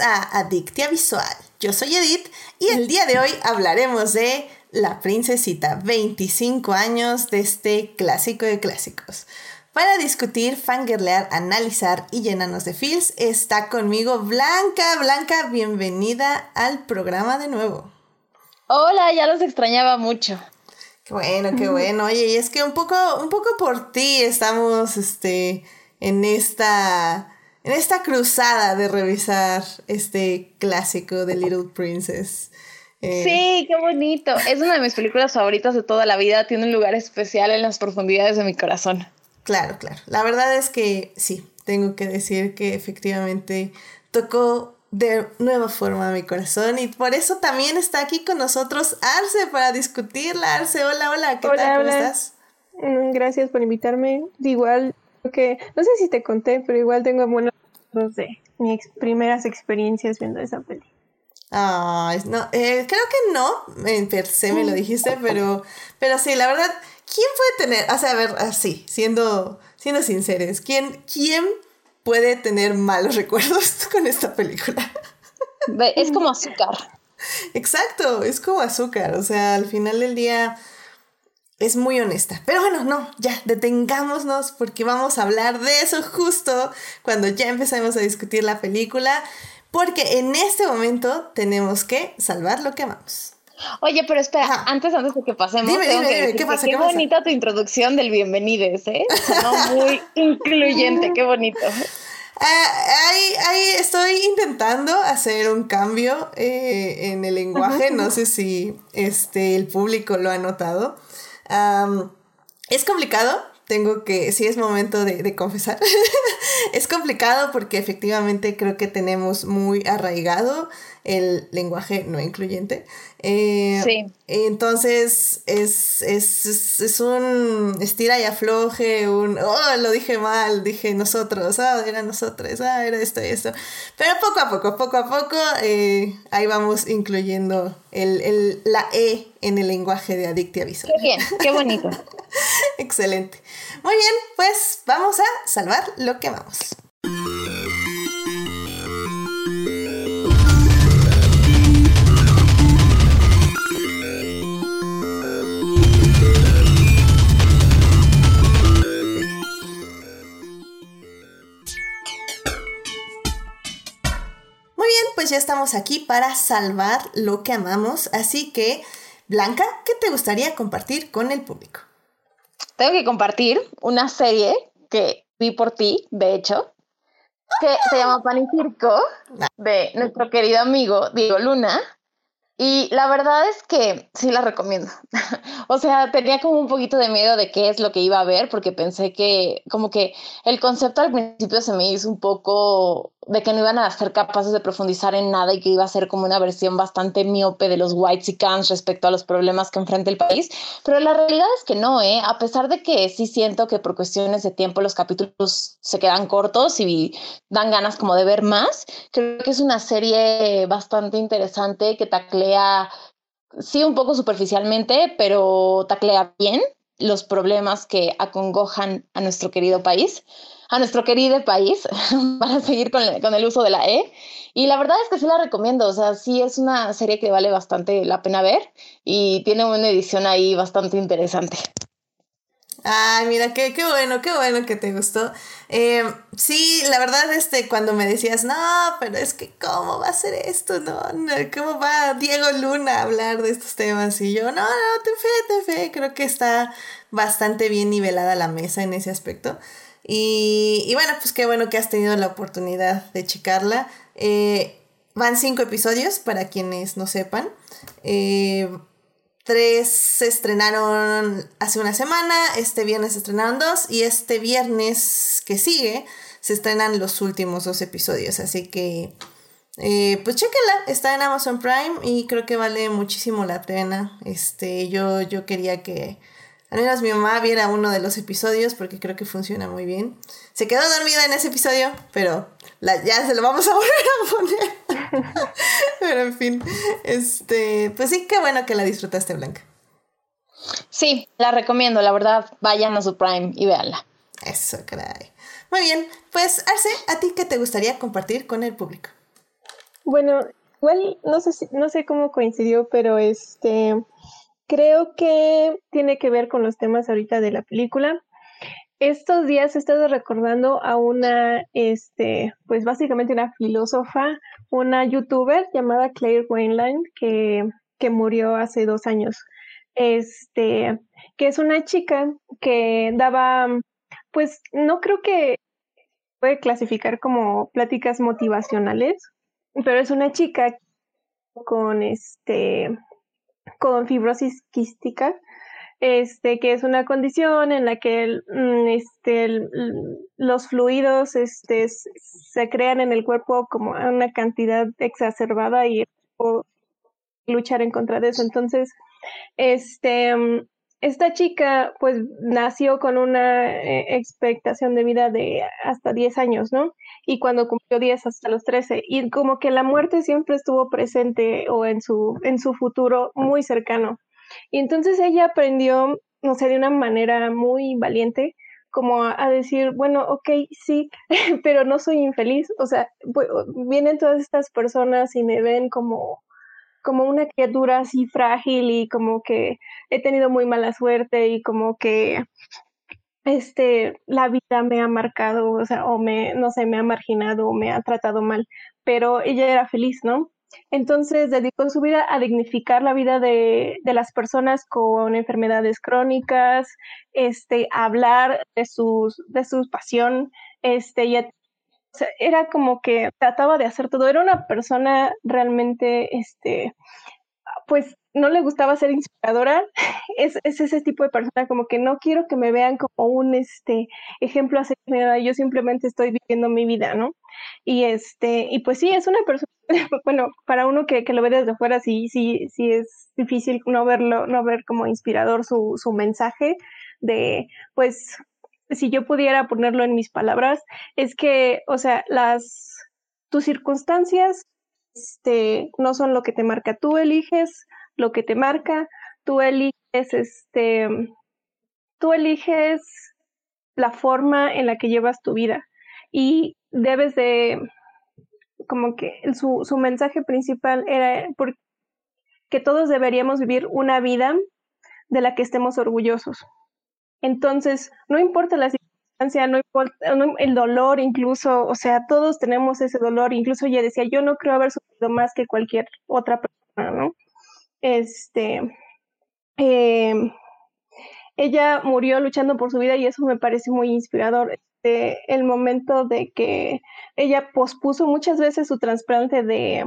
a Adictia Visual. Yo soy Edith y el día de hoy hablaremos de La Princesita, 25 años de este clásico de clásicos. Para discutir, fangirlear, analizar y llenarnos de feels, está conmigo Blanca. Blanca, bienvenida al programa de nuevo. Hola, ya los extrañaba mucho. Qué bueno, qué bueno. Oye, y es que un poco, un poco por ti estamos este, en esta en esta cruzada de revisar este clásico de Little Princess. Eh, sí, qué bonito. Es una de mis películas favoritas de toda la vida. Tiene un lugar especial en las profundidades de mi corazón. Claro, claro. La verdad es que sí, tengo que decir que efectivamente tocó de nueva forma mi corazón y por eso también está aquí con nosotros Arce para discutirla. Arce, hola, hola, ¿qué tal? ¿Cómo estás? Mm, gracias por invitarme. Igual que no sé si te conté, pero igual tengo buenos de mis primeras experiencias viendo esa peli. Ay, no, eh, creo que no, en per se me lo dijiste, pero, pero sí, la verdad, ¿quién puede tener, o sea, a ver, así, siendo, siendo sinceros, ¿quién, ¿quién puede tener malos recuerdos con esta película? Es como azúcar. Exacto, es como azúcar, o sea, al final del día es muy honesta. Pero bueno, no, ya, detengámonos porque vamos a hablar de eso justo cuando ya empezamos a discutir la película, porque en este momento tenemos que salvar lo que amamos. Oye, pero espera, antes, antes de que pasemos, dime, dime, ¿qué pasa? Qué, bonita tu introducción del bienvenides, ¿eh? muy incluyente, qué bonito. Ah, ahí, ahí, estoy intentando hacer un cambio eh, en el lenguaje, no sé si este, el público lo ha notado es complicado, tengo que, sí es momento de, confesar, es complicado porque efectivamente creo que tenemos muy arraigado el lenguaje no incluyente. Eh, sí. Entonces es, es, un estira y afloje, un, oh, lo dije mal, dije nosotros, ah, era nosotros, ah, era esto y esto. Pero poco a poco, poco a poco, eh, ahí vamos incluyendo el, el, la E en el lenguaje de Adictia Visual. Qué bien, qué bonito. Excelente. Muy bien, pues vamos a salvar lo que vamos. Pues ya estamos aquí para salvar lo que amamos. Así que, Blanca, ¿qué te gustaría compartir con el público? Tengo que compartir una serie que vi por ti, de hecho, que se llama Pan y Circo, ah. de nuestro querido amigo Diego Luna. Y la verdad es que sí la recomiendo. o sea, tenía como un poquito de miedo de qué es lo que iba a ver, porque pensé que como que el concepto al principio se me hizo un poco de que no iban a ser capaces de profundizar en nada y que iba a ser como una versión bastante miope de los whites y cans respecto a los problemas que enfrenta el país. Pero la realidad es que no, ¿eh? A pesar de que sí siento que por cuestiones de tiempo los capítulos se quedan cortos y dan ganas como de ver más, creo que es una serie bastante interesante que taclea, sí, un poco superficialmente, pero taclea bien los problemas que acongojan a nuestro querido país a nuestro querido país para seguir con, el uso de la E. Y la verdad es que sí la recomiendo, o sea, sí es una serie que vale bastante la pena ver y tiene una edición ahí bastante interesante. Ay, mira, qué, qué bueno, qué bueno que te gustó. Eh, sí, la verdad, este, cuando me decías, no, pero es que, ¿cómo va a ser esto? No, no, ¿cómo va Diego Luna a hablar de estos temas? Y yo, no, no, te fe, te fe, creo que está bastante bien nivelada la mesa en ese aspecto. Y, bueno, pues qué bueno que has tenido la oportunidad de checarla. Eh, van cinco episodios para quienes no sepan. Eh, tres se estrenaron hace una semana, este viernes se estrenaron dos y este viernes que sigue se estrenan los últimos dos episodios. Así que, eh, pues chéquenla, está en Amazon Prime y creo que vale muchísimo la pena. Este, yo, yo quería que al menos mi mamá viera uno de los episodios porque creo que funciona muy bien. Se quedó dormida en ese episodio, pero ya se lo vamos a volver a poner. pero en fin, este, pues sí, qué bueno que la disfrutaste, Blanca. Sí, la recomiendo, la verdad, vayan a su Prime y véanla. Eso, caray. Muy bien, pues Arce, ¿a ti qué te gustaría compartir con el público? Bueno, igual no sé si, no sé cómo coincidió, pero este creo que tiene que ver con los temas ahorita de la película. Estos días he estado recordando a una, este, pues básicamente una filósofa, una youtuber llamada Claire Wainline, que, que murió hace dos años. Este, que es una chica que daba, pues no creo que puede clasificar como pláticas motivacionales, pero es una chica con este, con fibrosis quística este, que es una condición en la que mm, este, los fluidos este, se crean en el cuerpo como una cantidad exacerbada y luchar en contra de eso. Entonces, este, mm, esta chica pues nació con una eh, expectación de vida de hasta 10 años, ¿no? Y cuando cumplió 10 hasta los 13 y como que la muerte siempre estuvo presente o en su en su futuro muy cercano. Y entonces ella aprendió, no sé, de una manera muy valiente, como a, decir, bueno, ok, sí, pero no soy infeliz. O sea, vienen todas estas personas y me ven como como una criatura así frágil y como que he tenido muy mala suerte y como que este la vida me ha marcado, o sea, o me no sé, me ha marginado o me ha tratado mal, pero ella era feliz, ¿no? Entonces dedicó su vida a dignificar la vida de, las personas con enfermedades crónicas, este, a hablar de sus, de su pasión, este, y era como que trataba de hacer todo. Era una persona realmente, este, pues no le gustaba ser inspiradora. Es, es, ese tipo de persona como que no quiero que me vean como un este ejemplo a seguir, yo simplemente estoy viviendo mi vida, ¿no? Y este, y pues sí, es una persona, bueno, para uno que, que lo ve desde fuera, sí, sí, sí es difícil no verlo, no ver como inspirador su, su mensaje de, pues, si yo pudiera ponerlo en mis palabras, es que, o sea, las, tus circunstancias, este, no son lo que te marca, tú eliges lo que te marca, tú eliges, este, tú eliges la forma en la que llevas tu vida y debes de, como que su, su mensaje principal era que todos deberíamos vivir una vida de la que estemos orgullosos. Entonces, no importa la circunstancia, no importa el dolor incluso, o sea, todos tenemos ese dolor, incluso ella decía, yo no creo haber sufrido más que cualquier otra persona, ¿no? Este, em, ella murió luchando por su vida y eso me parece muy inspirador. Este, el momento de que ella pospuso muchas veces su trasplante de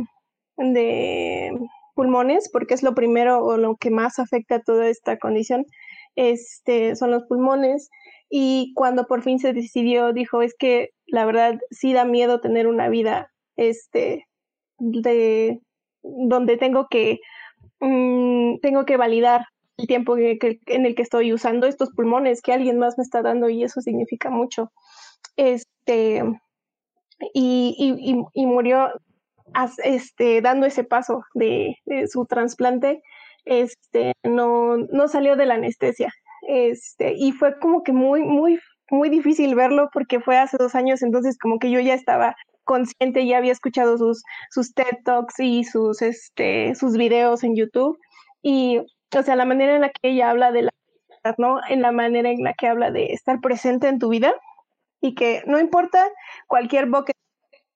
pulmones, porque es lo primero o lo que más afecta a toda esta condición, este, son los pulmones. Y cuando por fin se decidió, dijo, es que la verdad sí da miedo tener una vida, este, de donde tengo que, mm, tengo que validar el tiempo en el que estoy usando estos pulmones que alguien más me está dando y eso significa mucho. Este, y, y, murió este, dando ese paso de, de su trasplante este, no, no salió de la anestesia. Este, y fue como que muy, muy, muy difícil verlo porque fue hace dos años, entonces como que yo ya estaba consciente, ya había escuchado sus, sus TED Talks y sus, este, sus videos en YouTube. Y, o sea, la manera en la que ella habla de la ¿no? En la manera en la que habla de estar presente en tu vida y que no importa cualquier boque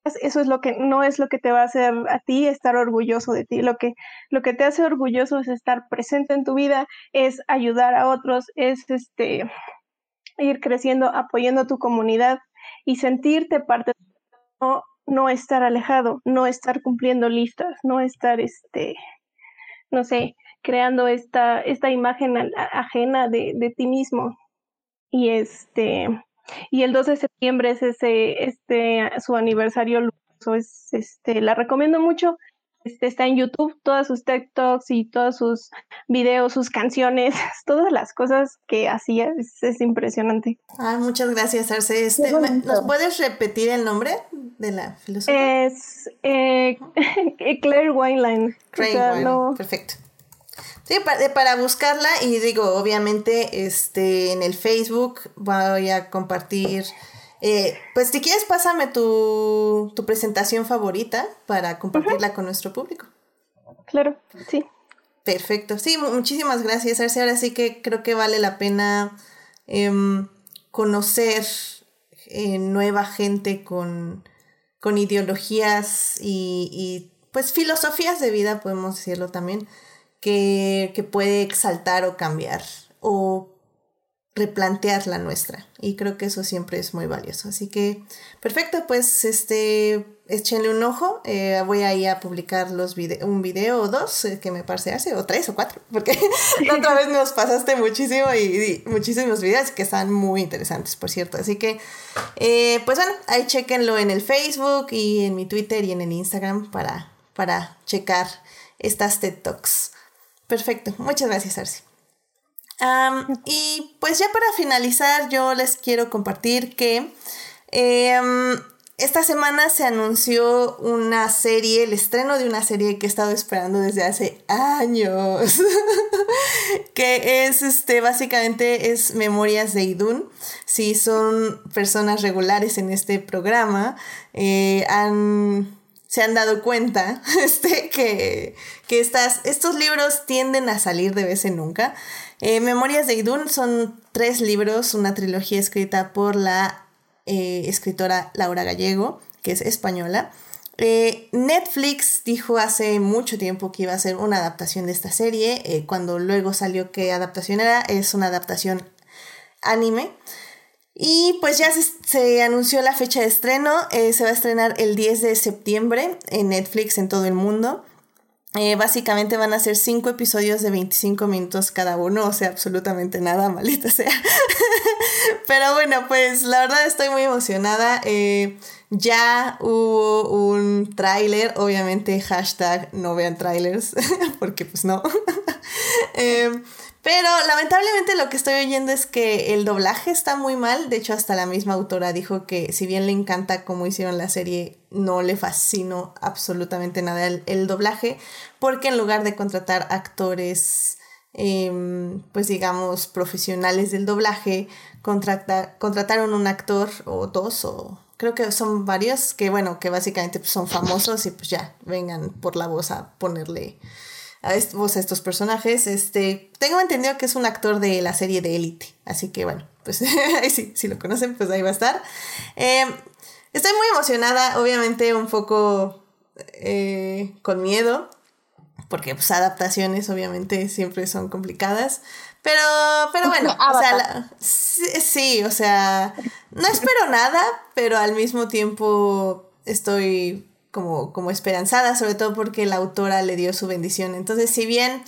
eso es lo que no es lo que te va a hacer a ti estar orgulloso de ti. Lo que, lo que te hace orgulloso es estar presente en tu vida, es ayudar a otros, es este ir creciendo, apoyando a tu comunidad y sentirte parte no, no estar alejado, no estar cumpliendo listas, no estar este no sé, creando esta, esta imagen ajena de, de ti mismo. Y este y el 12 de septiembre es ese, este, su aniversario Es, este, la recomiendo mucho. Este, está en YouTube, todas sus TikToks y todos sus videos, sus canciones, todas las cosas que hacía, es, impresionante. Ah, muchas gracias, Arce. Este, ¿Nos puedes repetir el nombre de la filosofía? Es eh, Claire Wineline. Claire Perfecto. Sí, para, buscarla y digo, obviamente, este, en el Facebook voy a compartir Eh, pues si quieres, pásame tu, tu presentación favorita para compartirla con nuestro público. Claro, sí. Perfecto. Sí, muchísimas gracias, Arce. Ahora sí que creo que vale la pena em, conocer eh, nueva gente con, con ideologías y, y, pues filosofías de vida, podemos decirlo también, que, que puede exaltar o cambiar o replantear la nuestra. Y creo que eso siempre es muy valioso. Así que, perfecto, pues este, échenle un ojo. Eh, voy a ir a publicar los un video o dos eh, que me parece hace, o tres o cuatro, porque otra vez nos pasaste muchísimo y, muchísimos videos que están muy interesantes, por cierto. Así que, eh, pues bueno, ahí chequenlo en el Facebook y en mi Twitter y en el Instagram para, para checar estas TED Talks. Perfecto. Muchas gracias, Arce y pues ya para finalizar, yo les quiero compartir que em, esta semana se anunció una serie, el estreno de una serie que he estado esperando desde hace años, que es este, básicamente es Memorias de Idun. Si son personas regulares en este programa, eh, se han dado cuenta este, que, que estas, estos libros tienden a salir de vez en nunca. Eh, Memorias de Idun son tres libros, una trilogía escrita por la eh, escritora Laura Gallego, que es española. Eh, Netflix dijo hace mucho tiempo que iba a ser una adaptación de esta serie, cuando luego salió que adaptación era, es una adaptación anime. Y pues ya se, anunció la fecha de estreno, se va a estrenar el 10 de septiembre en Netflix en todo el mundo. Eh, básicamente van a ser cinco episodios de 25 minutos cada uno, o sea, absolutamente nada, malita sea. Pero bueno, pues la verdad estoy muy emocionada. Eh, ya hubo un tráiler, obviamente hashtag no vean trailers, porque pues no. pero lamentablemente lo que estoy oyendo es que el doblaje está muy mal. De hecho, hasta la misma autora dijo que si bien le encanta cómo hicieron la serie, no le fascinó absolutamente nada el, doblaje, porque en lugar de contratar actores, em, pues digamos, profesionales del doblaje, contrataron un actor o dos o creo que son varios que bueno, que básicamente pues, son famosos y pues ya vengan por la voz a ponerle a, estos personajes. Este, tengo entendido que es un actor de la serie de Elite, así que bueno, pues ahí sí, si lo conocen, pues ahí va a estar. Em, estoy muy emocionada, obviamente un poco eh, con miedo, porque pues adaptaciones obviamente siempre son complicadas. Pero, pero bueno, o sea, sí, o sea, no espero nada, pero al mismo tiempo estoy como, como esperanzada, sobre todo porque la autora le dio su bendición. Entonces, si bien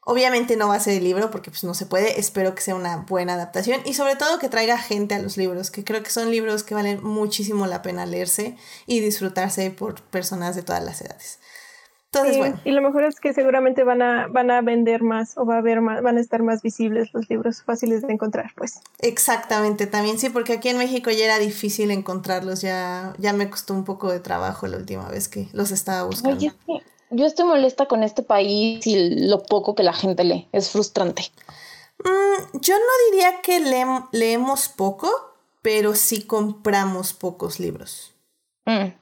obviamente no va a ser el libro, porque pues no se puede, espero que sea una buena adaptación y sobre todo que traiga gente a los libros, que creo que son libros que valen muchísimo la pena leerse y disfrutarse por personas de todas las edades. Y lo mejor es que seguramente van a, van a vender más o va a haber más, van a estar más visibles los libros fáciles de encontrar, pues. Exactamente, también sí, porque aquí en México ya era difícil encontrarlos, ya, ya me costó un poco de trabajo la última vez que los estaba buscando. yo estoy molesta con este país y lo poco que la gente lee, es frustrante. Mm, yo no diría que leemos poco, pero sí compramos pocos libros. Mm,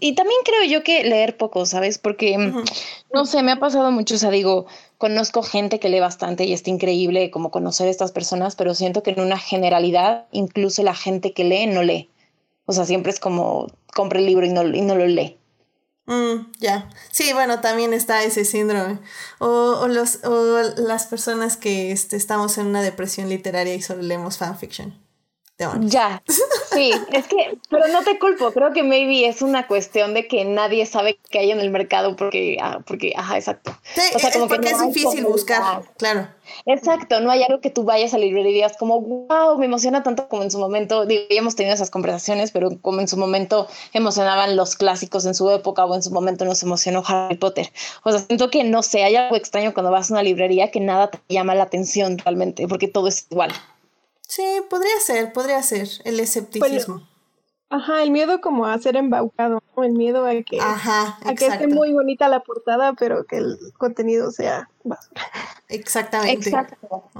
y también creo yo que leer poco, ¿sabes? Porque, mm, no sé, me ha pasado mucho, o sea, digo, conozco gente que lee bastante y está increíble como conocer a estas personas, pero siento que en una generalidad, incluso la gente que lee no lee. O sea, siempre es como, compra el libro y no, y no lo lee. Mm, ya. Sí, bueno, también está ese síndrome. O, los, o las personas que este, estamos en una depresión literaria y solo leemos fanfiction. Ya, sí, es que, pero no te culpo, creo que maybe es una cuestión de que nadie sabe qué hay en el mercado porque, ah, porque ajá, exacto. o sea, como porque que es difícil buscar, claro. Exacto, no hay algo que tú vayas a la librería y digas como, wow, me emociona tanto como en su momento, digo, ya hemos tenido esas conversaciones, pero como en su momento emocionaban los clásicos en su época o en su momento nos emocionó Harry Potter. O sea, siento que no sé, hay algo extraño cuando vas a una librería que nada te llama la atención realmente, porque todo es igual. Sí, podría ser, podría ser el escepticismo. ajá, el miedo como a ser embaucado, el miedo a que, a que esté muy bonita la portada, pero que el contenido sea basura. Exactamente. Exacto.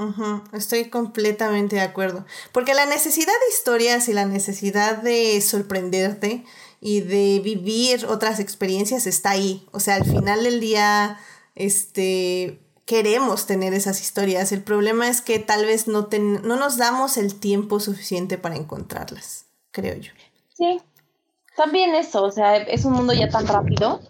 Estoy completamente de acuerdo. Porque la necesidad de historias y la necesidad de sorprenderte y de vivir otras experiencias está ahí. O sea, al final del día, este, queremos tener esas historias. El problema es que tal vez no, no nos damos el tiempo suficiente para encontrarlas, creo yo. Sí, también eso, o sea, es un mundo ya tan rápido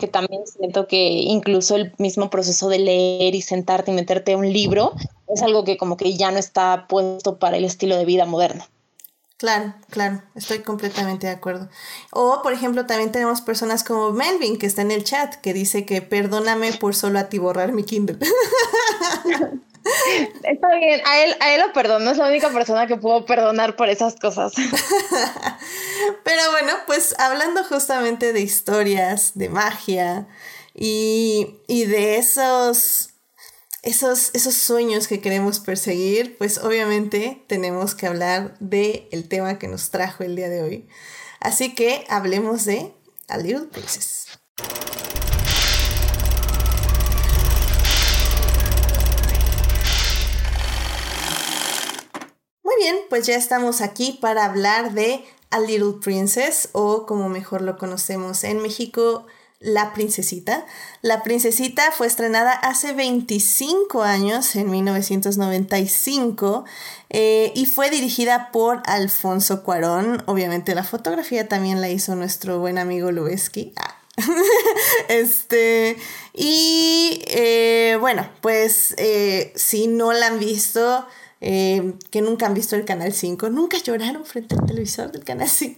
que también siento que incluso el mismo proceso de leer y sentarte y meterte a un libro es algo que como que ya no está puesto para el estilo de vida moderno. Claro, claro, estoy completamente de acuerdo. O, por ejemplo, también tenemos personas como Melvin, que está en el chat, que dice que perdóname por solo atiborrar mi Kindle. Está bien, a él, a él lo perdono, es la única persona que puedo perdonar por esas cosas. Pero bueno, pues hablando justamente de historias, de magia y, y de esos, esos, esos sueños que queremos perseguir, pues obviamente tenemos que hablar del el tema que nos trajo el día de hoy. Así que hablemos de A Little Princess. bien, pues ya estamos aquí para hablar de A Little Princess o como mejor lo conocemos en México, La Princesita. La Princesita fue estrenada hace 25 años, en 1995, eh, y fue dirigida por Alfonso Cuarón. Obviamente la fotografía también la hizo nuestro buen amigo Lubeski. Ah. este, y eh, bueno, pues eh, si no la han visto, eh, que nunca han visto el Canal 5, nunca lloraron frente al televisor del Canal 5.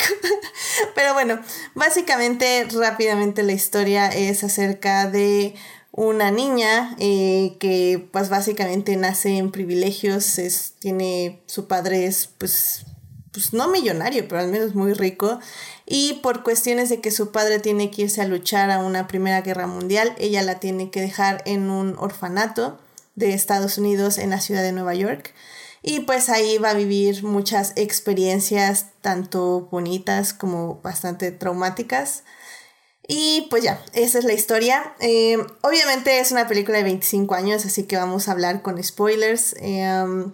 Pero bueno, básicamente rápidamente la historia es acerca de una niña eh, que pues básicamente nace en privilegios, es, tiene, su padre es pues, pues no millonario, pero al menos muy rico. Y por cuestiones de que su padre tiene que irse a luchar a una primera guerra mundial, ella la tiene que dejar en un orfanato de Estados Unidos en la ciudad de Nueva York. Y pues ahí va a vivir muchas experiencias, tanto bonitas como bastante traumáticas. Y pues ya, esa es la historia. Eh, obviamente es una película de 25 años, así que vamos a hablar con spoilers. Eh,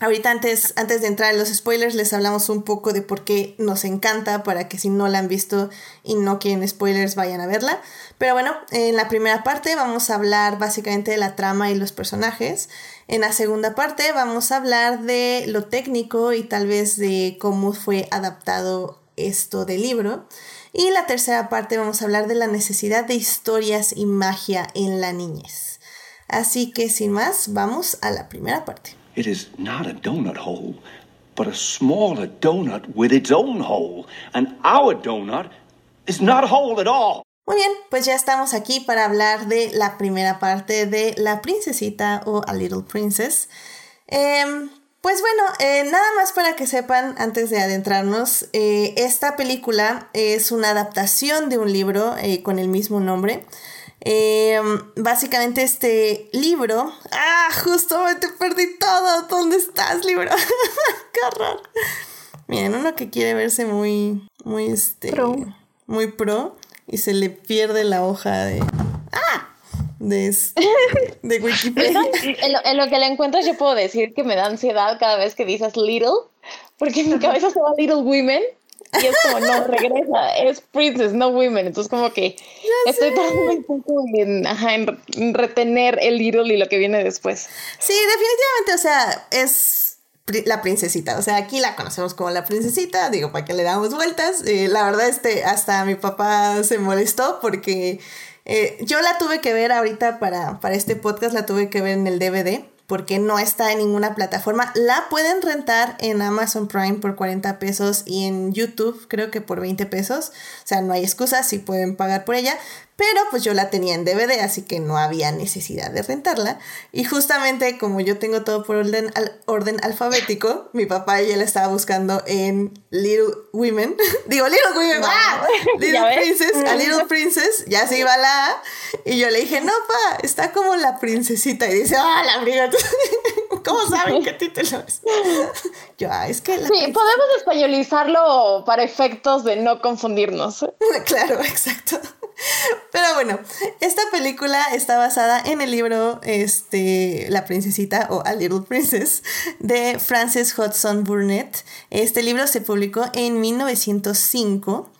Ahorita antes, antes de entrar en los spoilers les hablamos un poco de por qué nos encanta para que si no la han visto y no quieren spoilers vayan a verla. Pero bueno, en la primera parte vamos a hablar básicamente de la trama y los personajes. En la segunda parte vamos a hablar de lo técnico y tal vez de cómo fue adaptado esto del libro. Y en la tercera parte vamos a hablar de la necesidad de historias y magia en la niñez. Así que sin más, vamos a la primera parte. It is not a donut hole, but a smaller donut with its own hole. And our donut is not a hole at all. Muy bien, pues ya estamos aquí para hablar de la primera parte de La Princesita o A Little Princess. Eh, pues bueno, eh, nada más para que sepan, antes de adentrarnos, eh, esta película es una adaptación de un libro eh, con el mismo nombre. Em, básicamente este libro. Ah, justamente perdí todo. ¿Dónde estás, libro? Qué horror. Miren, uno que quiere verse muy, muy este, muy pro y se le pierde la hoja de, ah, de, de Wikipedia. en, lo, que la encuentras yo puedo decir que me da ansiedad cada vez que dices little, porque en mi cabeza se va Little Women y es como, no, regresa, es Princess, no Women. Entonces, como que estoy tratando un poco en, en, retener el Little y lo que viene después. Sí, definitivamente, o sea, es la princesita. O sea, aquí la conocemos como la princesita, digo, para que le damos vueltas. Eh, la verdad, este, hasta mi papá se molestó porque eh, yo la tuve que ver ahorita para, para este podcast, la tuve que ver en el DVD porque no está en ninguna plataforma. La pueden rentar en Amazon Prime por 40 pesos y en YouTube creo que por 20 pesos. O sea, no hay excusa si pueden pagar por ella. Pero pues yo la tenía en DVD, así que no había necesidad de rentarla. Y justamente como yo tengo todo por orden, orden alfabético, mi papá y él estaba buscando en Little Women. Digo, Little Women. ¡Ah! Little Princess. A Little Princess. Ya se iba la A. Y yo le dije, no, pa, está como la princesita. Y dice, ah, la. ¿Cómo saben qué título es? Yo, ah, es que... sí, podemos españolizarlo para efectos de no confundirnos. claro, exacto. Pero bueno, esta película está basada en el libro este, La Princesita o A Little Princess de Frances Hudson Burnett. Este libro se publicó en 1905.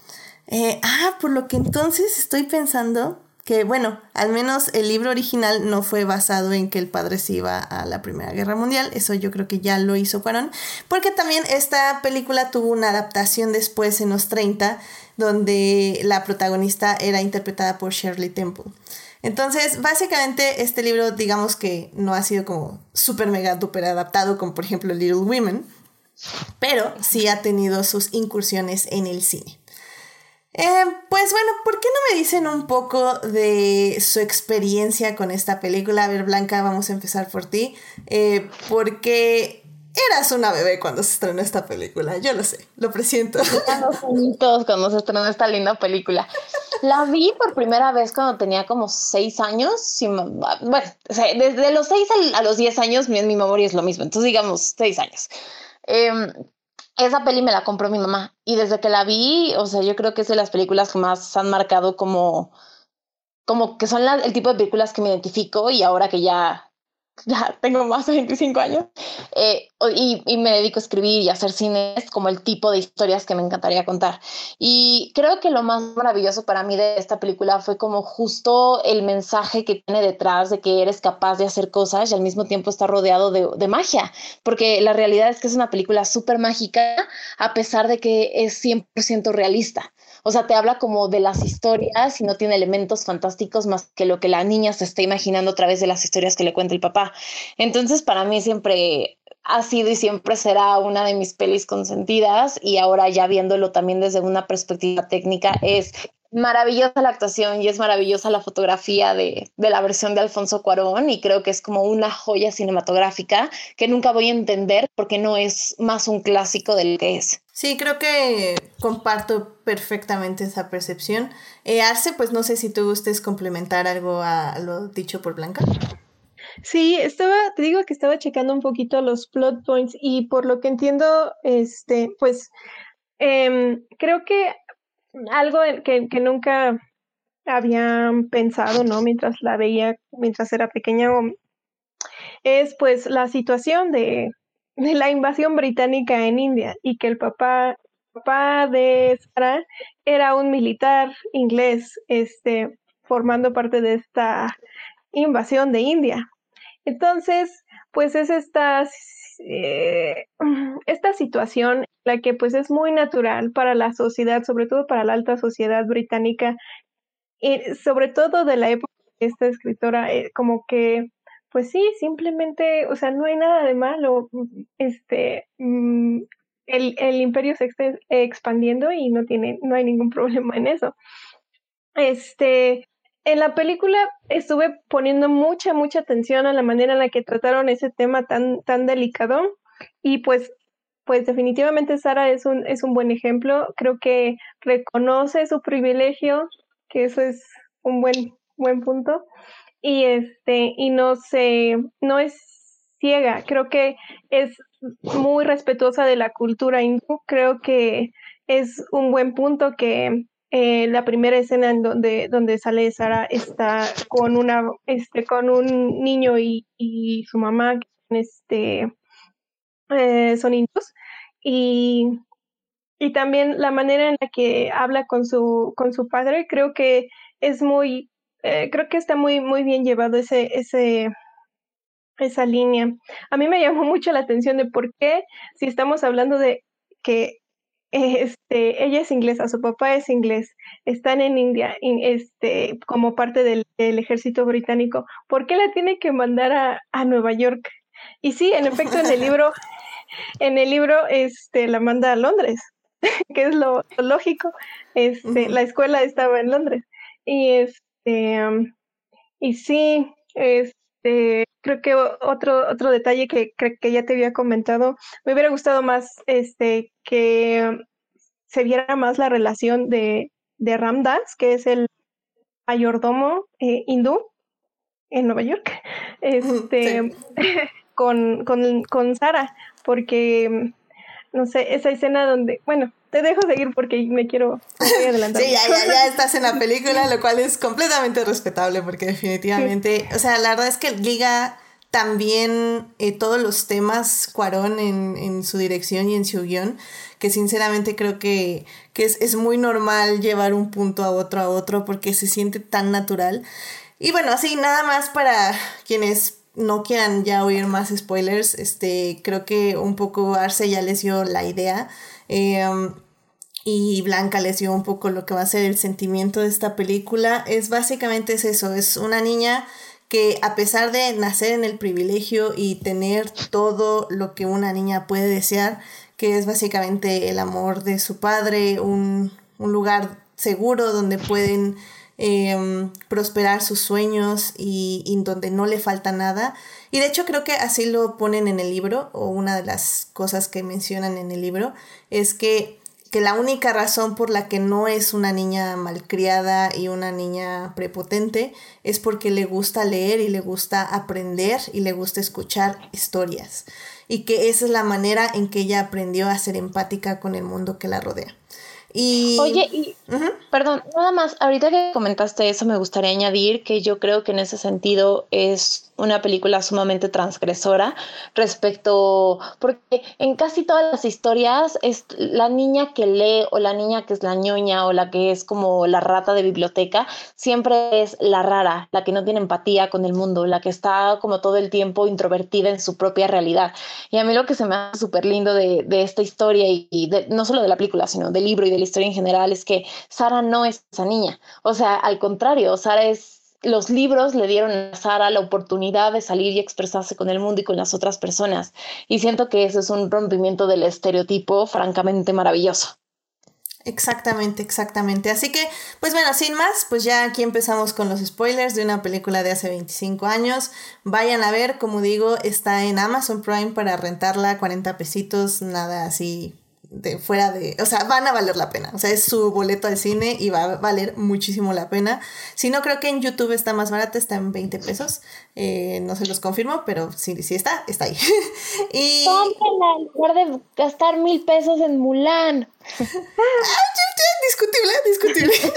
Eh, ah, por lo que entonces estoy pensando que, bueno, al menos el libro original no fue basado en que el padre se iba a la Primera Guerra Mundial. Eso yo creo que ya lo hizo Cuarón. Porque también esta película tuvo una adaptación después en los 30 donde la protagonista era interpretada por Shirley Temple. Entonces, básicamente este libro, digamos que no ha sido como súper mega duper adaptado como por ejemplo Little Women, pero sí ha tenido sus incursiones en el cine. Eh, pues bueno, ¿por qué no me dicen un poco de su experiencia con esta película? A ver, Blanca, vamos a empezar por ti. Eh, porque Eras una bebé cuando se estrenó esta película, yo lo sé, lo presiento. Todos cuando se estrenó esta linda película. La vi por primera vez cuando tenía como seis años. Bueno, desde los seis a los diez años mi, mi memoria es lo mismo, entonces digamos seis años. Em, esa peli me la compró mi mamá y desde que la vi, o sea, yo creo que es de las películas que más han marcado como, como que son el tipo de películas que me identifico y ahora que ya ya tengo más de 25 años, eh, y, me dedico a escribir y hacer cines como el tipo de historias que me encantaría contar. Y creo que lo más maravilloso para mí de esta película fue como justo el mensaje que tiene detrás de que eres capaz de hacer cosas y al mismo tiempo está rodeado de, de magia, porque la realidad es que es una película súper mágica a pesar de que es 100% realista. O sea, te habla como de las historias y no tiene elementos fantásticos más que lo que la niña se está imaginando a través de las historias que le cuenta el papá. Entonces, para mí siempre ha sido y siempre será una de mis pelis consentidas y ahora ya viéndolo también desde una perspectiva técnica es maravillosa la actuación y es maravillosa la fotografía de, de, la versión de Alfonso Cuarón y creo que es como una joya cinematográfica que nunca voy a entender porque no es más un clásico del que es. Sí, creo que comparto perfectamente esa percepción. Eh, Arce, pues no sé si tú gustes complementar algo a lo dicho por Blanca. Sí, estaba, te digo que estaba checando un poquito los plot points y por lo que entiendo, este, pues em, creo que algo que, que nunca habían pensado, ¿no? Mientras la veía, mientras era pequeña, es pues la situación de, de la invasión británica en India y que el papá, papá de Sara era un militar inglés, este, formando parte de esta invasión de India. Entonces, pues es esta, eh, esta situación la que pues es muy natural para la sociedad, sobre todo para la alta sociedad británica, y sobre todo de la época de esta escritora, eh, como que, pues sí, simplemente, o sea, no hay nada de malo, este, mm, el, el imperio se está expandiendo y no tiene, no hay ningún problema en eso. Este, en la película estuve poniendo mucha, mucha atención a la manera en la que trataron ese tema tan, tan delicado y pues, pues definitivamente Sara es un, es un buen ejemplo. Creo que reconoce su privilegio, que eso es un buen, buen punto. Y este, y no se, no es ciega. Creo que es muy respetuosa de la cultura hindú. Creo que es un buen punto que eh, la primera escena en donde, donde sale Sara está con una este con un niño y, y su mamá este eh, son hindús y, y también la manera en la que habla con su con su padre creo que es muy eh, creo que está muy muy bien llevado ese ese esa línea. A mí me llamó mucho la atención de por qué si estamos hablando de que este, ella es inglesa, su papá es inglés, están en India, este, como parte del, ejército británico. ¿Por qué la tiene que mandar a, a, Nueva York? Y sí, en efecto, en el libro, en el libro, este, la manda a Londres, que es lo, lógico. Este, la escuela estaba en Londres. Y este, y sí, este, creo que otro, otro detalle que, que ya te había comentado, me hubiera gustado más este, que se viera más la relación de, de Ramdas, que es el mayordomo eh, hindú en Nueva York, este, con, con, con Sara, porque, no sé, esa escena donde, bueno, te dejo seguir porque me quiero adelantar. sí, ya, ya, ya estás en la película, lo cual es completamente respetable porque definitivamente, o sea, la verdad es que liga también eh, todos los temas Cuarón en, en, su dirección y en su guion, que sinceramente creo que, que es, es, muy normal llevar un punto a otro a otro porque se siente tan natural. Y bueno, así nada más para quienes no quieran ya oír más spoilers, este, creo que un poco Arce ya les dio la idea. Em, y Blanca les dio un poco lo que va a ser el sentimiento de esta película. Es básicamente es eso, es una niña que a pesar de nacer en el privilegio y tener todo lo que una niña puede desear, que es básicamente el amor de su padre, un, un lugar seguro donde pueden Em, prosperar sus sueños y, donde no le falta nada. Y de hecho creo que así lo ponen en el libro, o una de las cosas que mencionan en el libro, es que, que la única razón por la que no es una niña malcriada y una niña prepotente es porque le gusta leer y le gusta aprender y le gusta escuchar historias. Y que esa es la manera en que ella aprendió a ser empática con el mundo que la rodea. Y... Oye, y, perdón, nada más, ahorita que comentaste eso, me gustaría añadir que yo creo que en ese sentido es una película sumamente transgresora respecto, porque en casi todas las historias es la niña que lee o la niña que es la ñoña o la que es como la rata de biblioteca, siempre es la rara, la que no tiene empatía con el mundo, la que está como todo el tiempo introvertida en su propia realidad. Y a mí lo que se me hace súper lindo de, esta historia y, no solo de la película, sino del libro y de la historia en general es que Sara no es esa niña. O sea, al contrario, Sara es los libros le dieron a Sara la oportunidad de salir y expresarse con el mundo y con las otras personas. Y siento que eso es un rompimiento del estereotipo francamente maravilloso. Exactamente, exactamente. Así que, pues bueno, sin más, pues ya aquí empezamos con los spoilers de una película de hace 25 años. Vayan a ver, como digo, está en Amazon Prime para rentarla, 40 pesitos, nada así de fuera de, o sea, van a valer la pena. O sea, es su boleto al cine y va a valer muchísimo la pena. Si no, creo que en YouTube está más barata, está en 20 pesos. Eh, no se los confirmo, pero sí, sí está, está ahí. y... en lugar de gastar mil pesos en Mulan. ah, discutible, discutible.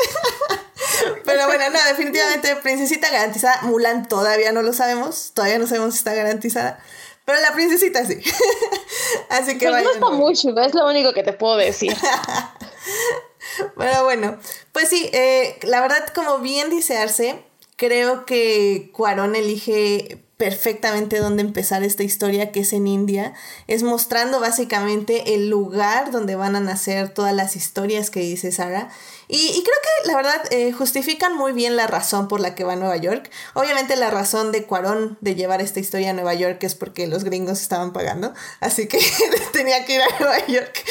pero bueno, no, definitivamente, Princesita garantizada. Mulan todavía no lo sabemos, todavía no sabemos si está garantizada. Pero la princesita sí. Así que pues no está mucho, es lo único que te puedo decir. Pero bueno, pues sí, eh, la verdad, como bien dice Arce, creo que Cuarón elige perfectamente dónde empezar esta historia que es en India. Es mostrando básicamente el lugar donde van a nacer todas las historias que dice Sara. Y, creo que la verdad eh, justifican muy bien la razón por la que va a Nueva York. Obviamente la razón de Cuarón de llevar esta historia a Nueva York es porque los gringos estaban pagando. Así que tenía que ir a Nueva York.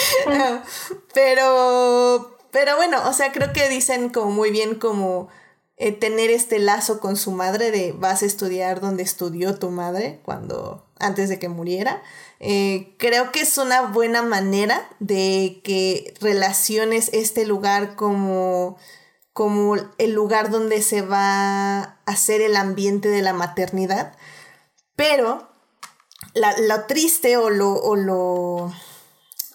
pero, pero bueno, o sea, creo que dicen como muy bien como eh, tener este lazo con su madre de vas a estudiar donde estudió tu madre cuando antes de que muriera. Eh, creo que es una buena manera de que relaciones este lugar como, como el lugar donde se va a hacer el ambiente de la maternidad. Pero lo triste o lo, o lo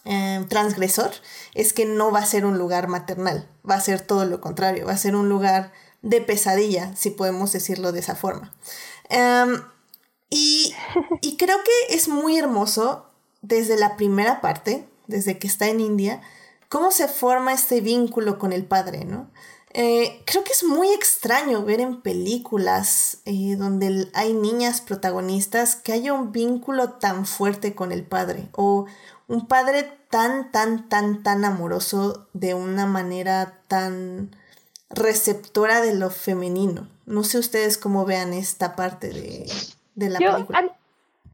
eh, transgresor es que no va a ser un lugar maternal, va a ser todo lo contrario, va a ser un lugar de pesadilla, si podemos decirlo de esa forma. Em, y, creo que es muy hermoso desde la primera parte, desde que está en India, cómo se forma este vínculo con el padre, ¿no? Eh, creo que es muy extraño ver en películas eh, donde hay niñas protagonistas que haya un vínculo tan fuerte con el padre o un padre tan, tan, tan, tan amoroso de una manera tan receptora de lo femenino. No sé ustedes cómo vean esta parte de, la película.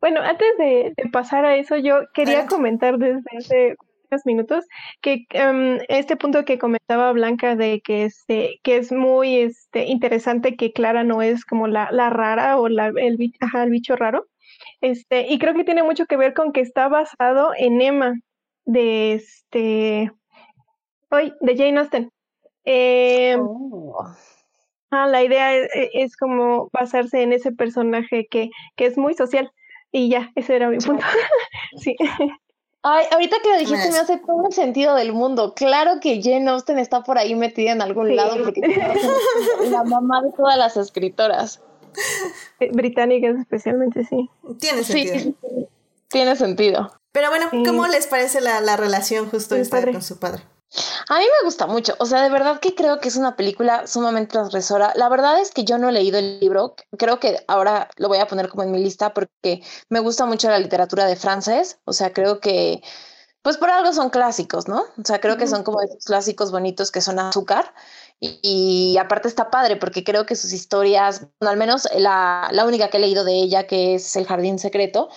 bueno, antes de, pasar a eso, yo quería comentar desde hace unos minutos que em, este punto que comentaba Blanca de que, este, que es muy este, interesante que Clara no es como la, rara o la, el, el bicho raro. Este, y creo que tiene mucho que ver con que está basado en Emma de este hoy de Jane Austen. Eh, la idea e, e, es, como basarse en ese personaje que, que es muy social. Y ya, ese era mi punto. sí. Ay, ahorita que lo dijiste me hace todo el sentido del mundo. Claro que Jane Austen está por ahí metida en algún lado porque es la mamá de todas las escritoras. Eh, británicas especialmente, sí. Tiene sentido. Sí, tiene sentido. Pero bueno, ¿cómo les parece la, la relación justo esta con su padre? A mí me gusta mucho, o sea, de verdad que creo que es una película sumamente transgresora. La verdad es que yo no he leído el libro, creo que ahora lo voy a poner como en mi lista porque me gusta mucho la literatura de francés, o sea, creo que, pues por algo son clásicos, ¿no? O sea, creo que son como esos clásicos bonitos que son azúcar. Y, aparte está padre porque creo que sus historias, al menos la, la única que he leído de ella, que es El Jardín Secreto,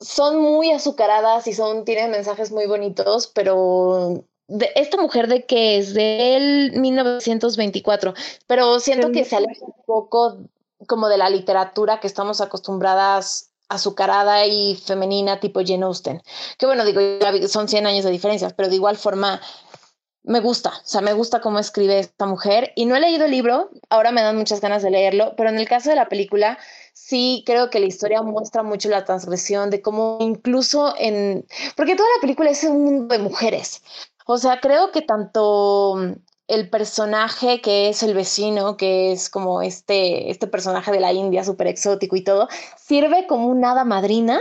son muy azucaradas y son, tienen mensajes muy bonitos, pero de esta mujer de que es del 1924, pero siento que se aleja un poco como de la literatura que estamos acostumbradas azucarada y femenina tipo Jane Austen. Que bueno, digo, son 100 años de diferencia, pero de igual forma me gusta, o sea, me gusta cómo escribe esta mujer y no he leído el libro, ahora me dan muchas ganas de leerlo, pero en el caso de la película sí creo que la historia muestra mucho la transgresión de cómo incluso en, porque toda la película es un mundo de mujeres, o sea, creo que tanto mm, el personaje que es el vecino, que es como este, este personaje de la India súper exótico y todo, sirve como un hada madrina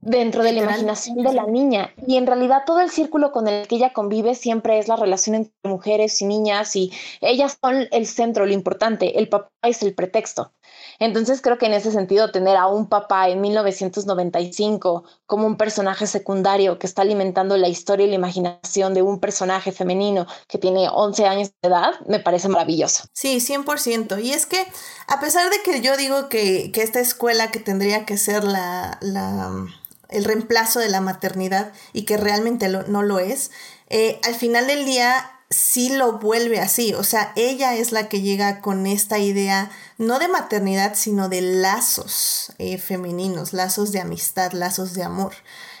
dentro de la imaginación de la niña. Y en realidad todo el círculo con el que ella convive siempre es la relación entre mujeres y niñas y ellas son el centro, lo importante, el papá es el pretexto. Entonces creo que en ese sentido tener a un papá en 1995 como un personaje secundario que está alimentando la historia y la imaginación de un personaje femenino que tiene 11 años de edad, me parece maravilloso. Sí, 100%. Y es que a pesar de que yo digo que, esta escuela que tendría que ser la, el reemplazo de la maternidad y que realmente no lo es, eh, al final del día sí lo vuelve así, o sea, ella es la que llega con esta idea no de maternidad, sino de lazos eh, femeninos, lazos de amistad, lazos de amor.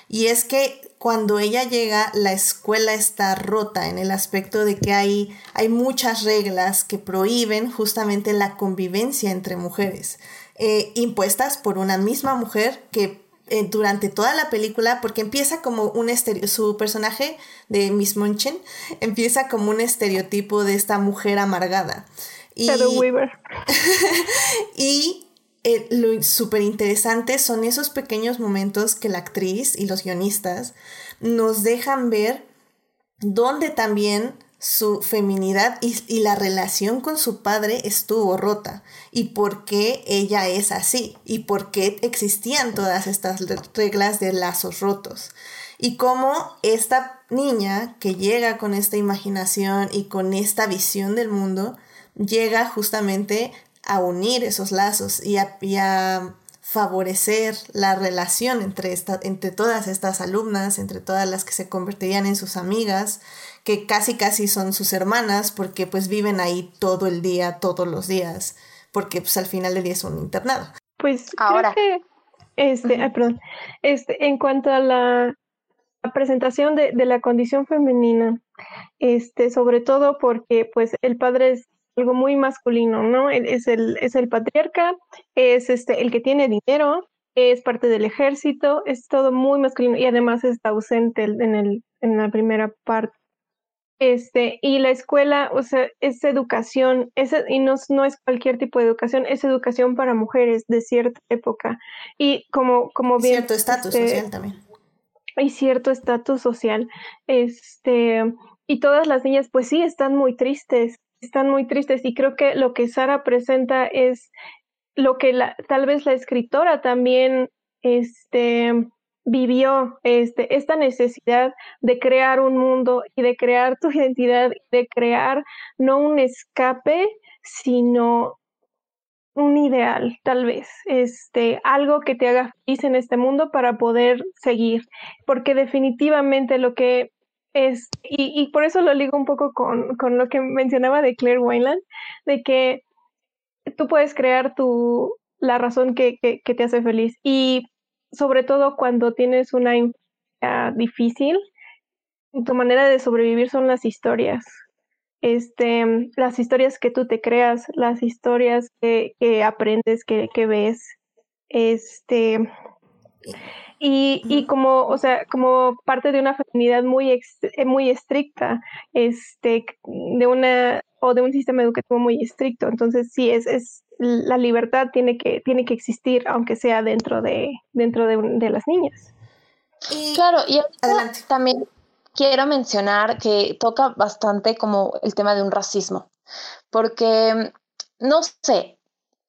Y es que cuando ella llega, la escuela está rota en el aspecto de que hay, hay muchas reglas que prohíben justamente la convivencia entre mujeres, eh, impuestas por una misma mujer que eh, durante toda la película, porque empieza como un estereotipo, su personaje de Miss Munchen empieza como un estereotipo de esta mujer amargada. Y, Weaver. y eh, lo súper interesante son esos pequeños momentos que la actriz y los guionistas nos dejan ver donde también su feminidad y, la relación con su padre estuvo rota. Y por qué ella es así y por qué existían todas estas reglas de lazos rotos y cómo esta niña que llega con esta imaginación y con esta visión del mundo llega justamente a unir esos lazos y a, favorecer la relación entre, esta, entre todas estas alumnas, entre todas las que se convertirían en sus amigas que casi casi son sus hermanas porque pues viven ahí todo el día, todos los días, porque pues al final del día es un internado. Pues ahora que este, perdón, este, en cuanto a la, presentación de, la condición femenina, este, sobre todo porque pues el padre es algo muy masculino, ¿no? Es el, es el patriarca, es este, el que tiene dinero, es parte del ejército, es todo muy masculino y además está ausente en, el, en la primera parte este, y la escuela, o sea, es educación, es, y no, no es cualquier tipo de educación, es educación para mujeres de cierta época. Y como, como bien. Cierto estatus este, social también. Hay cierto estatus social. Este, y todas las niñas, pues sí, están muy tristes, están muy tristes. Y creo que lo que Sara presenta es lo que la, tal vez la escritora también, este, vivió este, esta necesidad de crear un mundo y de crear tu identidad, de crear no un escape, sino un ideal, tal vez, este, algo que te haga feliz en este mundo para poder seguir, porque definitivamente lo que es, y, y por eso lo ligo un poco con, con lo que mencionaba de Claire Wayland, de que tú puedes crear tu, la razón que, que, que te hace feliz. Y sobre todo cuando tienes una infancia difícil, tu manera de sobrevivir son las historias. Este, las historias que tú te creas, las historias que, aprendes, que, ves. Este, Y, y, como, o sea, como parte de una feminidad muy, eh, muy estricta, este, de una, o de un sistema educativo muy estricto. Entonces, sí, es, es la libertad tiene que, tiene que existir, aunque sea dentro de, dentro de, de las niñas. Y, claro, y también quiero mencionar que toca bastante como el tema de un racismo, porque, no sé,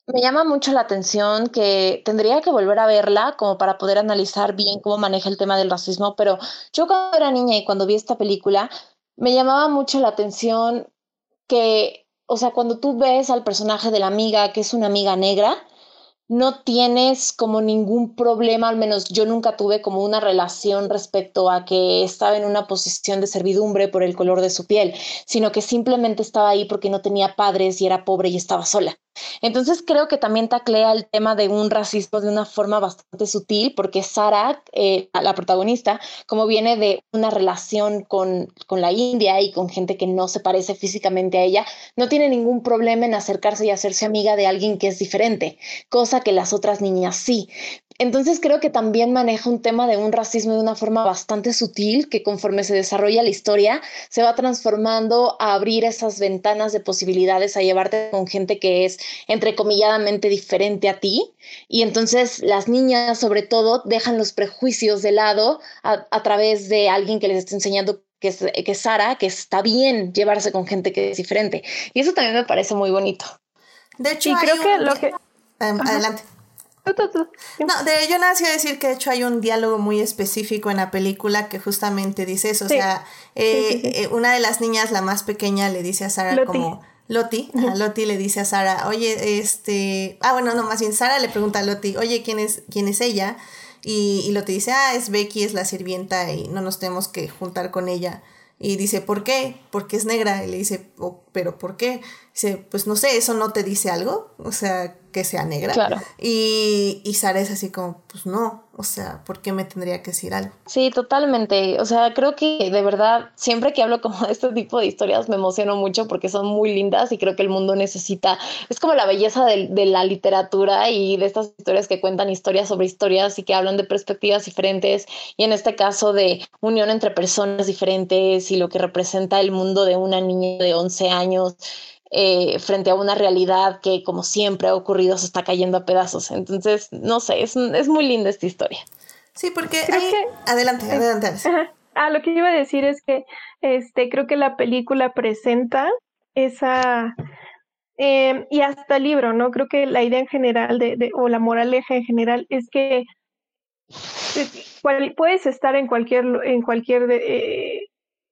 me llama mucho la atención que tendría que volver a verla como para poder analizar bien cómo maneja el tema del racismo, pero yo cuando era niña y cuando vi esta película, me llamaba mucho la atención que, o sea, cuando tú ves al personaje de la amiga, que es una amiga negra, no tienes como ningún problema, al menos yo nunca tuve como una relación respecto a que estaba en una posición de servidumbre por el color de su piel, sino que simplemente estaba ahí porque no tenía padres y era pobre y estaba sola. Entonces creo que también taclea el tema de un racismo de una forma bastante sutil, porque Sara, eh, la protagonista, como viene de una relación con, con la India y con gente que no se parece físicamente a ella, no tiene ningún problema en acercarse y hacerse amiga de alguien que es diferente, cosa que las otras niñas sí. Entonces creo que también maneja un tema de un racismo de una forma bastante sutil que conforme se desarrolla la historia se va transformando a abrir esas ventanas de posibilidades, a llevarte con gente que es entrecomilladamente diferente a ti. Y entonces las niñas sobre todo dejan los prejuicios de lado a, través de alguien que les está enseñando que es, que Sara, que está bien llevarse con gente que es diferente. Y eso también me parece muy bonito. De hecho, creo que lo que... Adelante. No, de yo nací a decir que de hecho hay un diálogo muy específico en la película que justamente dice eso. O sea, eh, eh, una de las niñas, la más pequeña, le dice a Sara como. Loti, a Loti le dice a Sara, oye, este. Ah, bueno, no, más bien Sara le pregunta a Loti, oye, ¿quién es, quién es ella? Y, y Loti dice, ah, es Becky, es la sirvienta y no nos tenemos que juntar con ella. Y dice, ¿por qué? Porque es negra. Y le dice, oh, ¿pero por qué? Dice, pues no sé, ¿eso no te dice algo? O sea, que sea negra. Claro. Y, y Sara es así como, pues no, o sea, ¿por qué me tendría que decir algo? Sí, totalmente. O sea, creo que de verdad, siempre que hablo como de este tipo de historias me emociono mucho porque son muy lindas y creo que el mundo necesita, es como la belleza de, de la literatura y de estas historias que cuentan historias sobre historias y que hablan de perspectivas diferentes y en este caso de unión entre personas diferentes y lo que representa el mundo de una niña de 11 años eh, frente a una realidad que, como siempre ha ocurrido, se está cayendo a pedazos. Entonces, no sé, es, es muy linda esta historia. Sí, porque adelante, adelante. Ah, lo que iba a decir es que este, creo que la película presenta esa... Em, y hasta el libro, ¿no? Creo que la idea en general de, o la moraleja en general es que eh, puedes estar en cualquier, en cualquier, eh,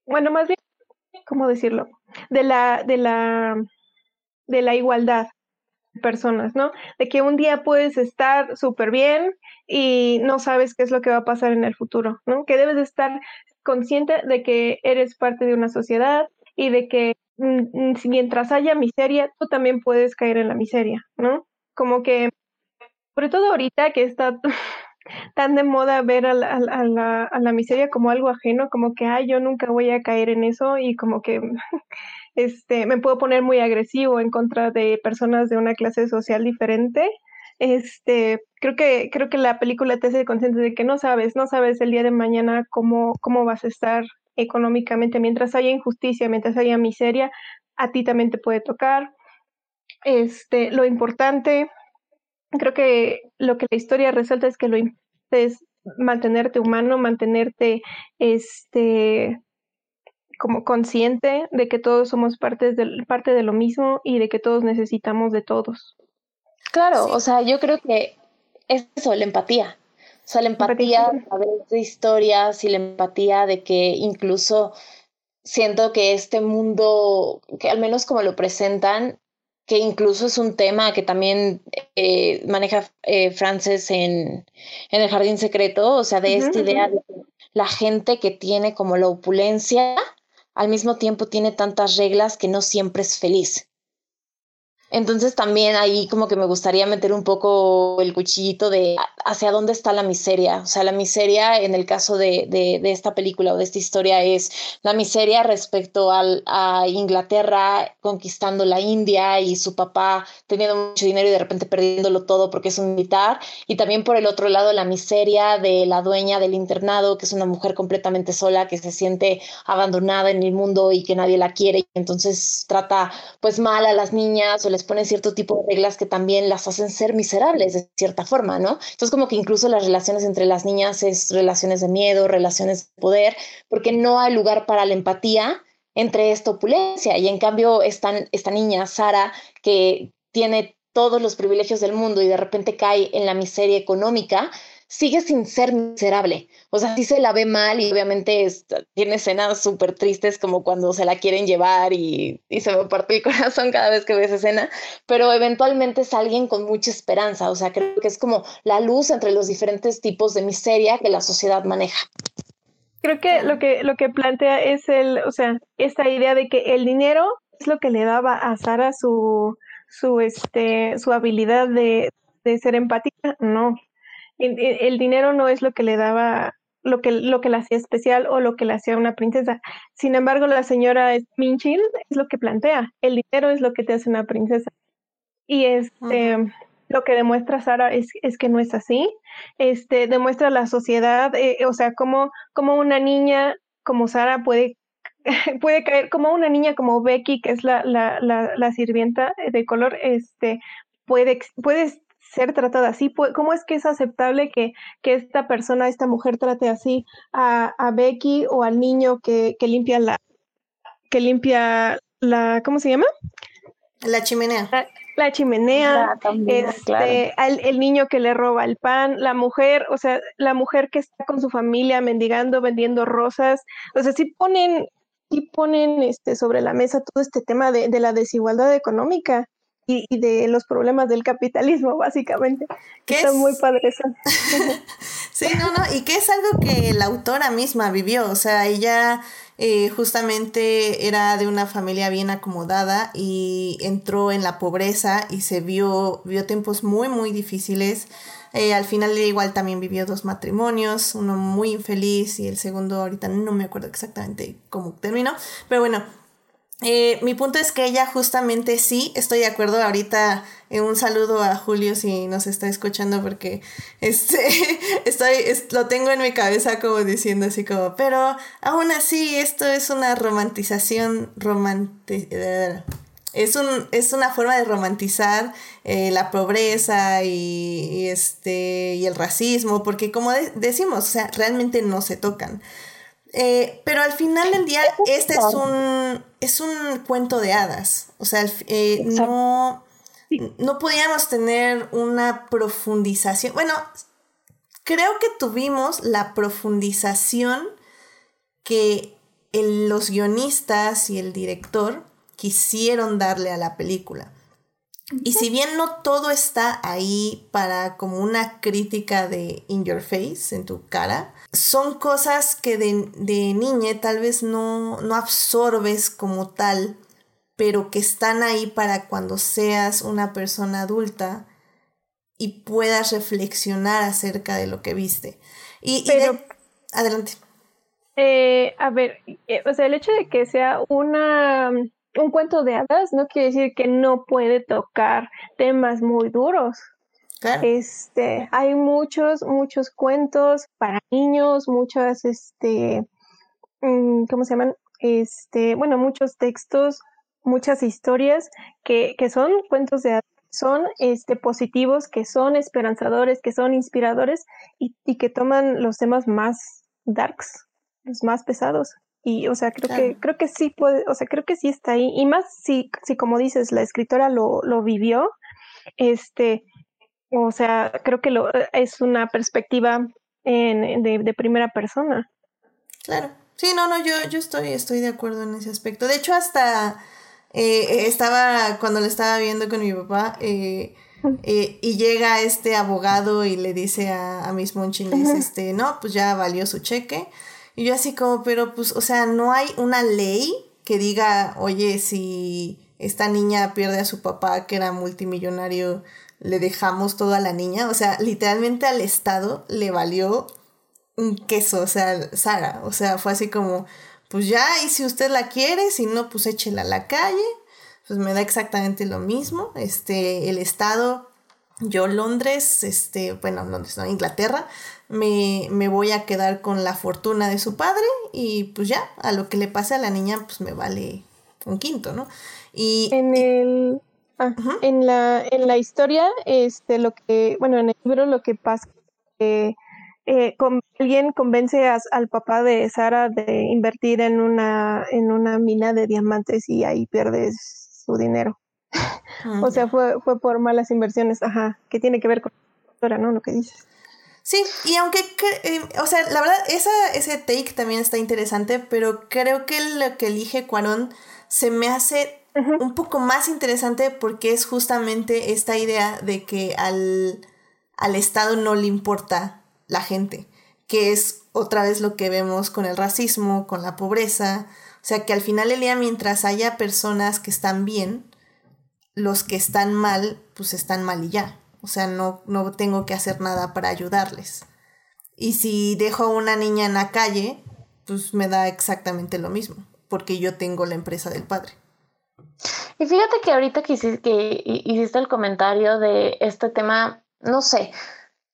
bueno, más bien, ¿cómo decirlo? De la, de la, de la igualdad de personas, ¿no? De que un día puedes estar súper bien y no sabes qué es lo que va a pasar en el futuro, ¿no? Que debes de estar consciente de que eres parte de una sociedad y de que mm, mm, mientras haya miseria, tú también puedes caer en la miseria, ¿no? Como que, sobre todo ahorita que está tan de moda ver a la, a, la, a la, miseria como algo ajeno, como que, ay, yo nunca voy a caer en eso y como que este, me puedo poner muy agresivo en contra de personas de una clase social diferente. Este, creo que, creo que la película te hace consciente de que no sabes, no sabes el día de mañana cómo, cómo vas a estar económicamente. Mientras haya injusticia, mientras haya miseria, a ti también te puede tocar. Este, lo importante creo que lo que la historia resalta es que lo importante es mantenerte humano, mantenerte este como consciente de que todos somos partes de, parte de lo mismo y de que todos necesitamos de todos. Claro, o sea, yo creo que es eso, la empatía. O sea, la empatía a través de historias y la empatía de que incluso siento que este mundo, que al menos como lo presentan, que incluso es un tema que también eh, maneja eh, Frances en, en, El Jardín Secreto, o sea, de esta idea de la gente que tiene como la opulencia, al mismo tiempo tiene tantas reglas que no siempre es feliz. Entonces también ahí como que me gustaría meter un poco el cuchillito de hacia dónde está la miseria. O sea, la miseria en el caso de, de, esta película o de esta historia es la miseria respecto al, a Inglaterra conquistando la India y su papá teniendo mucho dinero y de repente perdiéndolo todo porque es un militar. Y también por el otro lado, la miseria de la dueña del internado, que es una mujer completamente sola, que se siente abandonada en el mundo y que nadie la quiere. Y entonces trata pues mal a las niñas o les pone cierto tipo de reglas que también las hacen ser miserables de cierta forma, ¿no? Entonces como que incluso las relaciones entre las niñas es relaciones de miedo, relaciones de poder, porque no hay lugar para la empatía entre esta opulencia. Y en cambio esta, esta niña, Sara, que tiene todos los privilegios del mundo y de repente cae en la miseria económica, sigue sin ser miserable. O sea, sí se la ve mal y obviamente tiene escenas súper tristes como cuando se la quieren llevar y, se me parte el corazón cada vez que ve esa escena, pero eventualmente es alguien con mucha esperanza. O sea, creo que es como la luz entre los diferentes tipos de miseria que la sociedad maneja. Creo que lo que, lo que plantea es el, o sea, esta idea de que el dinero es lo que le daba a Sara su, su, este, su habilidad de, de ser empática. No, el, dinero no es lo que le daba, lo que, lo que la hacía especial o lo que le hacía una princesa. Sin embargo, la señora Minchin es lo que plantea, el dinero es lo que te hace una princesa. Y este, lo que demuestra Sara es, es, que no es así. Este, demuestra la sociedad, eh, o sea, como, como una niña como Sara puede puede caer como una niña como Becky, que es la, la, la, la sirvienta de color, este, puede, puede ser tratada así? ¿Cómo es que es aceptable que, que esta persona, esta mujer trate así a, a Becky o al niño que, que, limpia la, que limpia la, ¿cómo se llama? La chimenea. La, chimenea, este, el niño que le roba el pan, la mujer, o sea, la mujer que está con su familia mendigando, vendiendo rosas, o sea, sí ponen, sí ponen este, sobre la mesa todo este tema de, de la desigualdad económica y, de los problemas del capitalismo, básicamente. Que Está muy padre eso. sí, no, no, y que es algo que la autora misma vivió, o sea, ella eh, justamente era de una familia bien acomodada y entró en la pobreza y se vio, vio tiempos muy, muy difíciles. Eh, al final igual también vivió dos matrimonios, uno muy infeliz y el segundo ahorita no me acuerdo exactamente cómo terminó, pero bueno, eh, mi punto es que ella justamente sí, estoy de acuerdo ahorita, eh, un saludo a Julio si nos está escuchando porque este, estoy, lo tengo en mi cabeza como diciendo así como, pero aún así esto es una romantización, es, un, es una forma de romantizar eh, la pobreza y, este, y el racismo, porque como decimos, o sea, realmente no se tocan. Eh, pero al final del día, este es un, es un cuento de hadas. O sea, eh, no, no podíamos tener una profundización. Bueno, creo que tuvimos la profundización que los guionistas y el director quisieron darle a la película. Y si bien no todo está ahí para como una crítica de in your face, en tu cara, son cosas que de, de niña tal vez no, no absorbes como tal, pero que están ahí para cuando seas una persona adulta y puedas reflexionar acerca de lo que viste. Y, pero, adelante. Eh, a ver, eh, o sea, el hecho de que sea una un cuento de hadas no quiere decir que no puede tocar temas muy duros. Este, hay muchos, muchos cuentos para niños, muchas, este, mm, ¿cómo se llaman? Este, bueno, muchos textos, muchas historias que, que son cuentos de son este, positivos, que son esperanzadores, que son inspiradores y, y que toman los temas más darks, los más pesados. Y, o sea, creo que, creo que sí puede, o sea, creo que sí está ahí. Y más si, si como dices, la escritora lo, lo vivió, este, o sea, creo que lo, es una perspectiva en, de, de, primera persona. Claro. Sí, no, no, yo, yo estoy, estoy de acuerdo en ese aspecto. De hecho, hasta eh, estaba, cuando lo estaba viendo con mi papá, eh, eh, y llega este abogado y le dice a, a Miss Monchines, este, no, pues ya valió su cheque. Y yo así como, pero pues, o sea, no hay una ley que diga, oye, si esta niña pierde a su papá, que era multimillonario, le dejamos todo a la niña. O sea, literalmente al Estado le valió un queso, o sea, Sara. O sea, fue así como, pues ya, y si usted la quiere, si no, pues échela a la calle. Pues me da exactamente lo mismo. Este, el Estado, yo Londres, este, bueno, Londres, no, Inglaterra, me, me voy a quedar con la fortuna de su padre y pues ya, a lo que le pase a la niña, pues me vale un quinto, ¿no? Y en el ah, en la en la historia este lo que bueno en el libro lo que pasa que eh, alguien convence al papá de Sara de invertir en una en una mina de diamantes y ahí pierdes su dinero o sea fue fue por malas inversiones ajá que tiene que ver con la historia no lo que dices. Sí, y aunque, eh, o sea, la verdad, esa, ese take también está interesante, pero creo que lo que elige Cuarón se me hace un poco más interesante porque es justamente esta idea de que al, al Estado no le importa la gente, que es otra vez lo que vemos con el racismo, con la pobreza, o sea que al final del día mientras haya personas que están bien, los que están mal, pues están mal y ya. O sea, no, no tengo que hacer nada para ayudarles. Y si dejo a una niña en la calle, pues me da exactamente lo mismo, porque yo tengo la empresa del padre. Y fíjate que ahorita que hiciste, que hiciste el comentario de este tema, no sé,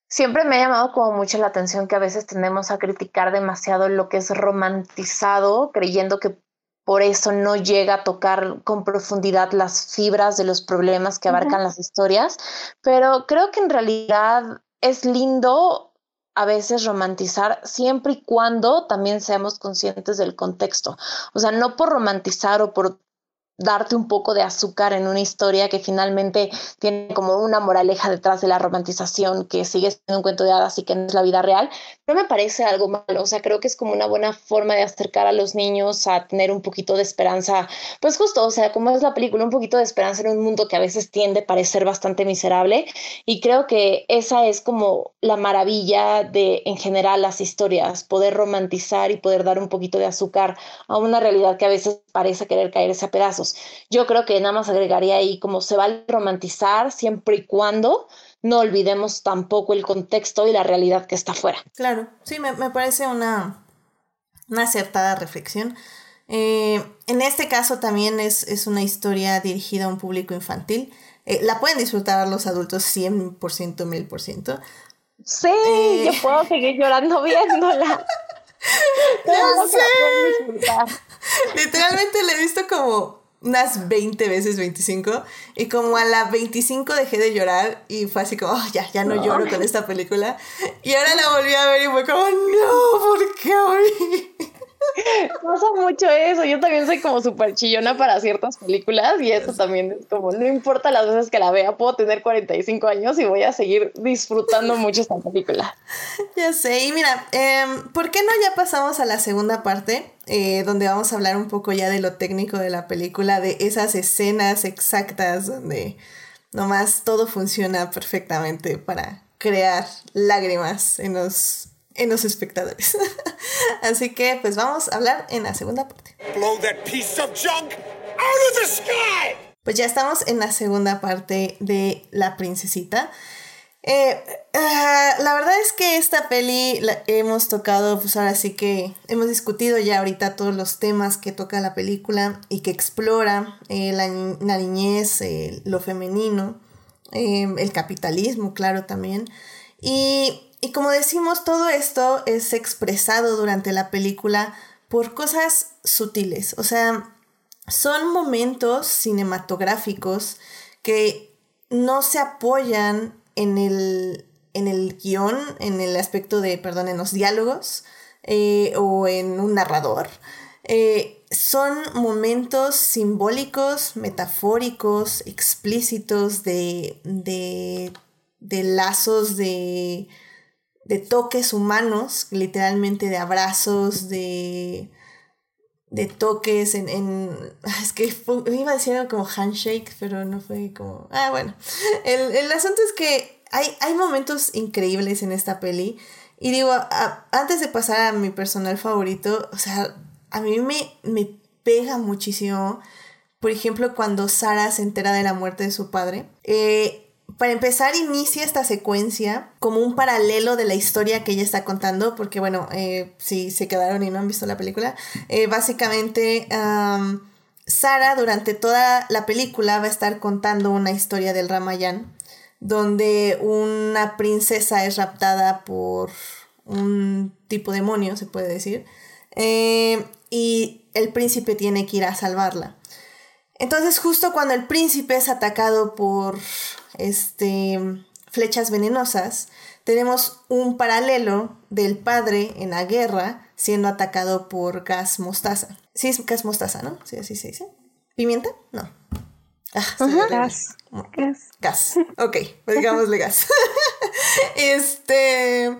siempre me ha llamado como mucho la atención que a veces tendemos a criticar demasiado lo que es romantizado, creyendo que por eso no llega a tocar con profundidad las fibras de los problemas que abarcan las historias, pero creo que en realidad es lindo a veces romantizar siempre y cuando también seamos conscientes del contexto. O sea, no por romantizar o por darte un poco de azúcar en una historia que finalmente tiene como una moraleja detrás de la romantización que sigue siendo un cuento de hadas y que no es la vida real, no me parece algo malo, o sea, creo que es como una buena forma de acercar a los niños a tener un poquito de esperanza, pues justo, o sea, como es la película, un poquito de esperanza en un mundo que a veces tiende a parecer bastante miserable. Y creo que esa es como la maravilla de en general las historias, poder romantizar y poder dar un poquito de azúcar a una realidad que a veces parece querer caerse a pedazos. Yo creo que nada más agregaría ahí como se va a romantizar siempre y cuando no olvidemos tampoco el contexto y la realidad que está afuera. Claro, sí, me, parece una, una acertada reflexión. Eh, en este caso también es, es, una historia dirigida a un público infantil. Eh, la pueden disfrutar los adultos 100%, 1000%. Sí, eh, yo puedo seguir llorando viéndola. ya sé. Literalmente la he visto como unas 20 veces 25 y como a la 25 dejé de llorar y fue así como, oh, ya, ya no, lloro con esta película y ahora la volví a ver y fue como, no, ¿por qué hoy? Pasa mucho eso, yo también soy como súper chillona para ciertas películas y eso también es como, no importa las veces que la vea, puedo tener 45 años y voy a seguir disfrutando mucho esta película. Ya sé, y mira, em, ¿por qué no ya pasamos a la segunda parte? Eh, donde vamos a hablar un poco ya de lo técnico de la película, de esas escenas exactas donde nomás todo funciona perfectamente para crear lágrimas en los en los espectadores. Así que pues vamos a hablar en la segunda parte. Pues ya estamos en la segunda parte de La Princesita. Eh, ah, la verdad es que esta peli la hemos tocado, pues ahora sí que hemos discutido ya ahorita todos los temas que toca la película y que explora eh, la, niñez, eh, lo femenino, el capitalismo, claro, también. Y y como decimos, todo esto es expresado durante la película por cosas sutiles, o sea, son momentos cinematográficos que no se apoyan en el, en el guion, en el aspecto de, perdón, en los diálogos eh, o en un narrador. Eh, son momentos simbólicos, metafóricos, explícitos de, de, de lazos de de toques humanos, literalmente de abrazos, de, de toques en, en, Es que iba a decir algo como handshake, pero no fue como... Ah, bueno. El, el asunto es que hay, hay momentos increíbles en esta peli. Y digo, antes de pasar a mi personal favorito, o sea, a mí me, me pega muchísimo, por ejemplo, cuando Sara se entera de la muerte de su padre. Eh, para empezar, inicia esta secuencia como un paralelo de la historia que ella está contando, porque bueno, eh, si se quedaron y no han visto la película, eh, básicamente Sara durante toda la película va a estar contando una historia del Ramayán, donde una princesa es raptada por un tipo demonio, se puede decir, eh, y el príncipe tiene que ir a salvarla. Entonces justo cuando el príncipe es atacado por este, flechas venenosas, tenemos un paralelo del padre en la guerra siendo atacado por gas mostaza. Sí, es gas mostaza, ¿no? Sí, así se dice. ¿Pimienta? No. Ah, gas. gas. Gas. Ok, pues digámosle gas. este.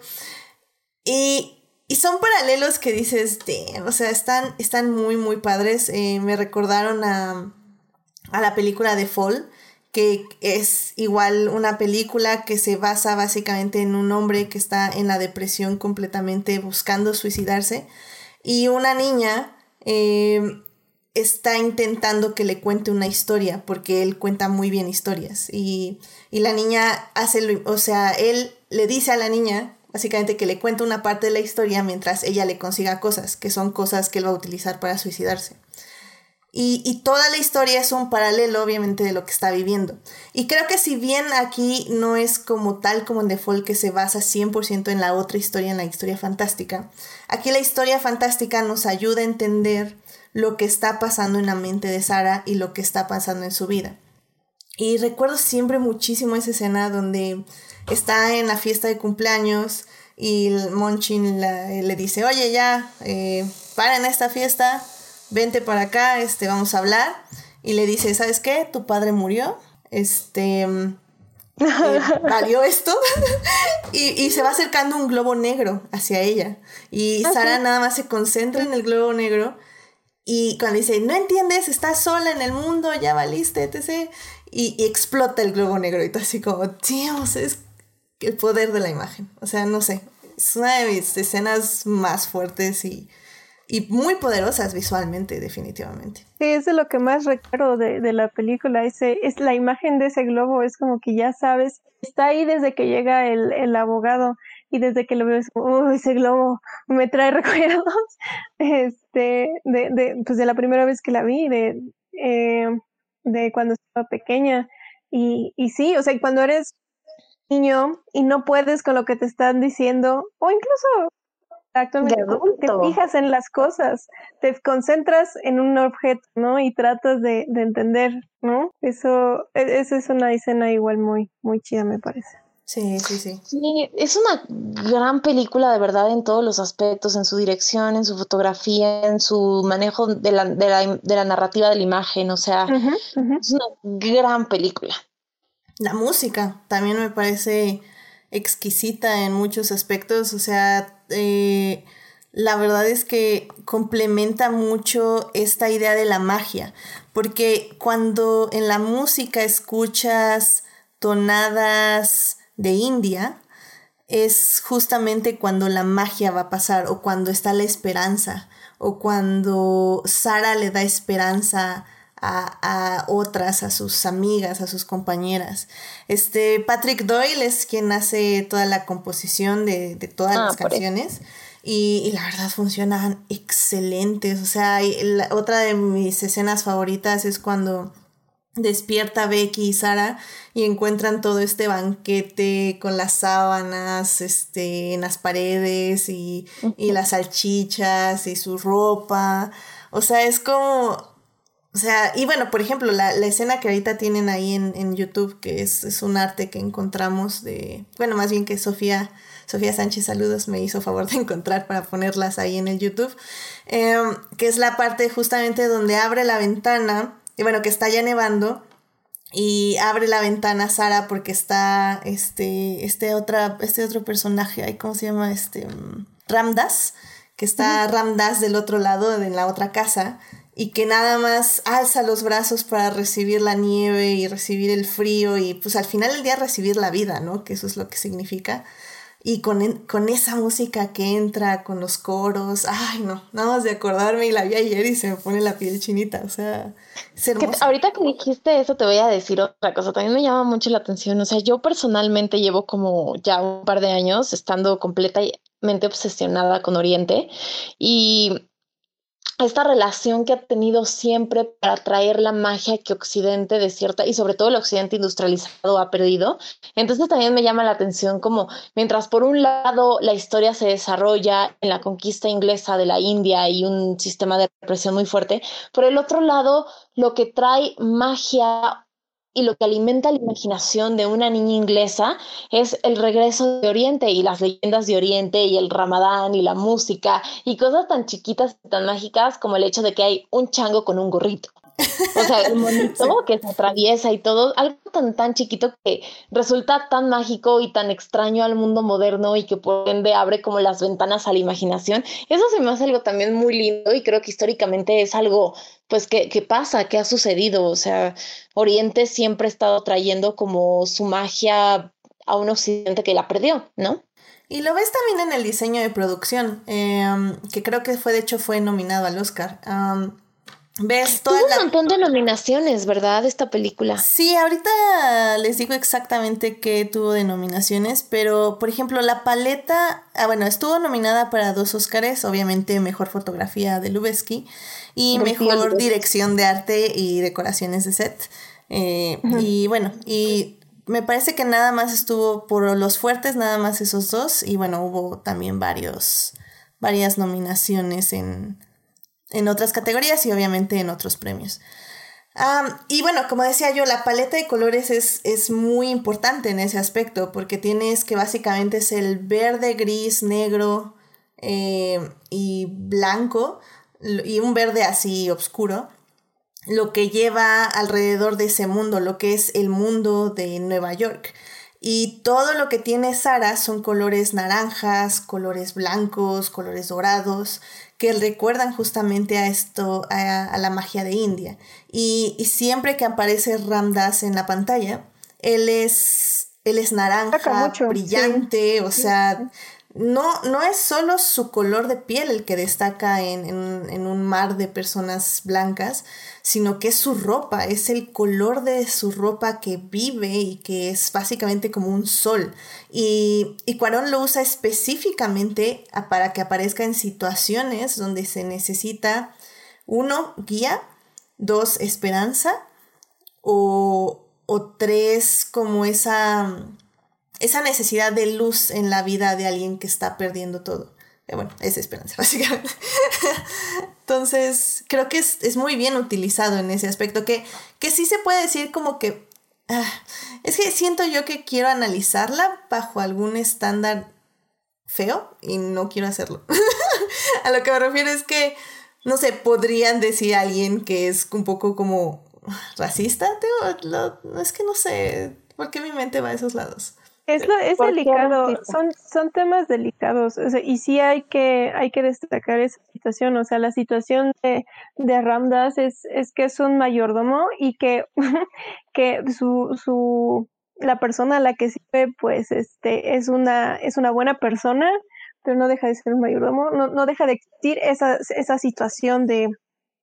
Y, son paralelos que dices, o sea, están, están muy, muy padres. Eh, me recordaron a, a la película de Fall que es igual una película que se basa básicamente en un hombre que está en la depresión completamente buscando suicidarse y una niña em, está intentando que le cuente una historia porque él cuenta muy bien historias y, y la niña hace, o sea, él le dice a la niña básicamente que le cuenta una parte de la historia mientras ella le consiga cosas, que son cosas que él va a utilizar para suicidarse. Y, toda la historia es un paralelo, obviamente, de lo que está viviendo. Y creo que si bien aquí no es como tal como en Fall que se basa 100% en la otra historia, en la historia fantástica, aquí la historia fantástica nos ayuda a entender lo que está pasando en la mente de Sara y lo que está pasando en su vida. Y recuerdo siempre muchísimo esa escena donde está en la fiesta de cumpleaños y Monchin le dice, oye ya, eh, para en esta fiesta, vente para acá, este, vamos a hablar. Y le dice, ¿sabes qué? Tu padre murió. Este, eh, valió esto. y, se va acercando un globo negro hacia ella. Y ah, Sara nada más se concentra en el globo negro. Y cuando dice, no entiendes, estás sola en el mundo, ya valiste, etc. Y, y explota el globo negro. Y todo así como, Dios, es el poder de la imagen. O sea, no sé. Es una de mis escenas más fuertes y y muy poderosas visualmente, definitivamente. Sí, es de lo que más recuerdo de, de, la película, ese, es la imagen de ese globo, es como que ya sabes, está ahí desde que llega el, el abogado y desde que lo veo, ese globo me trae recuerdos, este, de, de, pues de la primera vez que la vi, de, eh, de cuando estaba pequeña, y, y sí, o sea, cuando eres niño y no puedes con lo que te están diciendo, o incluso Exactamente. Te fijas en las cosas, te concentras en un objeto, ¿no? Y tratas de, de entender, ¿no? Eso, e, esa es una escena igual muy, muy chida, me parece. Sí, sí, sí. Sí, es una gran película de verdad en todos los aspectos, en su dirección, en su fotografía, en su manejo de la, de la, de la narrativa de la imagen, o sea, es una gran película. La música también me parece exquisita en muchos aspectos, o sea, eh, la verdad es que complementa mucho esta idea de la magia, porque cuando en la música escuchas tonadas de India, es justamente cuando la magia va a pasar o cuando está la esperanza o cuando Sara le da esperanza a, otras, a sus amigas, a sus compañeras. Este, Patrick Doyle es quien hace toda la composición de, todas ah, las canciones. Y, la verdad funcionan excelentes. O sea, otra de mis escenas favoritas es cuando despierta Becky y Sara y encuentran todo este banquete con las sábanas este, en las paredes y, y las salchichas y su ropa. O sea, es como o sea, y bueno, por ejemplo, la, escena que ahorita tienen ahí en, YouTube, que es, un arte que encontramos de, bueno, más bien que Sofía, Sofía Sánchez Saludos me hizo favor de encontrar para ponerlas ahí en el YouTube, em, que es la parte justamente donde abre la ventana, y bueno, que está ya nevando, y abre la ventana Sara porque está este, este, otra, este otro personaje, ¿cómo se llama? Este, mm, Ramdas, que está Ramdas del otro lado, en la otra casa, y que nada más alza los brazos para recibir la nieve y recibir el frío y pues al final del día recibir la vida, ¿no? Que eso es lo que significa. y con, con esa música que entra, con los coros, ay no, nada más de acordarme y la vi ayer y se me pone la piel chinita, o sea, es hermoso. ahorita que dijiste eso te voy a decir otra cosa, también me llama mucho la atención, o sea, yo personalmente llevo como ya un par de años estando completamente obsesionada con Oriente y esta relación que ha tenido siempre para traer la magia que Occidente de cierta, y sobre todo el Occidente industrializado ha perdido. Entonces también me llama la atención como mientras por un lado la historia se desarrolla en la conquista inglesa de la India y un sistema de represión muy fuerte, por el otro lado lo que trae magia y lo que alimenta la imaginación de una niña inglesa es el regreso de Oriente y las leyendas de Oriente y el Ramadán y la música y cosas tan chiquitas y tan mágicas como el hecho de que hay un chango con un gorrito. O sea, el monito que se atraviesa y todo, algo tan, tan chiquito que resulta tan mágico y tan extraño al mundo moderno y que por ende abre como las ventanas a la imaginación. Eso se me hace algo también muy lindo y creo que históricamente es algo pues que, que pasa, que ha sucedido. O sea, Oriente siempre ha estado trayendo como su magia a un occidente que la perdió, ¿no? Y lo ves también en el diseño de producción, em, que creo que fue, de hecho, fue nominado al Oscar. ¿Ves? Tuvo un montón de nominaciones, ¿verdad? Esta película. Sí, ahorita les digo exactamente qué tuvo de nominaciones, pero por ejemplo, la paleta, ah, bueno, estuvo nominada para dos Oscars, obviamente mejor fotografía de Lubeski y mejor dirección de arte y decoraciones de set. Eh, y bueno, y me parece que nada más estuvo por los fuertes, nada más esos dos, y bueno, hubo también varios, varias nominaciones en en otras categorías y obviamente en otros premios. y bueno, como decía yo, la paleta de colores es, es, muy importante en ese aspecto porque tienes que básicamente es el verde, gris, negro eh, y blanco y un verde así oscuro, lo que lleva alrededor de ese mundo, lo que es el mundo de Nueva York. Y todo lo que tiene Sara son colores naranjas, colores blancos, colores dorados, que recuerdan justamente a esto, a, la magia de India. Y, siempre que aparece Ramdas en la pantalla, él es, él es naranja, brillante, o sea, no, no es solo su color de piel el que destaca en, un mar de personas blancas, sino que es su ropa, es el color de su ropa que vive y que es básicamente como un sol. Y, y Cuarón lo usa específicamente para que aparezca en situaciones donde se necesita, uno, guía, dos, esperanza, o, o tres, como esa esa necesidad de luz en la vida de alguien que está perdiendo todo. Eh, bueno, es esperanza, básicamente. Entonces, creo que es, muy bien utilizado en ese aspecto, que, que sí se puede decir como que... Ah, es que siento yo que quiero analizarla bajo algún estándar feo y no quiero hacerlo. a lo que me refiero es que, no sé, podrían decir a alguien que es un poco como racista, no, es que no sé, ¿por qué mi mente va a esos lados? Es, es delicado, son, son temas delicados, y sí hay que, hay que destacar esa situación, o sea, la situación de, de Ramdas es, es que es un mayordomo y que, que su, su, la persona a la que sirve, pues, este, es una, es una buena persona, pero no deja de ser un mayordomo, no, no deja de existir esa, esa situación de,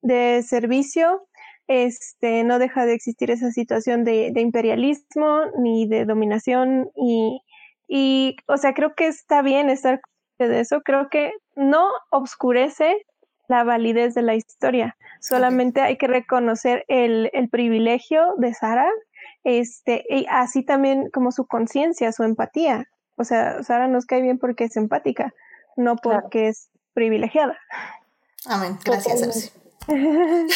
de servicio este, no deja de existir esa situación de, imperialismo ni de dominación y, y, o sea, creo que está bien estar de eso, creo que no obscurece la validez de la historia, solamente hay que reconocer el, el privilegio de Sara, este, y así también como su conciencia, su empatía, o sea, Sara nos cae bien porque es empática, no porque es privilegiada. Amén, gracias.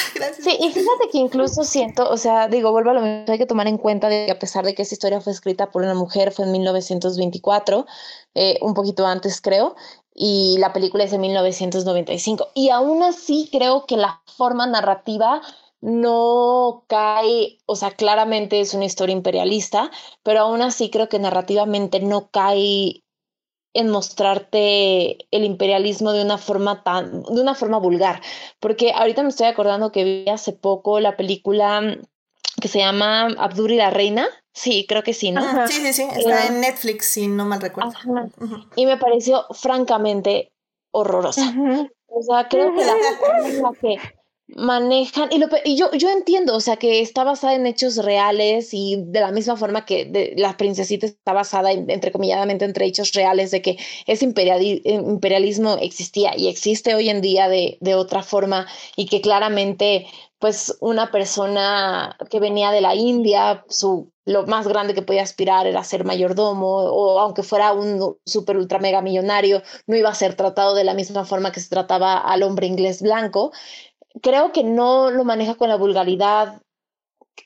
Sí, y fíjate que incluso siento, o sea, digo, vuelvo a lo mismo, hay que tomar en cuenta de que a pesar de que esa historia fue escrita por una mujer, fue en 1924, eh, un poquito antes creo, y la película es de 1995. Y aún así creo que la forma narrativa no cae, o sea, claramente es una historia imperialista, pero aún así creo que narrativamente no cae en mostrarte el imperialismo de una forma tan, de una forma vulgar. Porque ahorita me estoy acordando que vi hace poco la película que se llama Abdur y la Reina. Sí, creo que sí, ¿no? Sí, sí, sí. Está en Netflix, si no mal recuerdo. Y me pareció francamente horrorosa. O sea, creo que la que manejan, y, lo, y yo, yo entiendo, o sea, que está basada en hechos reales y de la misma forma que de, la princesita está basada, en, entrecomilladamente, entre hechos reales de que ese imperialismo existía y existe hoy en día de, de otra forma y que claramente pues una persona que venía de la India, su, lo más grande que podía aspirar era ser mayordomo, o aunque fuera un super ultra mega millonario, no iba a ser tratado de la misma forma que se trataba al hombre inglés blanco. Creo que no lo maneja con la vulgaridad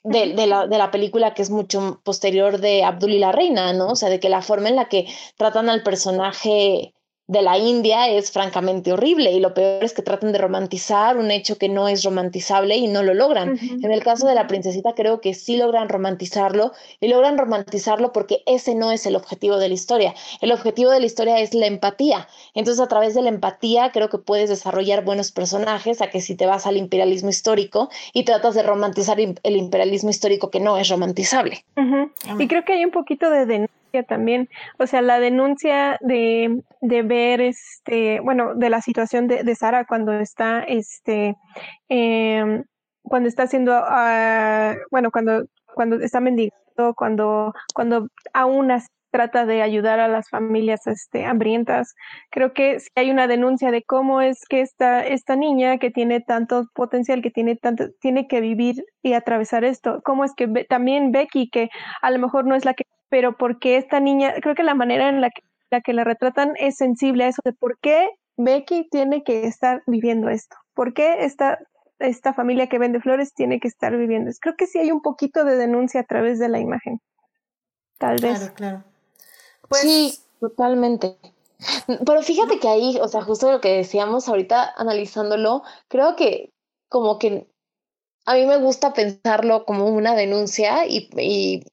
de, de, la, de, la, película que es mucho posterior de Abdul y la Reina, ¿no? O sea, de que la forma en la que tratan al personaje de la India es francamente horrible y lo peor es que tratan de romantizar un hecho que no es romantizable y no lo logran. En el caso de la princesita creo que sí logran romantizarlo y logran romantizarlo porque ese no es el objetivo de la historia. El objetivo de la historia es la empatía. Entonces a través de la empatía creo que puedes desarrollar buenos personajes a que si te vas al imperialismo histórico y tratas de romantizar el imperialismo histórico que no es romantizable. Y creo que hay un poquito de también, o sea, la denuncia de, de ver, este, bueno, de la situación de, Sara cuando está, este, em, cuando está haciendo, uh, bueno, cuando, cuando está mendigando, cuando, cuando aún así trata de ayudar a las familias este, hambrientas. Creo que si hay una denuncia de cómo es que esta, esta niña que tiene tanto potencial, que tiene tanto, tiene que vivir y atravesar esto, cómo es que también Becky, que a lo mejor no es la que pero porque esta niña, creo que la manera en la que, la que la retratan es sensible a eso de por qué Becky tiene que estar viviendo esto, por qué esta, esta familia que vende flores tiene que estar viviendo esto. Creo que sí hay un poquito de denuncia a través de la imagen, tal vez. Claro, claro. Pues... Sí, totalmente. Pero fíjate que ahí, o sea, justo lo que decíamos ahorita analizándolo, creo que como que a mí me gusta pensarlo como una denuncia y, y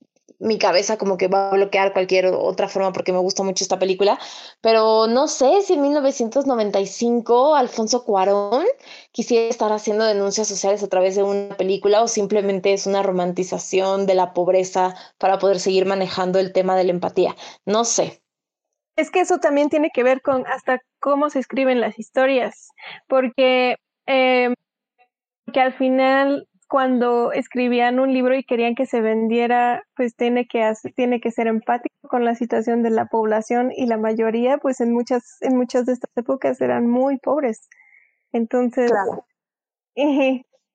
mi cabeza como que va a bloquear cualquier otra forma porque me gusta mucho esta película, pero no sé si en 1995 Alfonso Cuarón quisiera estar haciendo denuncias sociales a través de una película o simplemente es una romantización de la pobreza para poder seguir manejando el tema de la empatía. No sé. Es que eso también tiene que ver con hasta cómo se escriben las historias, porque eh, al final cuando escribían un libro y querían que se vendiera, pues tiene que tiene que ser empático con la situación de la población y la mayoría, pues en muchas en muchas de estas épocas eran muy pobres. Entonces,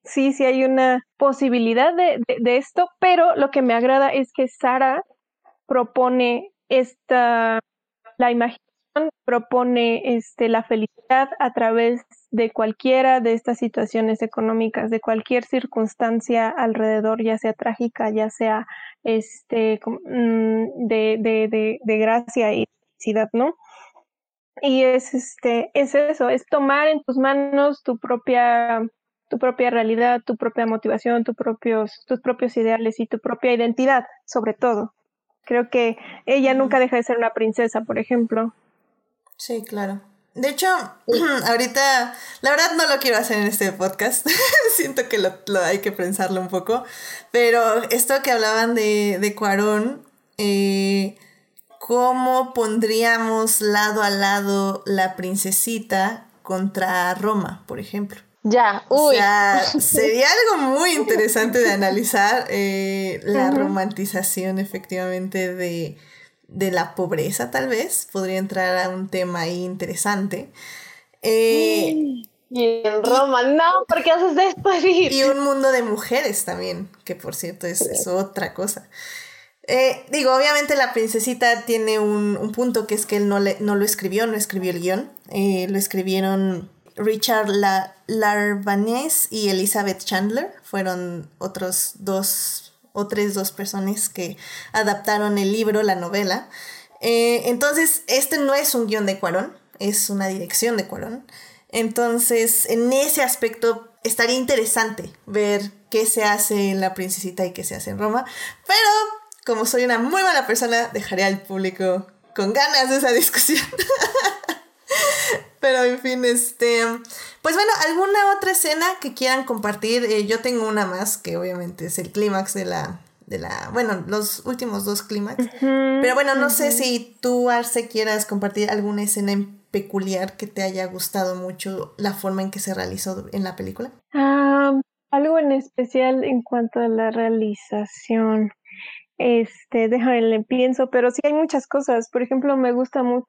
sí, sí hay una posibilidad de, de esto, pero lo que me agrada es que Sara propone esta la imaginación propone este, la felicidad a través de cualquiera de estas situaciones económicas, de cualquier circunstancia alrededor, ya sea trágica, ya sea este, mm, de, de, de, gracia y felicidad, ¿no? Y es, este, es eso, es tomar en tus manos tu propia tu propia realidad, tu propia motivación, tus propios, tus propios ideales y tu propia identidad, sobre todo. Creo que ella nunca deja de ser una princesa, por ejemplo. Sí, claro. De hecho, ahorita, la verdad no lo quiero hacer en este podcast. Siento que lo, hay que pensarlo un poco. Pero esto que hablaban de, de Cuarón, eh, ¿cómo pondríamos lado a lado la princesita contra Roma, por ejemplo? Ya, uy. O sea, sería algo muy interesante de analizar eh, la romantización efectivamente de, de la pobreza, tal vez, podría entrar a un tema ahí interesante. Eh, y en Roma, no, ¿por qué haces esto? Y un mundo de mujeres también, que por cierto es, otra cosa. Eh, digo, obviamente la princesita tiene un, punto que es que él no, le, no lo escribió, no escribió el guion, eh, lo escribieron Richard La Larvanés y Elizabeth Chandler, fueron otros dos tres dos personas que adaptaron el libro, la novela. Eh, entonces, este no es un guion de Cuarón, es una dirección de Cuarón. Entonces, en ese aspecto estaría interesante ver qué se hace en La Princesita y qué se hace en Roma. Pero, como soy una muy mala persona, dejaré al público con ganas de esa discusión. Pero en fin, este. Pues bueno, ¿alguna otra escena que quieran compartir? Eh, yo tengo una más, que obviamente es el clímax de la. De la, bueno, los últimos dos clímax. Pero bueno, no sé si tú, Arce, quieras compartir alguna escena en peculiar que te haya gustado mucho la forma en que se realizó en la película. Ah, algo en especial en cuanto a la realización. Este, déjame, pienso, pero sí hay muchas cosas. Por ejemplo, me gusta mucho,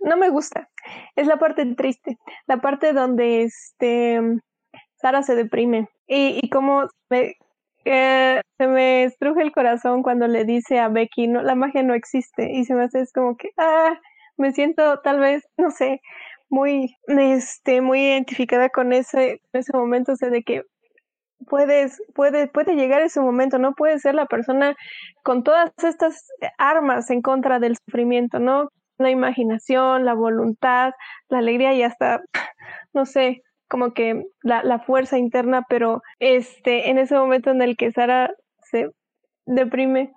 no me gusta, es la parte triste, la parte donde este, Sara se deprime y, y como eh, se me estruje el corazón cuando le dice a Becky, no, la magia no existe y se me hace es como que, ah, me siento tal vez, no sé, muy, este, muy identificada con ese, ese momento, o sea, de que puedes, puede, puede llegar ese momento, no puedes ser la persona con todas estas armas en contra del sufrimiento, ¿no? La imaginación, la voluntad, la alegría y hasta, no sé, como que la, la fuerza interna, pero este, en ese momento en el que Sara se deprime,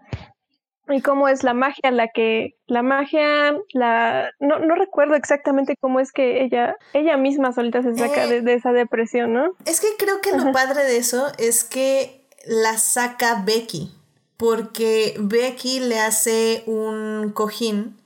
y cómo es la magia la que la magia la no, no recuerdo exactamente cómo es que ella ella misma solita se saca eh, de, esa depresión no es que creo que lo padre de eso es que la saca Becky porque Becky le hace un cojín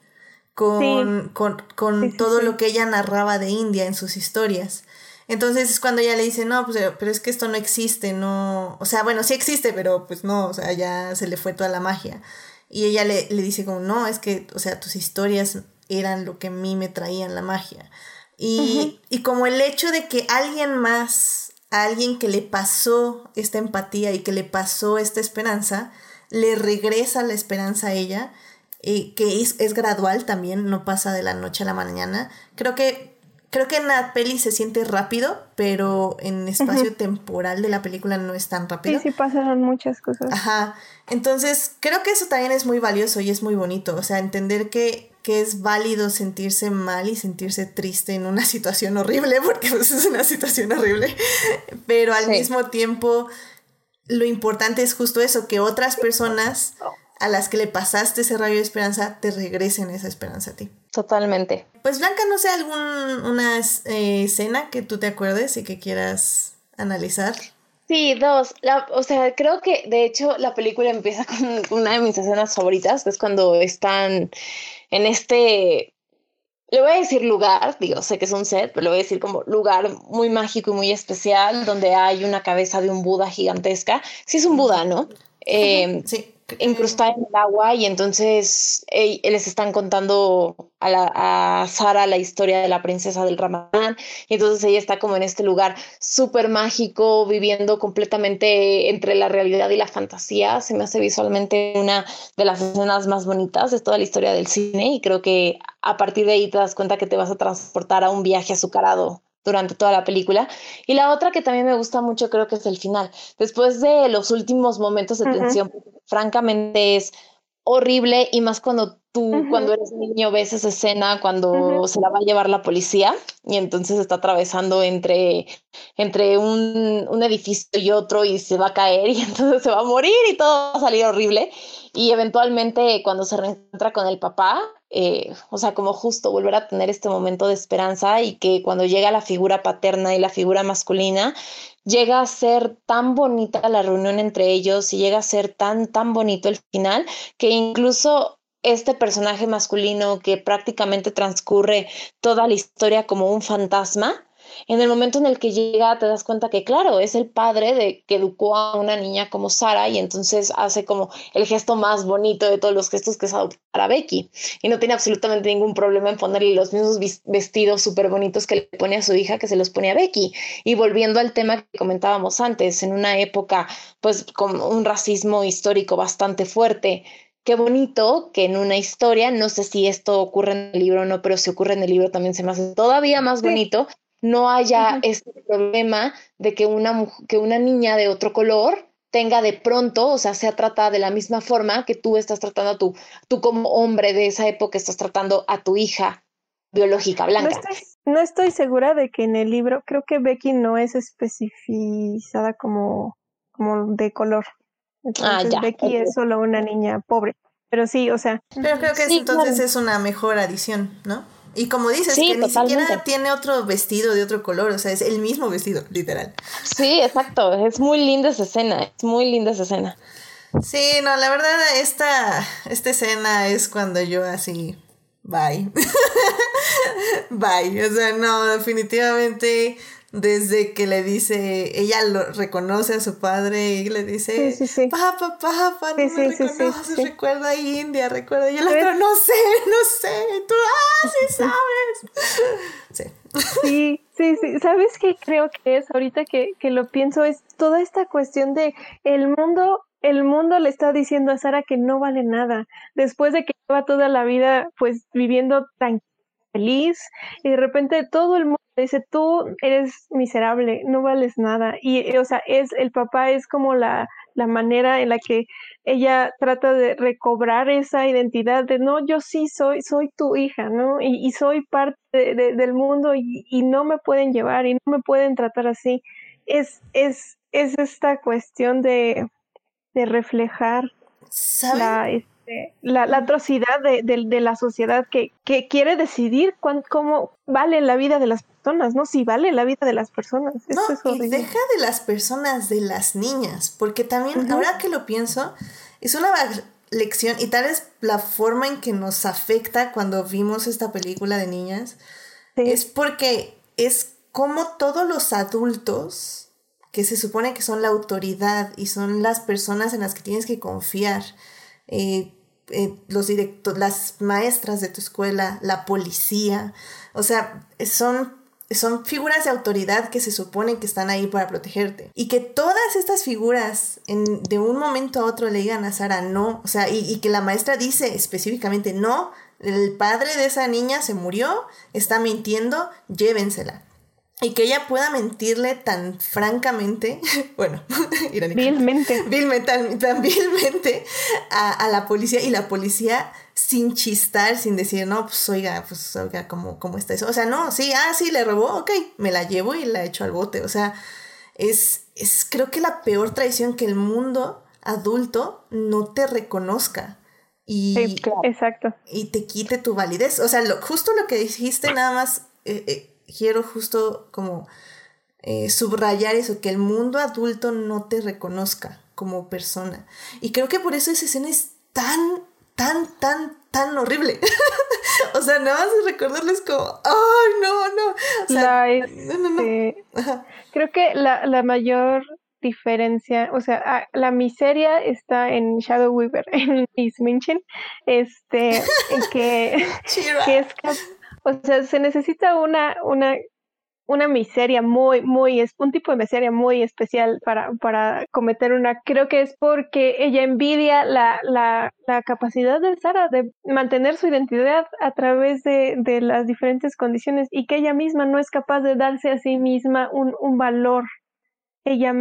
con, con, con todo lo que ella narraba de India en sus historias. Entonces es cuando ella le dice, no, pues, pero es que esto no existe, no, o sea, bueno, sí existe, pero pues no, o sea, ya se le fue toda la magia. Y ella le, le dice como, no, es que, o sea, tus historias eran lo que a mí me traían la magia. Y, y como el hecho de que alguien más, alguien que le pasó esta empatía y que le pasó esta esperanza, le regresa la esperanza a ella, y que es, es gradual también, no pasa de la noche a la mañana. Creo que creo que en la peli se siente rápido, pero en espacio temporal de la película no es tan rápido. Sí, sí pasaron muchas cosas. Ajá. Entonces, creo que eso también es muy valioso y es muy bonito. O sea, entender que, que es válido sentirse mal y sentirse triste en una situación horrible, porque pues, es una situación horrible. Pero al mismo tiempo, lo importante es justo eso, que otras personas a las que le pasaste ese rayo de esperanza te regresen esa esperanza a ti. Totalmente. Pues Blanca, no sé, alguna eh, escena que tú te acuerdes y que quieras analizar. Sí, dos. o sea, creo que de hecho la película empieza con una de mis escenas favoritas, que es cuando están en este, le voy a decir lugar, digo, sé que es un set, pero le voy a decir como lugar muy mágico y muy especial, donde hay una cabeza de un Buda gigantesca. Sí es un Buda, ¿no? Eh, sí incrustada en el agua y entonces les están contando a, la, a Sara la historia de la princesa del Ramadán y entonces ella está como en este lugar súper mágico, viviendo completamente entre la realidad y la fantasía. Se me hace visualmente una de las escenas más bonitas de toda la historia del cine y creo que a partir de ahí te das cuenta que te vas a transportar a un viaje azucarado durante toda la película. Y la otra que también me gusta mucho creo que es el final. Después de los últimos momentos de tensión, francamente es horrible y más cuando tú, cuando eres niño, ves esa escena cuando se la va a llevar la policía y entonces está atravesando entre, entre un, un, edificio y otro y se va a caer y entonces se va a morir y todo va a salir horrible. Y eventualmente cuando se reencuentra con el papá, eh, o sea, como justo volver a tener este momento de esperanza y que cuando llega la figura paterna y la figura masculina, llega a ser tan bonita la reunión entre ellos y llega a ser tan, tan bonito el final, que incluso este personaje masculino que prácticamente transcurre toda la historia como un fantasma, en el momento en el que llega te das cuenta que, claro, es el padre de que educó a una niña como Sara y entonces hace como el gesto más bonito de todos los gestos que es adoptar a Becky y no tiene absolutamente ningún problema en ponerle los mismos vestidos súper bonitos que le pone a su hija que se los pone a Becky. Y volviendo al tema que comentábamos antes, en una época pues con un racismo histórico bastante fuerte, qué bonito que en una historia, no sé si esto ocurre en el libro o no, pero si ocurre en el libro también se me hace todavía más bonito no haya este problema de que una, que una niña de otro color tenga de pronto, o sea, sea tratada de la misma forma que tú estás tratando a tu, tú como hombre de esa época estás tratando a tu hija biológica blanca. No estoy, segura de que en el libro, creo que Becky no es especificada como, como de color. Ah, ya. Becky es solo una niña pobre. Pero sí, o sea. Pero creo que entonces es una mejor adición, ¿no? Y como dices, que ni siquiera tiene otro vestido de otro color, o sea, es el mismo vestido, literal. Sí, exacto, es muy linda esa escena, es muy linda esa escena. Sí, no, la verdad, esta, esta escena es cuando yo así, bye. bye, o sea, no, definitivamente desde que le dice, ella lo reconoce a su padre y le dice, sí, sí, papá, papá, no me reconoces, recuerda a India, recuerda, y el otro, no sé, no sé, tú, ah, sí sabes. sí. Sí, sí, sí, ¿sabes qué creo que es? Ahorita que, que lo pienso, es toda esta cuestión de el mundo el mundo le está diciendo a Sara que no vale nada, después de que lleva toda la vida pues viviendo tan feliz y de repente todo el mundo dice, tú eres miserable, no vales nada. Y, o sea, es, el papá es como la, la manera en la que ella trata de recobrar esa identidad de, no, yo sí soy, soy tu hija, ¿no? Y, soy parte del mundo y, no me pueden llevar y no me pueden tratar así. Es, es, es esta cuestión de, de reflejar la, este, la, atrocidad de, de, la sociedad que, que quiere decidir cómo vale la vida de las personas, ¿no? Si vale la vida de las personas. no, y deja de las personas, de las niñas, porque también, ahora que lo pienso, es una lección y tal vez la forma en que nos afecta cuando vimos esta película de niñas es porque es como todos los adultos que se supone que son la autoridad y son las personas en las que tienes que confiar, eh, eh, los directos, las maestras de tu escuela, la policía, o sea, son son figuras de autoridad que se suponen que están ahí para protegerte. Y que todas estas figuras en, de un momento a otro le digan a Sara no, o sea, y, y, que la maestra dice específicamente no, el padre de esa niña se murió, está mintiendo, llévensela y que ella pueda mentirle tan francamente, bueno, vilmente, vilmente tan, vilmente a, la policía y la policía sin chistar, sin decir, no, pues oiga, pues oiga, ¿cómo, cómo está eso? O sea, no, sí, ah, sí, le robó, ok, me la llevo y la echo al bote. O sea, es, es creo que la peor traición que el mundo adulto no te reconozca. Y, exacto. y te quite tu validez. O sea, lo, justo lo que dijiste, nada más eh, eh, quiero justo como eh, subrayar eso, que el mundo adulto no te reconozca como persona. Y creo que por eso esa escena es tan, tan, tan, tan horrible. o sea, nada más recordarles como, ¡ay, no, no! O sea, no, no, no. Este, creo que la, la mayor diferencia, o sea, ah, la miseria está en Shadow Weaver, en Miss Minchin, este, que, que es o sea, se necesita una, una, una miseria muy, muy, es un tipo de miseria muy especial para, para cometer una. Creo que es porque ella envidia la, la, la capacidad de Sara de mantener su identidad a través de, de, las diferentes condiciones y que ella misma no es capaz de darse a sí misma un, un valor. Ella,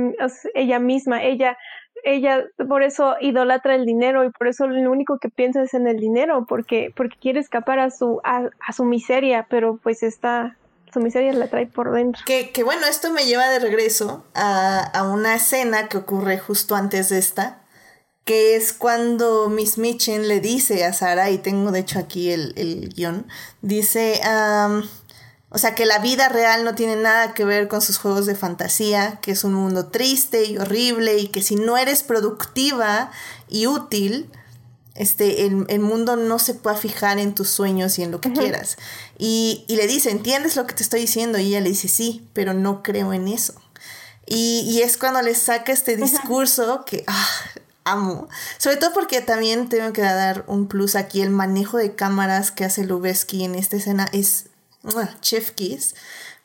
ella misma, ella ella por eso idolatra el dinero y por eso lo único que piensa es en el dinero, porque, porque quiere escapar a su, a, su miseria, pero pues está, su miseria la trae por dentro. Que, que bueno, esto me lleva de regreso a, a, una escena que ocurre justo antes de esta, que es cuando Miss Mitchin le dice a Sara, y tengo de hecho aquí el, el guion, dice, o sea, que la vida real no tiene nada que ver con sus juegos de fantasía, que es un mundo triste y horrible y que si no eres productiva y útil, este, el, mundo no se puede fijar en tus sueños y en lo que quieras. Y, le dice, ¿entiendes lo que te estoy diciendo? Y ella le dice, sí, pero no creo en eso. Y, es cuando le saca este discurso que ah, amo. Sobre todo porque también tengo que dar un plus aquí. El manejo de cámaras que hace Lubeski en esta escena es Chef Kiss.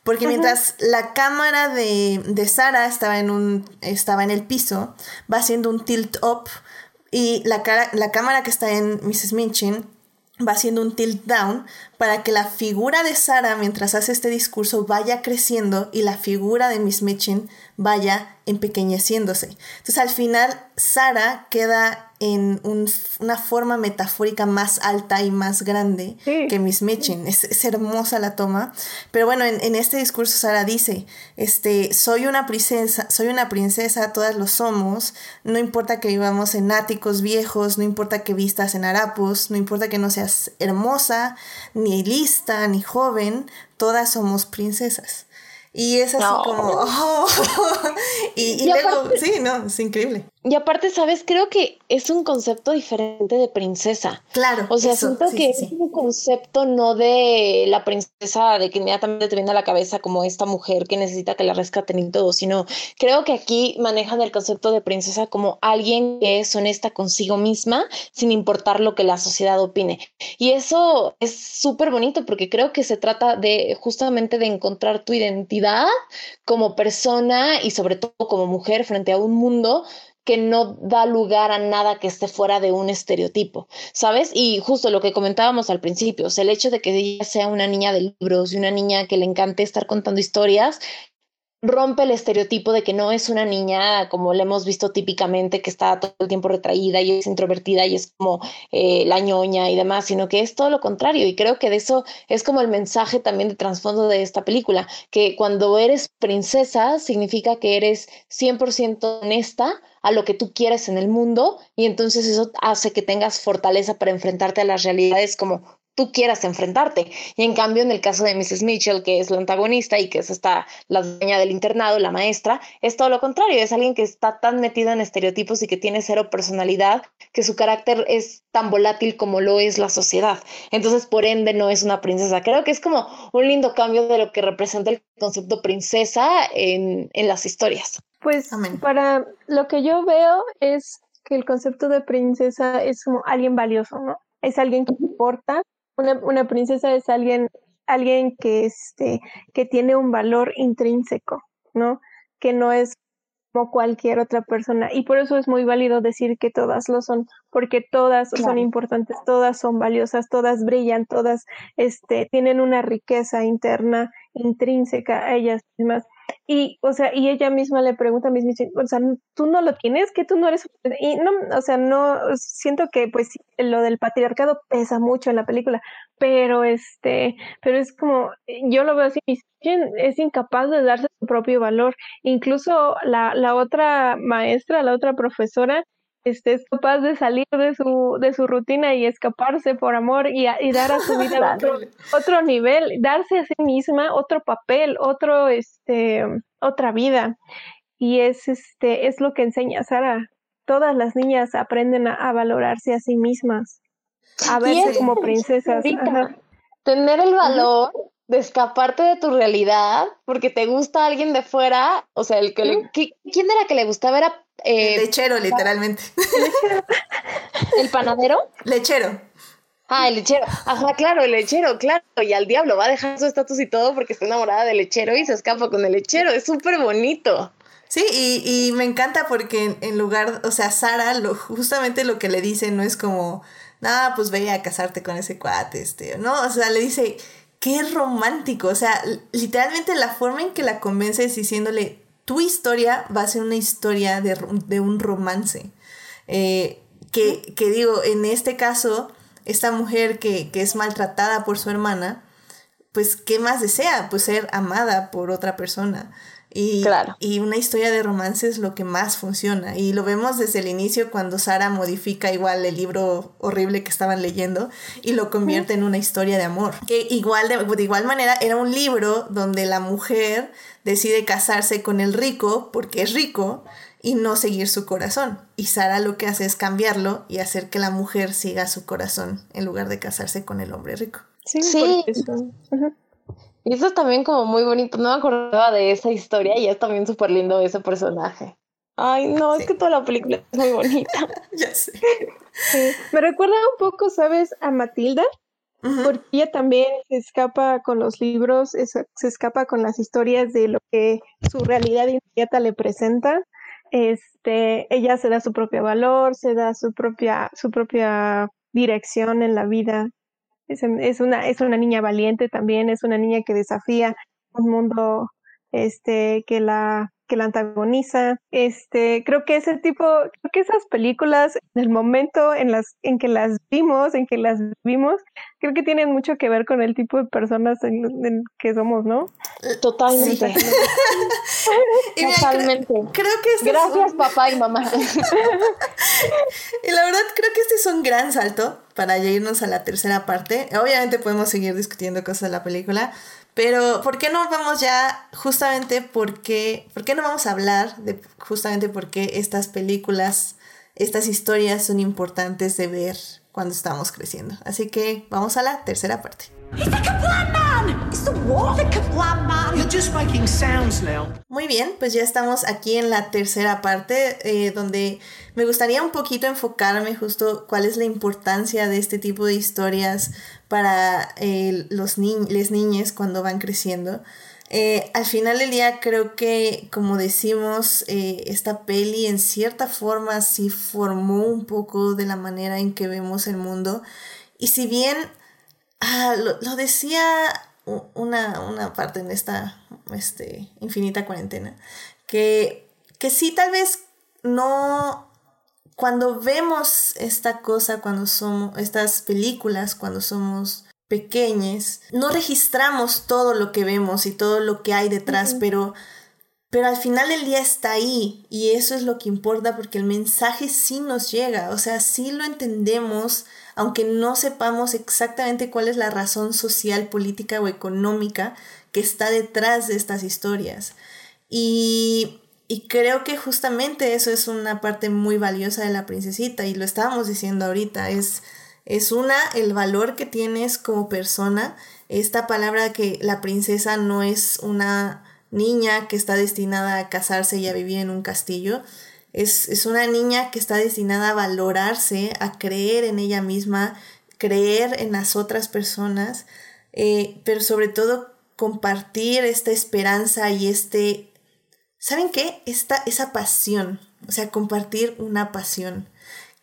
Porque mientras la cámara de, de Sara estaba en, un, estaba en el piso, va haciendo un tilt up y la, cara, la cámara que está en Mrs. Minchin va haciendo un tilt down para que la figura de Sara mientras hace este discurso vaya creciendo y la figura de Miss Minchin vaya empequeñeciéndose. Entonces al final Sara queda en una forma metafórica más alta y más grande que Miss Mitchin. Es, hermosa la toma. Pero bueno, en, este discurso Sara dice, este, soy una princesa, soy una princesa, todas lo somos, no importa que vivamos en áticos viejos, no importa que vistas en harapos, no importa que no seas hermosa, ni ni lista, ni joven, todas somos princesas. Y es así como, oh. y, luego, sí, no, es increíble. Y aparte, ¿sabes? Creo que es un concepto diferente de princesa. Claro. O sea, siento que es un concepto no de la princesa, de que inmediatamente te viene a la cabeza como esta mujer que necesita que la rescaten y todo, sino creo que aquí manejan el concepto de princesa como alguien que es honesta consigo misma, sin importar lo que la sociedad opine. Y eso es súper bonito porque creo que se trata de justamente de encontrar tu identidad como persona y sobre todo como mujer frente a un mundo que no da lugar a nada que esté fuera de un estereotipo, ¿sabes? Y justo lo que comentábamos al principio, el hecho de que ella sea una niña de libros y una niña que le encante estar contando historias, rompe el estereotipo de que no es una niña como le hemos visto típicamente que está todo el tiempo retraída y es introvertida y es como eh, la ñoña y demás, sino que es todo lo contrario. Y creo que de eso es como el mensaje también de trasfondo de esta película, que cuando eres princesa significa que eres 100% honesta a lo que tú quieres en el mundo y entonces eso hace que tengas fortaleza para enfrentarte a las realidades como tú quieras enfrentarte. Y en cambio, en el caso de Mrs. Mitchell, que es la antagonista y que es esta, la dueña del internado, la maestra, es todo lo contrario, es alguien que está tan metida en estereotipos y que tiene cero personalidad, que su carácter es tan volátil como lo es la sociedad. Entonces, por ende, no es una princesa. Creo que es como un lindo cambio de lo que representa el concepto princesa en, en las historias. Pues para lo que yo veo es que el concepto de princesa es como alguien valioso, ¿no? Es alguien que importa, una, una princesa es alguien, alguien que, este, que tiene un valor intrínseco, ¿no? Que no es como cualquier otra persona. Y por eso es muy válido decir que todas lo son, porque todas son importantes, todas son valiosas, todas brillan, todas este, tienen una riqueza interna intrínseca a ellas mismas. Y, o sea, y ella misma le pregunta a mis o sea, tú no lo tienes, que tú no eres, y no, o sea, no, siento que pues lo del patriarcado pesa mucho en la película, pero este, pero es como, yo lo veo así, es incapaz de darse su propio valor, incluso la, la otra maestra, la otra profesora, este, es capaz de salir de su, de su rutina y escaparse por amor y, y dar a su vida otro, otro, nivel, darse a sí misma otro papel, otro, este, otra vida. Y es, este, es lo que enseña Sara. Todas las niñas aprenden a, valorarse a sí mismas, a verse como princesas. Tener el valor de escaparte de tu realidad porque te gusta alguien de fuera, o sea, el que le, ¿quién era que le gustaba? Era eh, lechero, literalmente. ¿El panadero? Lechero. Ah, el lechero. Ajá, claro, el lechero, claro. Y al diablo va a dejar su estatus y todo porque está enamorada del lechero y se escapa con el lechero. Es súper bonito. Sí, y, y, me encanta porque en, lugar, o sea, Sara, lo, justamente lo que le dice no es como, nada, pues ve a casarte con ese cuate, este, ¿no? O sea, le dice, qué romántico. O sea, literalmente la forma en que la convence es diciéndole, tu historia va a ser una historia de, un romance. Eh, que, que, digo, en este caso, esta mujer que, que, es maltratada por su hermana, pues, ¿qué más desea? Pues ser amada por otra persona. Y, y una historia de romance es lo que más funciona. Y lo vemos desde el inicio cuando Sara modifica igual el libro horrible que estaban leyendo y lo convierte en una historia de amor. Que igual de, de igual manera era un libro donde la mujer decide casarse con el rico porque es rico y no seguir su corazón. Y Sara lo que hace es cambiarlo y hacer que la mujer siga su corazón en lugar de casarse con el hombre rico. Sí, sí. Y eso es también como muy bonito. No me acordaba de esa historia y es también súper lindo ese personaje. Ay, no, es que toda la película es muy bonita. ya sé. Me recuerda un poco, ¿sabes? A Matilda. Porque ella también se escapa con los libros, se escapa con las historias de lo que su realidad inmediata le presenta. Este, ella se da su propio valor, se da su propia, su propia dirección en la vida. Es, una, es una niña valiente también, es una niña que desafía un mundo este, que, la, que la antagoniza. Este, creo que ese tipo, creo que esas películas, en el momento en las en que las vimos, en que las vimos, creo que tienen mucho que ver con el tipo de personas en, que somos, ¿no? Totalmente. Totalmente. Creo, que este Gracias, papá y mamá. y la verdad, creo que este es un gran salto para ya irnos a la tercera parte. Obviamente podemos seguir discutiendo cosas de la película, pero ¿por qué no vamos ya justamente porque, ¿por qué no vamos a hablar de justamente por qué estas películas, estas historias son importantes de ver cuando estamos creciendo? Así que vamos a la tercera parte. Muy bien, pues ya estamos aquí en la tercera parte eh, donde me gustaría un poquito enfocarme justo cuál es la importancia de este tipo de historias para eh, los las niñas cuando van creciendo. Eh, al final del día creo que, como decimos, esta peli en cierta forma sí formó un poco de la manera en que vemos el mundo. Y si bien Ah, lo, decía una, parte en esta este, infinita cuarentena, que, que sí, tal vez no, cuando vemos esta cosa, cuando somos, estas películas, cuando somos pequeños, no registramos todo lo que vemos y todo lo que hay detrás, pero, pero al final el día está ahí y eso es lo que importa porque el mensaje sí nos llega, o sea, sí lo entendemos aunque no sepamos exactamente cuál es la razón social, política o económica que está detrás de estas historias. Y, creo que justamente eso es una parte muy valiosa de la princesita y lo estábamos diciendo ahorita, es, es una, el valor que tienes como persona, esta palabra que la princesa no es una niña que está destinada a casarse y a vivir en un castillo, es, una niña que está destinada a valorarse, a creer en ella misma, creer en las otras personas, eh, pero sobre todo compartir esta esperanza y este, ¿saben qué? Esta, esa pasión, o sea, compartir una pasión,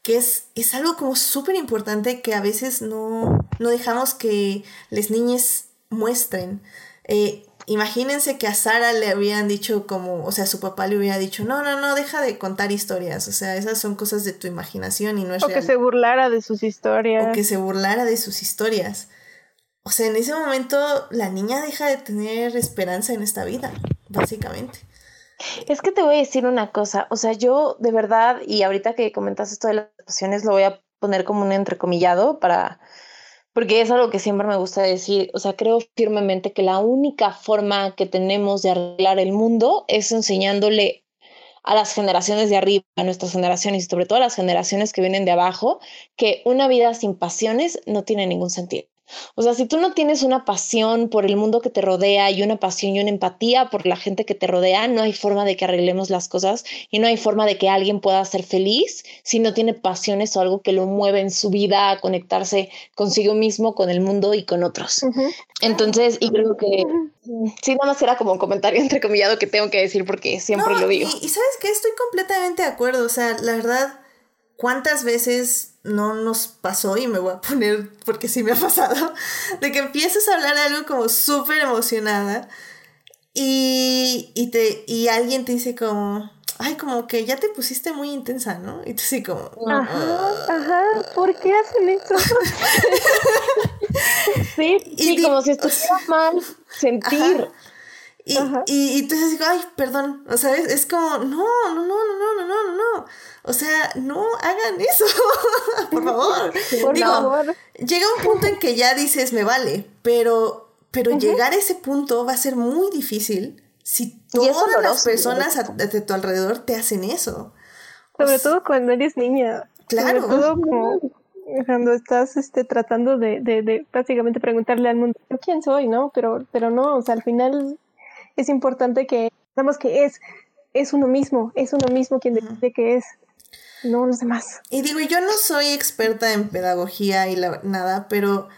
que es, es algo como súper importante que a veces no, no dejamos que las niñas muestren. Eh, imagínense que a Sara le habían dicho como, o sea, su papá le hubiera dicho, no, no, no, deja de contar historias, o sea, esas son cosas de tu imaginación y no es o que se burlara de sus historias. O que se burlara de sus historias. O sea, en ese momento la niña deja de tener esperanza en esta vida, básicamente. Es que te voy a decir una cosa, o sea, yo de verdad, y ahorita que comentas esto de las pasiones, lo voy a poner como un entrecomillado para porque es algo que siempre me gusta decir, o sea, creo firmemente que la única forma que tenemos de arreglar el mundo es enseñándole a las generaciones de arriba, a nuestras generaciones y sobre todo a las generaciones que vienen de abajo, que una vida sin pasiones no tiene ningún sentido. O sea, si tú no tienes una pasión por el mundo que te rodea y una pasión y una empatía por la gente que te rodea, no hay forma de que arreglemos las cosas y no hay forma de que alguien pueda ser feliz si no tiene pasiones o algo que lo mueve en su vida a conectarse consigo mismo, con el mundo y con otros. Entonces, y creo que sí, nada más era como un comentario entrecomillado que tengo que decir porque siempre lo digo. Y, y sabes que estoy completamente de acuerdo. O sea, la verdad, ¿cuántas veces no nos pasó y me voy a poner porque sí me ha pasado, de que empiezas a hablar de algo como súper emocionada y, y, te, y alguien te dice como, ay, como que ya te pusiste muy intensa, ¿no? Y tú así como... Ajá, ah". ajá, ¿por qué hacen eso? sí, y como si estuviera mal sentir. Y, y, y, entonces digo, ay, perdón, o sea, es, como, no, no, no, no, no, no, no, no, o sea, no hagan eso, por favor. Por favor. Llega un punto en que ya dices, me vale, pero, pero llegar a ese punto va a ser muy difícil si todas las personas de tu alrededor te hacen eso. Sobre todo cuando eres niña. Claro. Sobre todo cuando estás este, tratando de, de, de, básicamente preguntarle al mundo quién soy, ¿no? Pero, pero no, o sea, al final es importante que sabemos que es, es uno mismo, es uno mismo quien decide que es, no los demás. Y digo, yo no soy experta en pedagogía y nada, pero,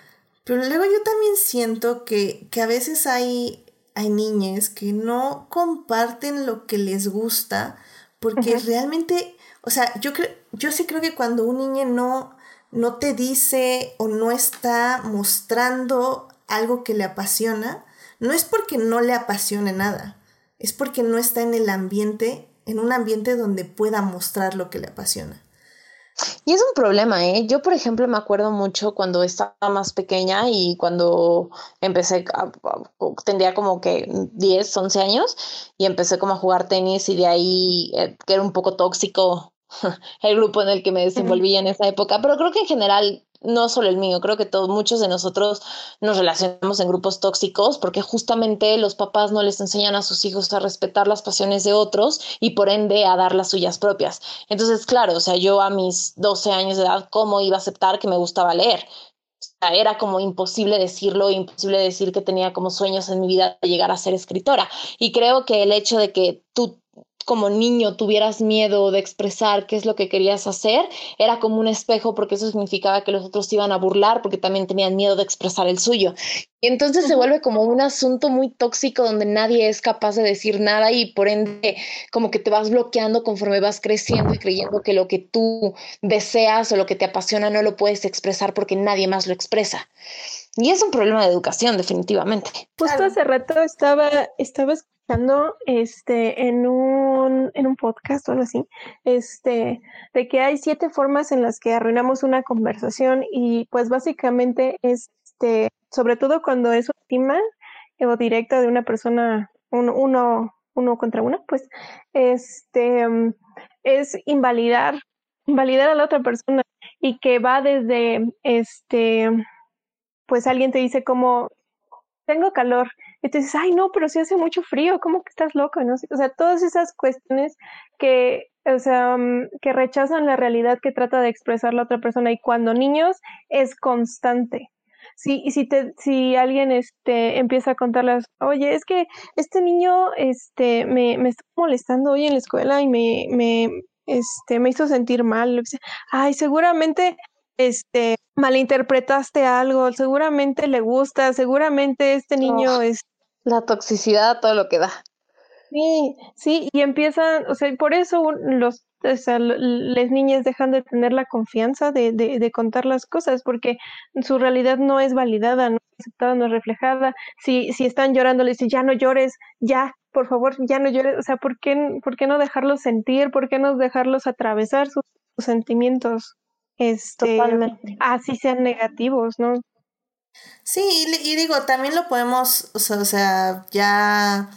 pero luego yo también siento que, que a veces hay, hay niñas que no comparten lo que les gusta porque realmente, o sea, yo, creo yo sí creo que cuando un niño no, no te dice o no está mostrando algo que le apasiona, no es porque no le apasione nada, es porque no está en el ambiente, en un ambiente donde pueda mostrar lo que le apasiona. Y es un problema, ¿eh? Yo, por ejemplo, me acuerdo mucho cuando estaba más pequeña y cuando empecé, tendría como que 10, 11 años y empecé como a jugar tenis y de ahí, eh, que era un poco tóxico el grupo en el que me desenvolvía en esa época, pero creo que en general no solo el mío, creo que todos, muchos de nosotros nos relacionamos en grupos tóxicos porque justamente los papás no les enseñan a sus hijos a respetar las pasiones de otros y por ende a dar las suyas propias. Entonces, claro, o sea, yo a mis 12 años de edad, ¿cómo iba a aceptar que me gustaba leer? Era como imposible decirlo, imposible decir que tenía como sueños en mi vida de llegar a ser escritora. Y creo que el hecho de que tú como niño tuvieras miedo de expresar qué es lo que querías hacer, era como un espejo porque eso significaba que los otros iban a burlar porque también tenían miedo de expresar el suyo. Y entonces se vuelve como un asunto muy tóxico donde nadie es capaz de decir nada y por ende como que te vas bloqueando conforme vas creciendo y creyendo que lo que tú deseas o lo que te apasiona no lo puedes expresar porque nadie más lo expresa. Y es un problema de educación, definitivamente. Justo hace rato estaba, estaba este, en un, podcast o algo así, este, de que hay siete formas en las que arruinamos una conversación y pues básicamente este, sobre todo cuando es última o directa de una persona, uno, contra uno, pues, este, es invalidar, invalidar a la otra persona y que va desde, este, pues alguien te dice como, tengo calor, dices, ay, no, pero si hace mucho frío, ¿cómo que estás loco? ¿no? O sea, todas esas cuestiones que, o sea, mm, que rechazan la realidad que trata de expresar la otra persona y cuando niños es constante. Sí, y si te, si alguien este empieza a contarles, oye, es que este niño este me, me está molestando hoy en la escuela y me, me, este, me hizo sentir mal, ay, seguramente este malinterpretaste algo, seguramente le gusta, seguramente este niño es la toxicidad, todo lo que da. Sí, sí, y empiezan, o sea, por eso los, o sea, las niñas dejan de tener la confianza de, de, de, contar las cosas porque su realidad no es validada, no es aceptada, no es reflejada. Si, si están llorando, les dicen, ya no llores, ya, por favor, ya no llores. O sea, ¿por qué, por qué no dejarlos sentir? ¿Por qué no dejarlos atravesar sus, sentimientos? Este, Totalmente. Así sean negativos, ¿no? Sí, y, digo, también lo podemos, o sea, ya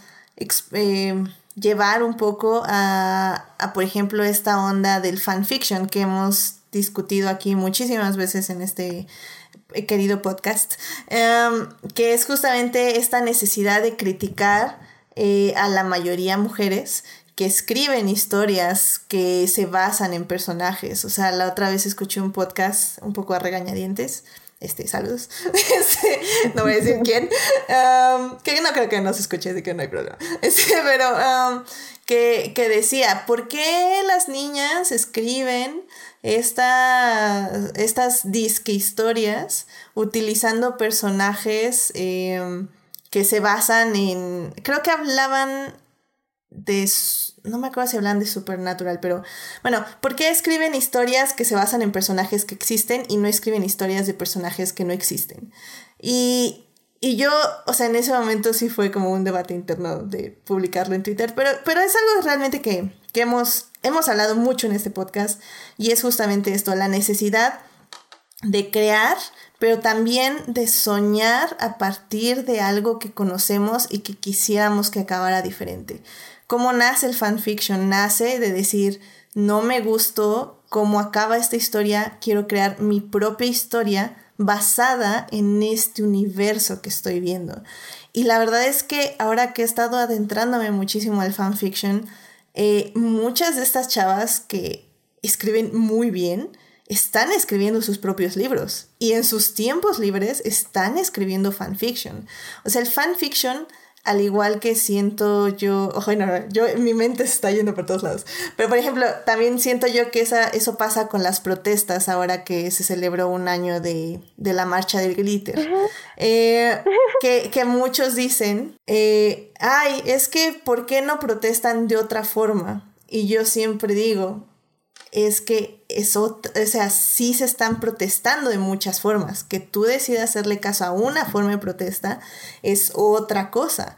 eh, llevar un poco a, a, por ejemplo, esta onda del fanfiction que hemos discutido aquí muchísimas veces en este querido podcast, em, que es justamente esta necesidad de criticar eh, a la mayoría mujeres que escriben historias que se basan en personajes. O sea, la otra vez escuché un podcast un poco a regañadientes este, saludos, este, no voy a decir quién, um, que no creo que nos escuche, así que no hay problema, este, pero um, que, que, decía, ¿por qué las niñas escriben esta, estas disque historias utilizando personajes em, que se basan en, creo que hablaban de no me acuerdo si hablan de Supernatural, pero bueno, ¿por qué escriben historias que se basan en personajes que existen y no escriben historias de personajes que no existen? Y, y yo, o sea, en ese momento sí fue como un debate interno de publicarlo en Twitter, pero, pero es algo realmente que, que hemos, hemos hablado mucho en este podcast y es justamente esto, la necesidad de crear, pero también de soñar a partir de algo que conocemos y que quisiéramos que acabara diferente. ¿Cómo nace el fanfiction? Nace de decir, no me gustó cómo acaba esta historia, quiero crear mi propia historia basada en este universo que estoy viendo. Y la verdad es que ahora que he estado adentrándome muchísimo al fanfiction, eh, muchas de estas chavas que escriben muy bien, están escribiendo sus propios libros y en sus tiempos libres están escribiendo fanfiction. O sea, el fanfiction al igual que siento yo, ojo, no, yo, mi mente se está yendo por todos lados, pero por ejemplo, también siento yo que esa, eso pasa con las protestas ahora que se celebró un año de, la marcha del glitter, eh, que, muchos dicen, eh, ay, es que, ¿por qué no protestan de otra forma? Y yo siempre digo, es que eso, o sea, sí se están protestando de muchas formas. Que tú decidas hacerle caso a una forma de protesta es otra cosa.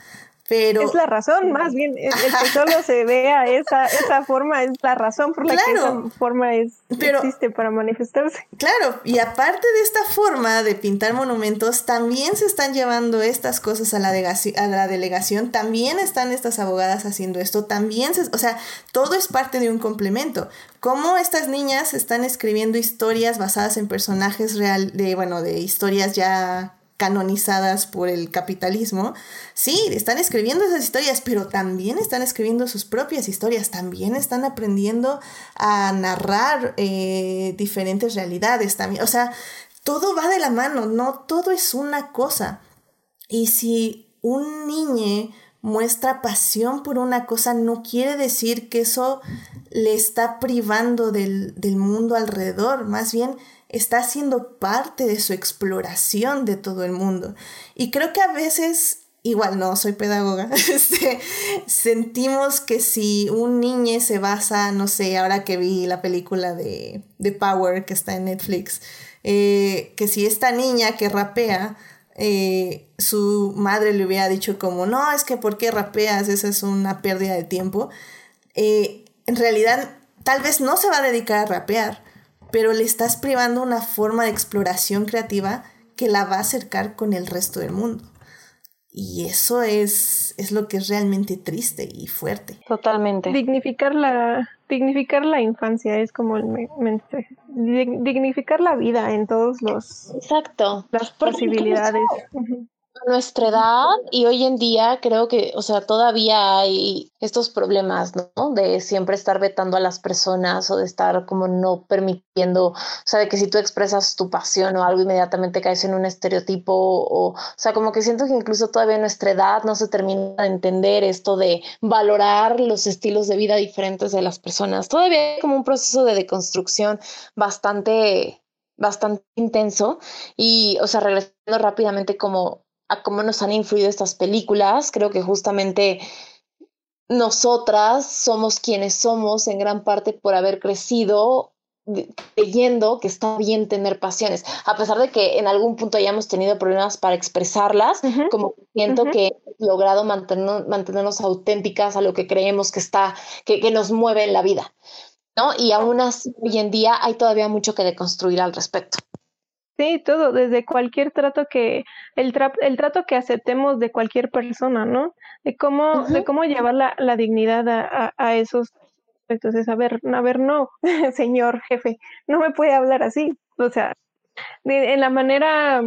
Pero, es la razón, más bien, el, que solo se vea esa, esa forma es la razón por la que esa forma es, existe para manifestarse. Claro, y aparte de esta forma de pintar monumentos, también se están llevando estas cosas a la, a la delegación, también están estas abogadas haciendo esto, también, se, o sea, todo es parte de un complemento. Cómo estas niñas están escribiendo historias basadas en personajes real, de, bueno, de historias ya canonizadas por el capitalismo, sí, están escribiendo esas historias, pero también están escribiendo sus propias historias, también están aprendiendo a narrar eh, diferentes realidades, también, o sea, todo va de la mano, no todo es una cosa. Y si un niño muestra pasión por una cosa, no quiere decir que eso le está privando del, del mundo alrededor, más bien está siendo parte de su exploración de todo el mundo. Y creo que a veces, igual no soy pedagoga, este, sentimos que si un niño se basa, no sé, ahora que vi la película de, de Power que está en Netflix, eh, que si esta niña que rapea, eh, su madre le hubiera dicho como, no, es que ¿por qué rapeas? Esa es una pérdida de tiempo. Eh, en realidad, tal vez no se va a dedicar a rapear, pero le estás privando una forma de exploración creativa que la va a acercar con el resto del mundo. Y eso es, es lo que es realmente triste y fuerte. Totalmente. Dignificar la, dignificar la infancia es como el mensaje. Dignificar la vida en todos los... Exacto. Las posibilidades nuestra edad y hoy en día creo que, o sea, todavía hay estos problemas, ¿no? De siempre estar vetando a las personas o de estar como no permitiendo, o sea, de que si tú expresas tu pasión o algo inmediatamente caes en un estereotipo o, o sea, como que siento que incluso todavía en nuestra edad no se termina de entender esto de valorar los estilos de vida diferentes de las personas. Todavía hay como un proceso de deconstrucción bastante bastante intenso y, o sea, regresando rápidamente como a cómo nos han influido estas películas. Creo que justamente nosotras somos quienes somos en gran parte por haber crecido leyendo que está bien tener pasiones, a pesar de que en algún punto hayamos tenido problemas para expresarlas, como siento que he logrado mantenernos, mantenernos auténticas a lo que creemos que está, que, que nos mueve en la vida, ¿no? Y aún así, hoy en día hay todavía mucho que deconstruir al respecto. Sí, todo, desde cualquier trato que, el, el trato que aceptemos de cualquier persona, ¿no? De cómo, de cómo llevar la, la dignidad a, a, esos aspectos. Es, a ver, a ver, no, señor jefe, no me puede hablar así. O sea, en la manera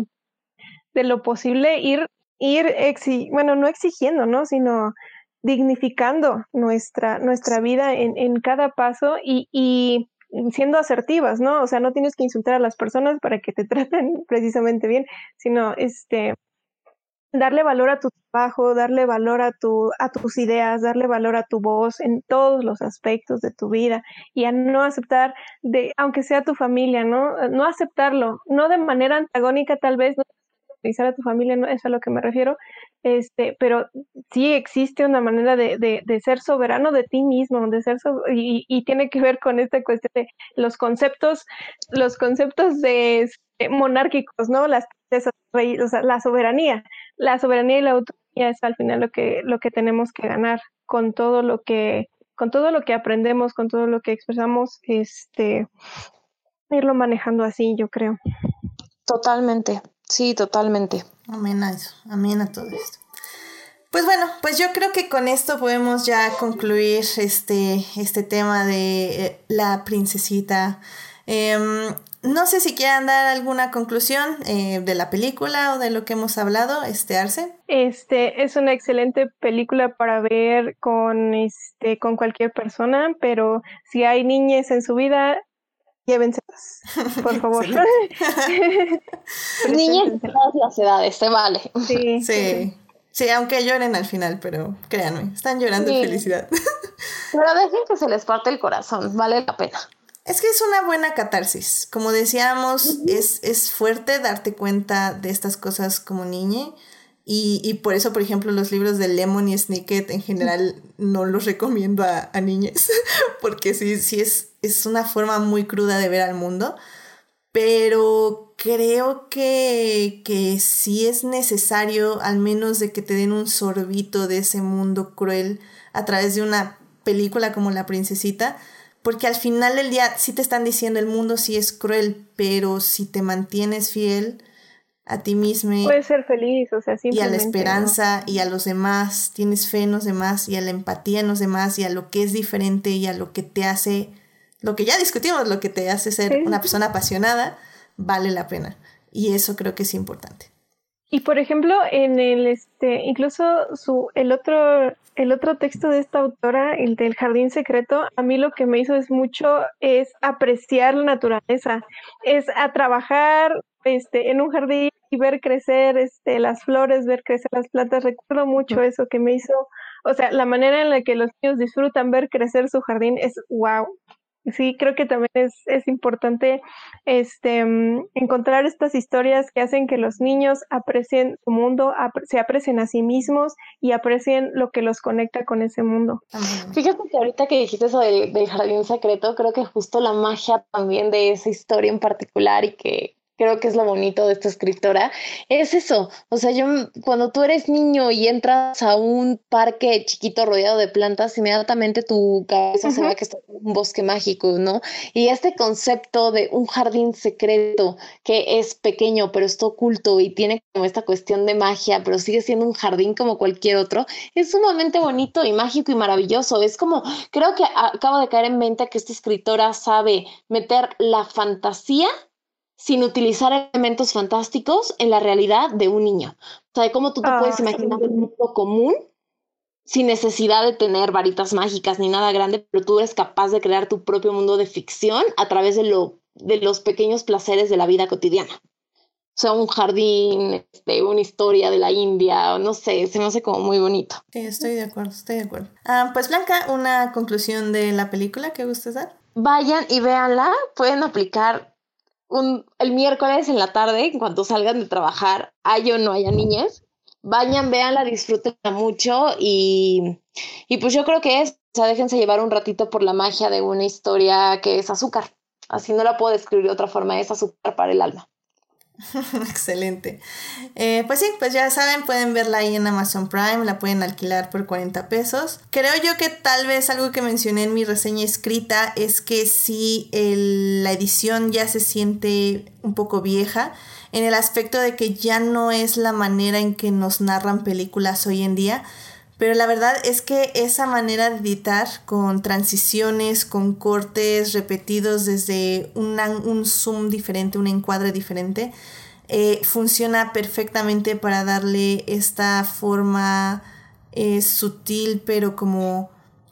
de lo posible, ir, ir, exi bueno, no exigiendo, ¿no? Sino dignificando nuestra, nuestra vida en, en cada paso y, y siendo asertivas, ¿no? O sea, no tienes que insultar a las personas para que te traten precisamente bien, sino este darle valor a tu trabajo, darle valor a tu a tus ideas, darle valor a tu voz en todos los aspectos de tu vida y a no aceptar de aunque sea tu familia, ¿no? No aceptarlo, no de manera antagónica tal vez, no a tu familia, no es a lo que me refiero, este, pero sí existe una manera de, de, ser soberano de ti mismo, de ser y, y, tiene que ver con esta cuestión de los conceptos, los conceptos de, monárquicos, ¿no? Las o sea, la soberanía, la soberanía y la autonomía es al final lo que, lo que tenemos que ganar con todo lo que, con todo lo que aprendemos, con todo lo que expresamos, este, irlo manejando así, yo creo. Totalmente, sí, totalmente. Amén a eso, amén a todo esto. Pues bueno, pues yo creo que con esto podemos ya concluir este, este tema de eh, la princesita. Em, no sé si quieran dar alguna conclusión eh, de la película o de lo que hemos hablado, este Arce. Este es una excelente película para ver con este con cualquier persona, pero si hay niñas en su vida, llévenselas, por favor. Niñas de todas las edades, se vale. Sí. sí. Sí, aunque lloren al final, pero créanme, están llorando de felicidad. Pero dejen que se les parte el corazón, vale la pena. Es que es una buena catarsis. Como decíamos, es, es fuerte darte cuenta de estas cosas como niña. Y, y, por eso, por ejemplo, los libros de Lemon y Snicket en general no los recomiendo a, a niñas, porque sí, sí es, es una forma muy cruda de ver al mundo. pero creo que, que sí es necesario, al menos de que te den un sorbito de ese mundo cruel a través de una película como La Princesita, porque al final del día sí te están diciendo el mundo sí es cruel, pero si te mantienes fiel a ti mismo. Puedes ser feliz, o sea, Y a la esperanza y a los demás, tienes fe en los demás y a la empatía en los demás y a lo que es diferente y a lo que te hace, lo que ya discutimos, lo que te hace ser una persona apasionada, vale la pena. Y eso creo que es importante. Y por ejemplo, en el este, incluso su el otro el otro texto de esta autora, el del jardín secreto, a mí lo que me hizo es mucho es apreciar la naturaleza, es a trabajar este en un jardín y ver crecer este las flores, ver crecer las plantas. Recuerdo mucho eso que me hizo, o sea, la manera en la que los niños disfrutan ver crecer su jardín es wow sí, creo que también es, es importante este, mm, encontrar estas historias que hacen que los niños aprecien su mundo, se aprecien a sí mismos y aprecien lo que los conecta con ese mundo. Fíjate que ahorita que dijiste eso del, del jardín secreto, creo que justo la magia también de esa historia en particular y que creo que es lo bonito de esta escritora, es eso. O sea, yo cuando tú eres niño y entras a un parque chiquito rodeado de plantas, inmediatamente tu cabeza se va que está en un bosque mágico, ¿no? Y este concepto de un jardín secreto que es pequeño, pero está oculto y tiene como esta cuestión de magia, pero sigue siendo un jardín como cualquier otro, es sumamente bonito y mágico y maravilloso. Es como, creo que acabo de caer en mente que esta escritora sabe meter la fantasía sin utilizar elementos fantásticos en la realidad de un niño. O sea, de cómo tú te puedes ah, imaginar un mundo común sin necesidad de tener varitas mágicas ni nada grande, pero tú eres capaz de crear tu propio mundo de ficción a través de, lo, de los pequeños placeres de la vida cotidiana. O sea, un jardín, este, una historia de la India, no sé, se me hace como muy bonito. Sí, estoy de acuerdo, estoy de acuerdo. Ah, pues Blanca, una conclusión de la película que gustes dar. Vayan y véanla, pueden aplicar el miércoles en la tarde, en cuanto salgan de trabajar, hay o no haya niñas, vayan, véanla, disfrútenla mucho y, y pues yo creo que es, o sea, déjense llevar un ratito por la magia de una historia que es azúcar. Así no la puedo describir de otra forma, es azúcar para el alma. Excelente. Eh, pues sí, pues ya saben, pueden verla ahí en Amazon Prime, la pueden alquilar por 40 pesos. Creo yo que tal vez algo que mencioné en mi reseña escrita es que sí, la edición ya se siente un poco vieja en el aspecto de que ya no es la manera en que nos narran películas hoy en día. Pero la verdad es que esa manera de editar con transiciones, con cortes repetidos desde un zoom diferente, un encuadre diferente, eh, funciona perfectamente para darle esta forma eh, sutil pero como,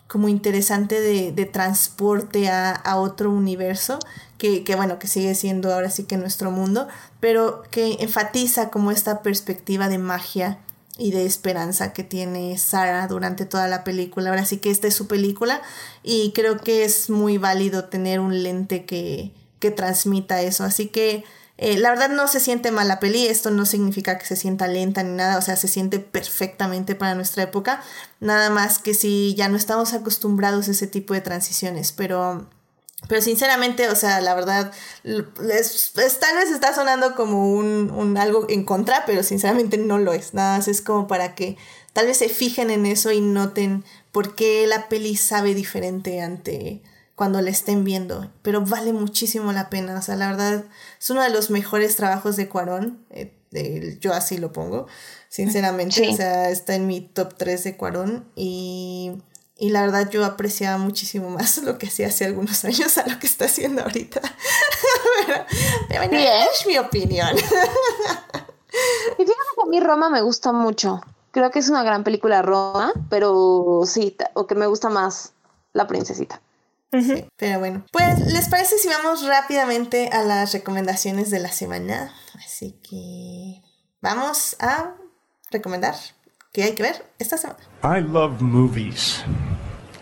como interesante de, transporte a, otro universo que, que, bueno, que sigue siendo ahora sí que nuestro mundo, pero que enfatiza como esta perspectiva de magia y de esperanza que tiene Sara durante toda la película. Ahora sí que esta es su película y creo que es muy válido tener un lente que, que transmita eso. Así que eh, la verdad no se siente mal la peli, esto no significa que se sienta lenta ni nada, o sea, se siente perfectamente para nuestra época, nada más que si ya no estamos acostumbrados a ese tipo de transiciones, pero pero sinceramente, o sea, la verdad, es, tal vez está sonando como un, un, algo en contra, pero sinceramente no lo es. Nada más es como para que tal vez se fijen en eso y noten por qué la peli sabe diferente ante cuando la estén viendo. Pero vale muchísimo la pena. O sea, la verdad, es uno de los mejores trabajos de Cuarón. Eh, yo así lo pongo, sinceramente. O sea, está en mi top 3 de Cuarón. Y y la verdad yo apreciaba muchísimo más lo que hacía hace algunos años a lo que está haciendo ahorita. pero, es mi opinión. y fíjate que a mí Roma me gusta mucho. Creo que es una gran película Roma, pero sí, o que me gusta más La Princesita. Sí, pero bueno, pues les parece si vamos rápidamente a las recomendaciones de la semana. Así que vamos a recomendar qué hay que ver esta semana. I love movies.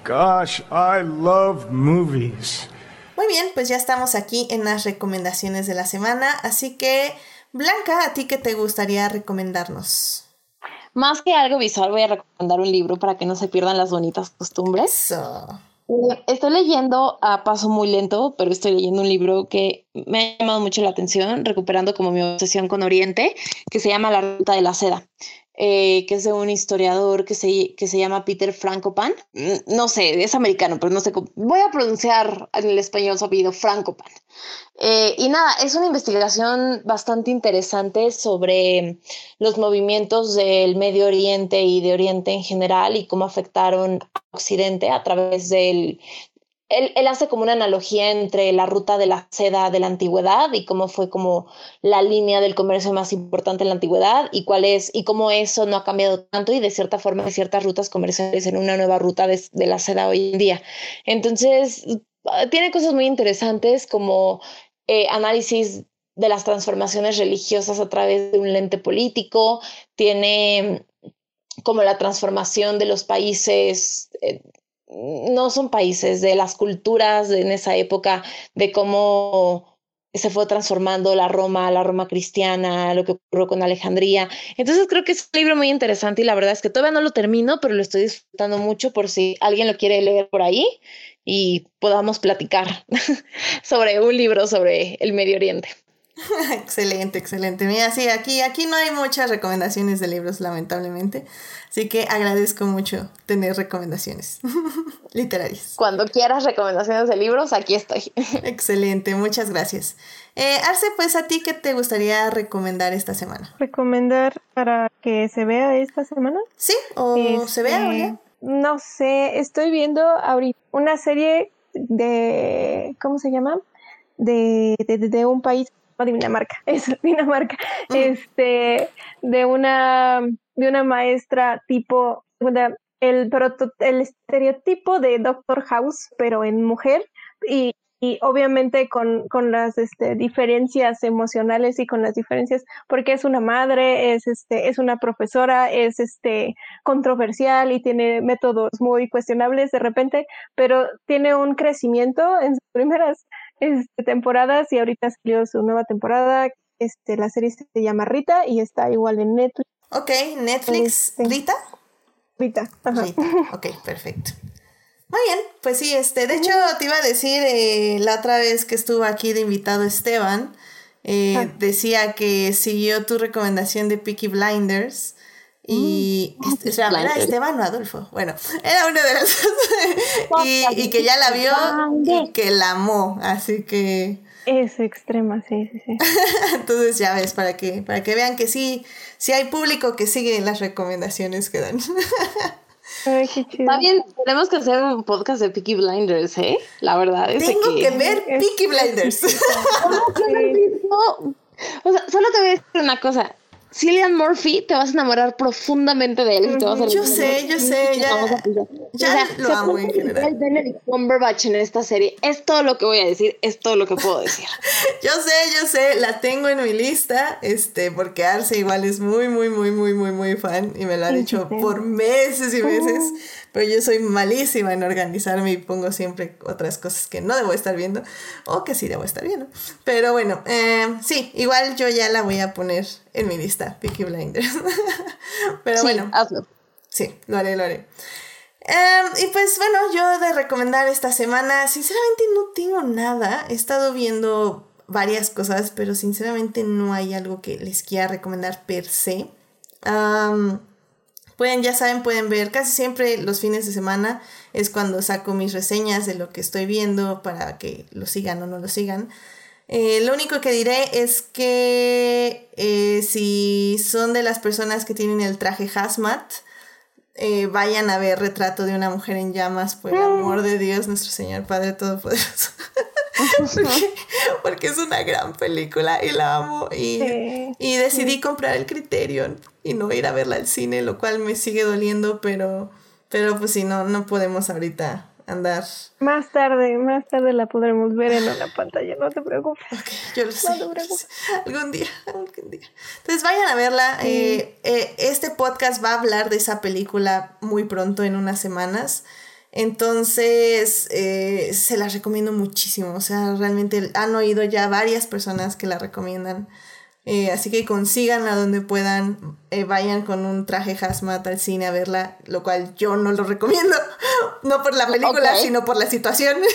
Gosh, I love movies. Muy bien, pues ya estamos aquí en las recomendaciones de la semana, así que Blanca, ¿a ti qué te gustaría recomendarnos? Más que algo visual, voy a recomendar un libro para que no se pierdan las bonitas costumbres. Eso. Eh, estoy leyendo a paso muy lento, pero estoy leyendo un libro que me ha llamado mucho la atención, recuperando como mi obsesión con Oriente, que se llama La Ruta de la Seda. Eh, que es de un historiador que se, que se llama Peter Frankopan. Mm, no sé, es americano, pero no sé cómo. Voy a pronunciar en el español su apellido, Frankopan. Eh, y nada, es una investigación bastante interesante sobre los movimientos del Medio Oriente y de Oriente en general y cómo afectaron a Occidente a través del, él, hace como una analogía entre la ruta de la seda de la antigüedad y cómo fue como la línea del comercio más importante en la antigüedad y cuál es y cómo eso no ha cambiado tanto y de cierta forma ciertas rutas comerciales en una nueva ruta de, la seda hoy en día. Entonces, tiene cosas muy interesantes como eh, análisis de las transformaciones religiosas a través de un lente político, tiene como la transformación de los países. Eh, no son países, de las culturas en esa época, de cómo se fue transformando la Roma, la Roma cristiana, lo que ocurrió con Alejandría. Entonces creo que es un libro muy interesante y la verdad es que todavía no lo termino, pero lo estoy disfrutando mucho por si alguien lo quiere leer por ahí y podamos platicar sobre un libro sobre el Medio Oriente. excelente, excelente. Mira, sí, aquí, aquí no hay muchas recomendaciones de libros, lamentablemente. Así que agradezco mucho tener recomendaciones literarias. Cuando quieras recomendaciones de libros, aquí estoy. excelente, muchas gracias. Eh, Arce, pues a ti, ¿qué te gustaría recomendar esta semana? ¿Recomendar para que se vea esta semana? Sí, o se vea, este, No sé, estoy viendo ahorita una serie de, ¿cómo se llama? De, de, de un país no Dinamarca, es Dinamarca, este, de una, de una maestra tipo, el, el estereotipo de Doctor House, pero en mujer, y, y obviamente con, con las este, diferencias emocionales y con las diferencias, porque es una madre, es, este, es una profesora, es este, controversial y tiene métodos muy cuestionables de repente, pero tiene un crecimiento en sus primeras este, temporadas y ahorita salió su nueva temporada. Este, la serie se llama Rita y está igual en Netflix. Ok, Netflix, este, Rita. Rita, Ok, perfecto. Muy bien, pues sí, este, de hecho te iba a decir eh, la otra vez que estuvo aquí de invitado Esteban, eh, ah. decía que siguió tu recomendación de Peaky Blinders y mm. este, era Esteban o Adolfo. Bueno, era uno de los y, y que ya la vio y que la amó. Así que. Es extrema, sí, sí, sí. Entonces ya ves, para que, para que vean que sí, sí hay público que sigue las recomendaciones que dan. Ay, qué chido. Está bien, tenemos que hacer un podcast de Peaky Blinders, ¿eh? La verdad es Tengo que, ver Peaky Blinders. o sea, solo te voy a decir una cosa Cillian Murphy, te vas a enamorar profundamente de él. yo sé, yo sé, ya, ya lo amo en general. El Benedict Cumberbatch en esta serie, es todo lo que voy a decir, es todo lo que puedo decir. yo sé, yo sé, la tengo en mi lista, este, porque Arce igual es muy, muy, muy, muy, muy, muy fan y me lo ha dicho por meses y meses. Pero yo soy malísima en organizarme y pongo siempre otras cosas que no debo estar viendo o que sí debo estar viendo. Pero bueno, eh, sí, igual yo ya la voy a poner en mi lista, Peaky Blinders. Pero bueno, hazlo. Sí, lo haré, lo haré. Em, y pues bueno, yo de recomendar esta semana, sinceramente no tengo nada. He estado viendo varias cosas, pero sinceramente no hay algo que les quiera recomendar per se. Pueden, ya saben, pueden ver casi siempre los fines de semana es cuando saco mis reseñas de lo que estoy viendo para que lo sigan o no lo sigan. Eh, lo único que diré es que eh, si son de las personas que tienen el traje hazmat, eh, vayan a ver Retrato de una mujer en llamas, por el amor de Dios, nuestro Señor Padre Todopoderoso. porque, es una gran película y la amo. Y, y decidí comprar el Criterion y no ir a verla al cine, lo cual me sigue doliendo, pero, pero pues si no, no podemos ahorita andar. Más tarde, más tarde la podremos ver en la pantalla, no te preocupes. yo lo sé. Algún día, algún día. Entonces vayan a verla. Eh, eh, este podcast va a hablar de esa película muy pronto, en unas semanas. Entonces, eh, se la recomiendo muchísimo. O sea, realmente han oído ya varias personas que la recomiendan. Eh, así que consíganla donde puedan. Eh, vayan con un traje hazmat al cine a verla, lo cual yo no lo recomiendo. No por la película, sino por la situación.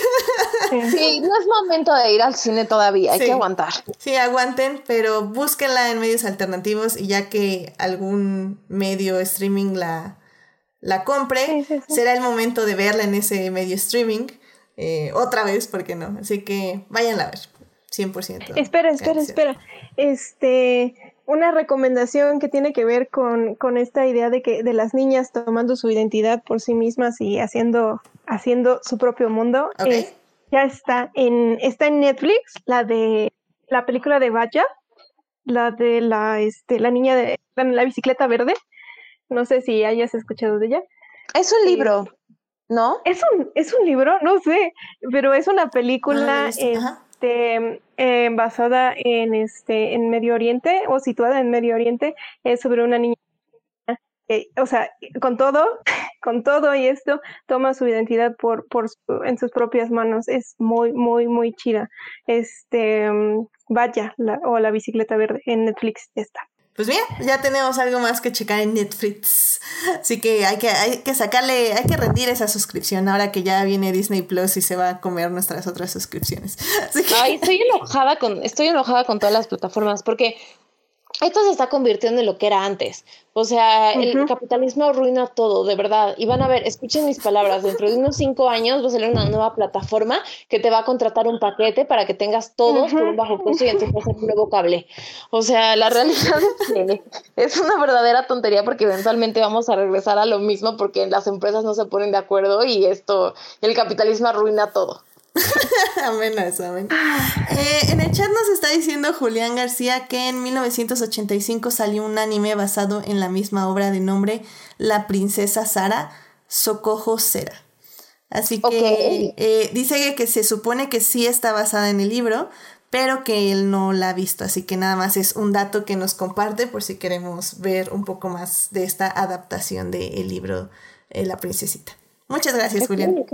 Sí, no es momento de ir al cine todavía, hay que aguantar. Sí, aguanten, pero búsquenla en medios alternativos y ya que algún medio streaming la, la compre, será el momento de verla en ese medio streaming. Eh, otra vez, ¿por qué no? Así que váyanla a ver, 100%. Espera, espera, espera. Este, una recomendación que tiene que ver con, con, esta idea de que de las niñas tomando su identidad por sí mismas y haciendo, haciendo su propio mundo. ya está en, está en Netflix, la de la película de Vaya, la de la, este, la niña de la, bicicleta verde. No sé si hayas escuchado de ella. Es un libro, ¿no? Es un, es un libro, no sé, pero es una película. Este, eh, basada en, este, en Medio Oriente o situada en Medio Oriente, es sobre una niña o sea, con todo, con todo y esto, toma su identidad por, por en sus propias manos. Es muy, muy, muy chida. Este, mm, vaya, o la bicicleta verde en Netflix está. Pues bien, ya tenemos algo más que checar en Netflix. Así que hay que, hay que sacarle, hay que rendir esa suscripción ahora que ya viene Disney Plus y se va a comer nuestras otras suscripciones. Ay, estoy enojada con, estoy enojada con todas las plataformas porque esto se está convirtiendo en lo que era antes. O sea, el capitalismo arruina todo, de verdad. Y van a ver, escuchen mis palabras, dentro de unos cinco años va a salir una nueva plataforma que te va a contratar un paquete para que tengas todos por un bajo costo y entonces va a un nuevo cable. O sea, la realidad es que es una verdadera tontería porque eventualmente vamos a regresar a lo mismo porque las empresas no se ponen de acuerdo y esto, el capitalismo arruina todo. Amén eso, amén. Eh, en el chat nos está diciendo Julián García que en 1985 salió un anime basado en la misma obra de nombre La princesa Sara, Socojo Cera. Así que eh, dice que se supone que sí está basada en el libro, pero que él no la ha visto. Así que nada más es un dato que nos comparte por si queremos ver un poco más de esta adaptación del libro eh, La princesita. Muchas gracias, Julián.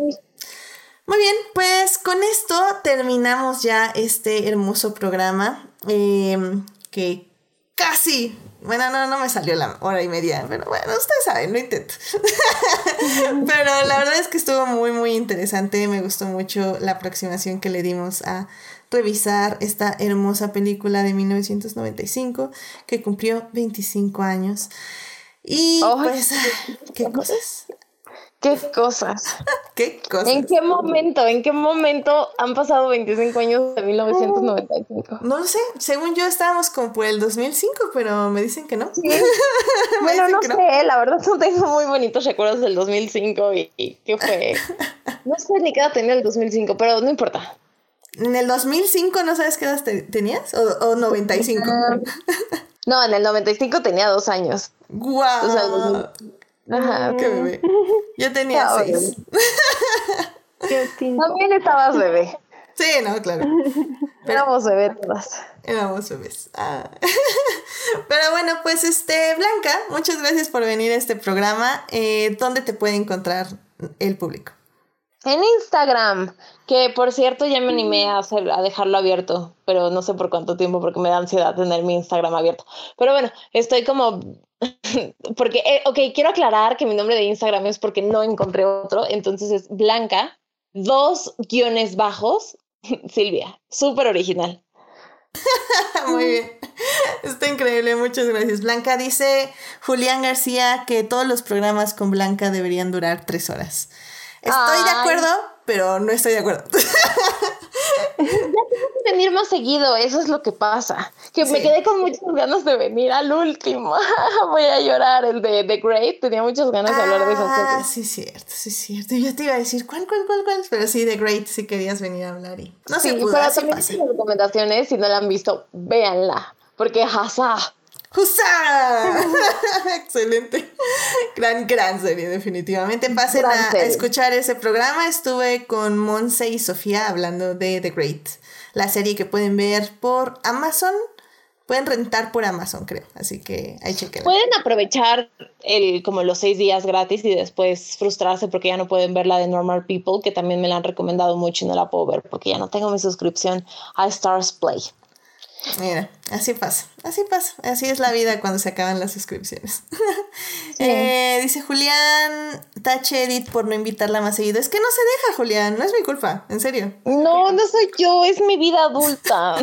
Muy bien, pues con esto terminamos ya este hermoso programa em, que casi, bueno, no, no me salió la hora y media, pero bueno, ustedes saben, lo intento. pero la verdad es que estuvo muy, muy interesante, me gustó mucho la aproximación que le dimos a revisar esta hermosa película de 1995 que cumplió 25 años. Y pues, ¿qué cosas? ¿Qué cosas? ¿Qué cosas? ¿En qué momento? ¿En qué momento han pasado 25 años de 1995? No lo sé. Según yo estábamos como por el 2005, pero me dicen que no. bueno, no sé. La verdad no tengo muy bonitos recuerdos del 2005 y, y qué fue. No sé ni qué edad tenía el 2005, pero no importa. ¿En el 2005 no sabes qué edad tenías? ¿O, o 95? no, en el 95 tenía dos años. ¡Guau! Ajá, qué bebé. Yo tenía seis. También estabas bebé. Sí, no, claro. éramos bebés todas. Éramos bebés. Ah. Pero bueno, pues este, Blanca, muchas gracias por venir a este programa. Eh, ¿Dónde te puede encontrar el público? En Instagram, que por cierto ya me animé a, hacer, a dejarlo abierto, pero no sé por cuánto tiempo porque me da ansiedad tener mi Instagram abierto. Pero bueno, estoy como porque, eh, ok, quiero aclarar que mi nombre de Instagram es porque no encontré otro, entonces es Blanca, dos guiones bajos, Silvia, súper original. Muy bien, está increíble, muchas gracias. Blanca dice Julián García que todos los programas con Blanca deberían durar tres horas. Estoy de acuerdo, pero no estoy de acuerdo. ya tengo que venir más seguido, eso es lo que pasa. Que me quedé con muchas ganas de venir al último. Voy a llorar, el de The Great. Tenía muchas ganas de hablar de esa serie. Ah, sí, cierto, sí, cierto. Yo te iba a decir, ¿cuál, cuál, cuál, cuál? Pero sí, The Great, si querías venir a hablar. Y no sé, pudo, pero también las recomendaciones, si no la han visto, véanla. Porque jasa. ¡Jusa! Excelente. Gran, gran serie, definitivamente. Pasen a, escuchar ese programa. Estuve con Monse y Sofía hablando de The Great, la serie que pueden ver por Amazon. Pueden rentar por Amazon, creo. Así que ahí chequen. Pueden aprovechar el, como los seis días gratis y después frustrarse porque ya no pueden ver la de Normal People, que también me la han recomendado mucho y no la puedo ver porque ya no tengo mi suscripción a Stars Play. Mira, así pasa, así pasa, así es la vida cuando se acaban las suscripciones. Eh, dice Julián, tache Edith por no invitarla más seguido. Es que no se deja, Julián, no es mi culpa, en serio. No, no soy yo, es mi vida adulta.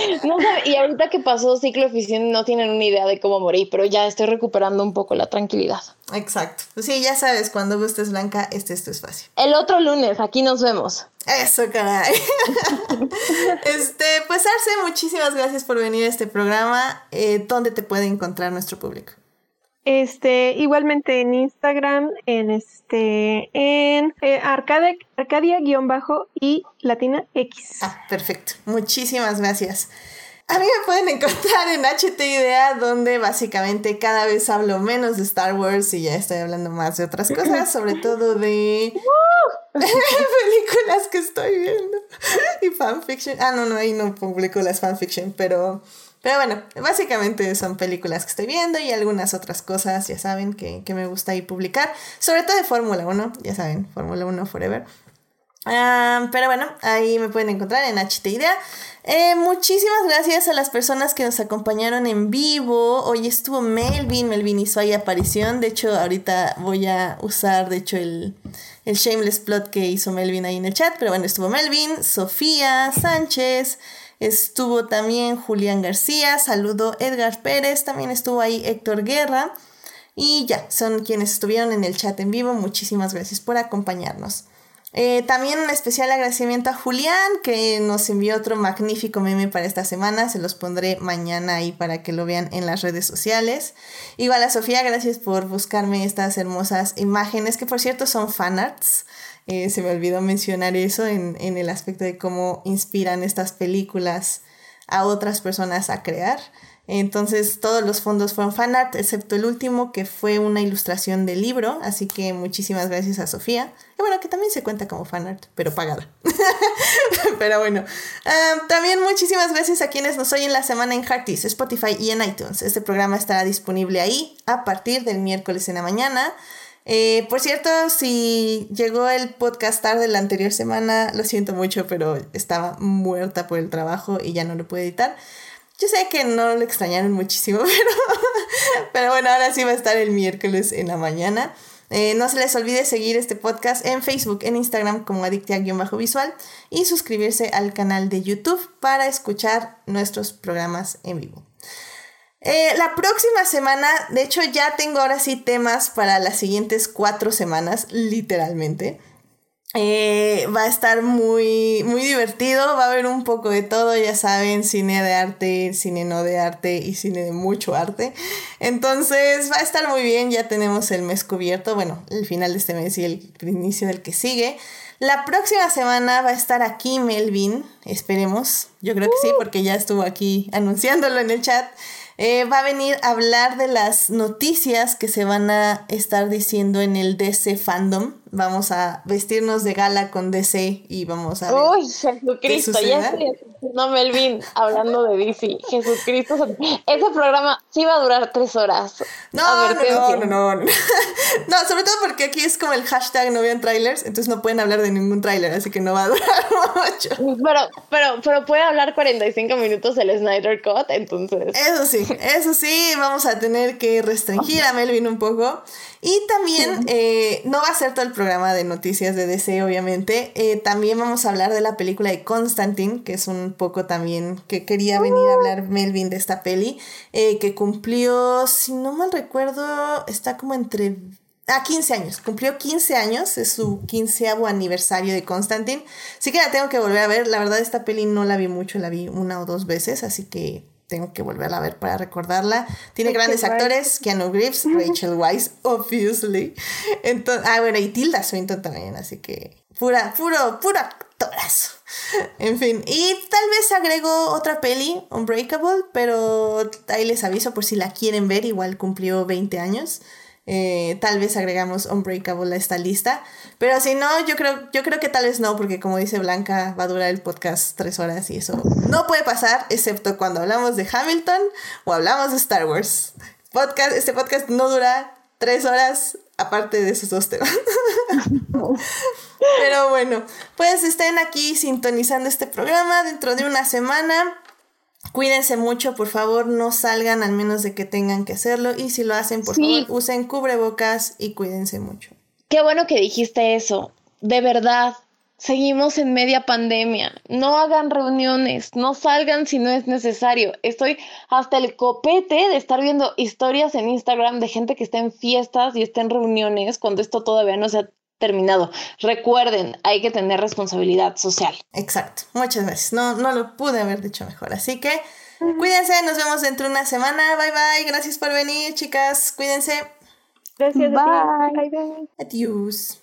y ahorita que pasó ciclo eficiente no tienen una idea de cómo morir, pero ya estoy recuperando un poco la tranquilidad. Exacto. Pues sí, ya sabes, cuando gustes Blanca, este es tu espacio. El otro lunes, aquí nos vemos. Eso, caray. este, pues Arce, muchísimas gracias por venir a este programa. Eh, ¿Dónde te puede encontrar nuestro público? Este, igualmente en Instagram, en este, en eh, Arcadia-bajo y Latina X. Ah, perfecto. Muchísimas gracias. A mí me pueden encontrar en HT Idea, donde básicamente cada vez hablo menos de Star Wars y ya estoy hablando más de otras cosas, sobre todo de películas que estoy viendo y fanfiction. Ah, no, no, ahí no publico las fanfiction, pero, pero bueno, básicamente son películas que estoy viendo y algunas otras cosas, ya saben, que, que me gusta ahí publicar, sobre todo de Fórmula 1, ya saben, Fórmula 1 Forever. Ah, pero bueno, ahí me pueden encontrar en HT Idea. Eh, muchísimas gracias a las personas que nos acompañaron en vivo. Hoy estuvo Melvin, Melvin hizo ahí aparición. De hecho, ahorita voy a usar, de hecho, el, el shameless plot que hizo Melvin ahí en el chat. Pero bueno, estuvo Melvin, Sofía Sánchez, estuvo también Julián García, saludo Edgar Pérez, también estuvo ahí Héctor Guerra. Y ya, son quienes estuvieron en el chat en vivo. Muchísimas gracias por acompañarnos. Eh, también un especial agradecimiento a Julián que nos envió otro magnífico meme para esta semana. Se los pondré mañana ahí para que lo vean en las redes sociales. Igual a Sofía, gracias por buscarme estas hermosas imágenes que por cierto son fanarts. Eh, se me olvidó mencionar eso en, en el aspecto de cómo inspiran estas películas a otras personas a crear. Entonces todos los fondos fueron fanart, excepto el último que fue una ilustración del libro, así que muchísimas gracias a Sofía. Y bueno, que también se cuenta como fanart, pero pagada. pero bueno, también muchísimas gracias a quienes nos oyen la semana en Hearties, Spotify y en iTunes. Este programa estará disponible ahí a partir del miércoles en la mañana. Eh, por cierto, si llegó el podcast tarde la anterior semana, lo siento mucho, pero estaba muerta por el trabajo y ya no lo pude editar. Yo sé que no lo extrañaron muchísimo, pero, pero bueno, ahora sí va a estar el miércoles en la mañana. Eh, no se les olvide seguir este podcast en Facebook, en Instagram como Adictia-Visual y suscribirse al canal de YouTube para escuchar nuestros programas en vivo. Eh, la próxima semana, de hecho ya tengo ahora sí temas para las siguientes cuatro semanas, literalmente. Eh, va a estar muy, muy divertido, va a haber un poco de todo, ya saben, cine de arte, cine no de arte y cine de mucho arte. Entonces va a estar muy bien, ya tenemos el mes cubierto, bueno, el final de este mes y el inicio del que sigue. La próxima semana va a estar aquí Melvin, esperemos, yo creo que sí, uh. porque ya estuvo aquí anunciándolo en el chat. Eh, va a venir a hablar de las noticias que se van a estar diciendo en el DC Fandom. Vamos a vestirnos de gala con DC y vamos a ver. Uy, Jesucristo, ya estoy no Melvin hablando de DC. Jesucristo. Ese programa sí va a durar tres horas. No, no, no, no, no. sobre todo porque aquí es como el hashtag no vean trailers, entonces no pueden hablar de ningún trailer, así que no va a durar mucho. Pero, pero, pero puede hablar 45 minutos el Snyder Cut, entonces. Eso sí, eso sí, vamos a tener que restringir a Melvin un poco. Y también eh, no va a ser todo el programa de noticias de DC, obviamente. Eh, también vamos a hablar de la película de Constantine, que es un poco también que quería venir a hablar Melvin de esta peli, eh, que cumplió, si no mal recuerdo, está como entre Ah, 15 años. Cumplió 15 años. Es su quinceavo aniversario de Constantine. Sí que la tengo que volver a ver. La verdad, esta peli no la vi mucho. La vi una o dos veces. Así que tengo que volverla a ver para recordarla. Tiene grandes actores, Keanu Reeves, Rachel Weisz, obviously. Entonces, ah, bueno, y Tilda Swinton también, así que pura, puro, puro actorazo. En fin, y tal vez agrego otra peli, Unbreakable, pero ahí les aviso por si la quieren ver, igual cumplió 20 años. Eh, tal vez agregamos Unbreakable a esta lista. Pero si no, yo creo, yo creo que tal vez no, porque como dice Blanca, va a durar el podcast tres horas y eso no puede pasar, excepto cuando hablamos de Hamilton o hablamos de Star Wars. Podcast, este podcast no dura tres horas aparte de esos dos temas. Pero bueno, pues estén aquí sintonizando este programa dentro de una semana. Cuídense mucho, por favor, no salgan al menos de que tengan que hacerlo. Y si lo hacen, por favor, usen cubrebocas y cuídense mucho. qué bueno que dijiste eso. De verdad, seguimos en media pandemia. No hagan reuniones, no salgan si no es necesario. Estoy hasta el copete de estar viendo historias en Instagram de gente que está en fiestas y está en reuniones cuando esto todavía no se ha terminado. Recuerden, hay que tener responsabilidad social. Exacto, muchas veces. No, no lo pude haber dicho mejor. Así que cuídense, nos vemos dentro de una semana. Bye bye, gracias por venir, chicas. Cuídense. Gracias. Bye. Adiós.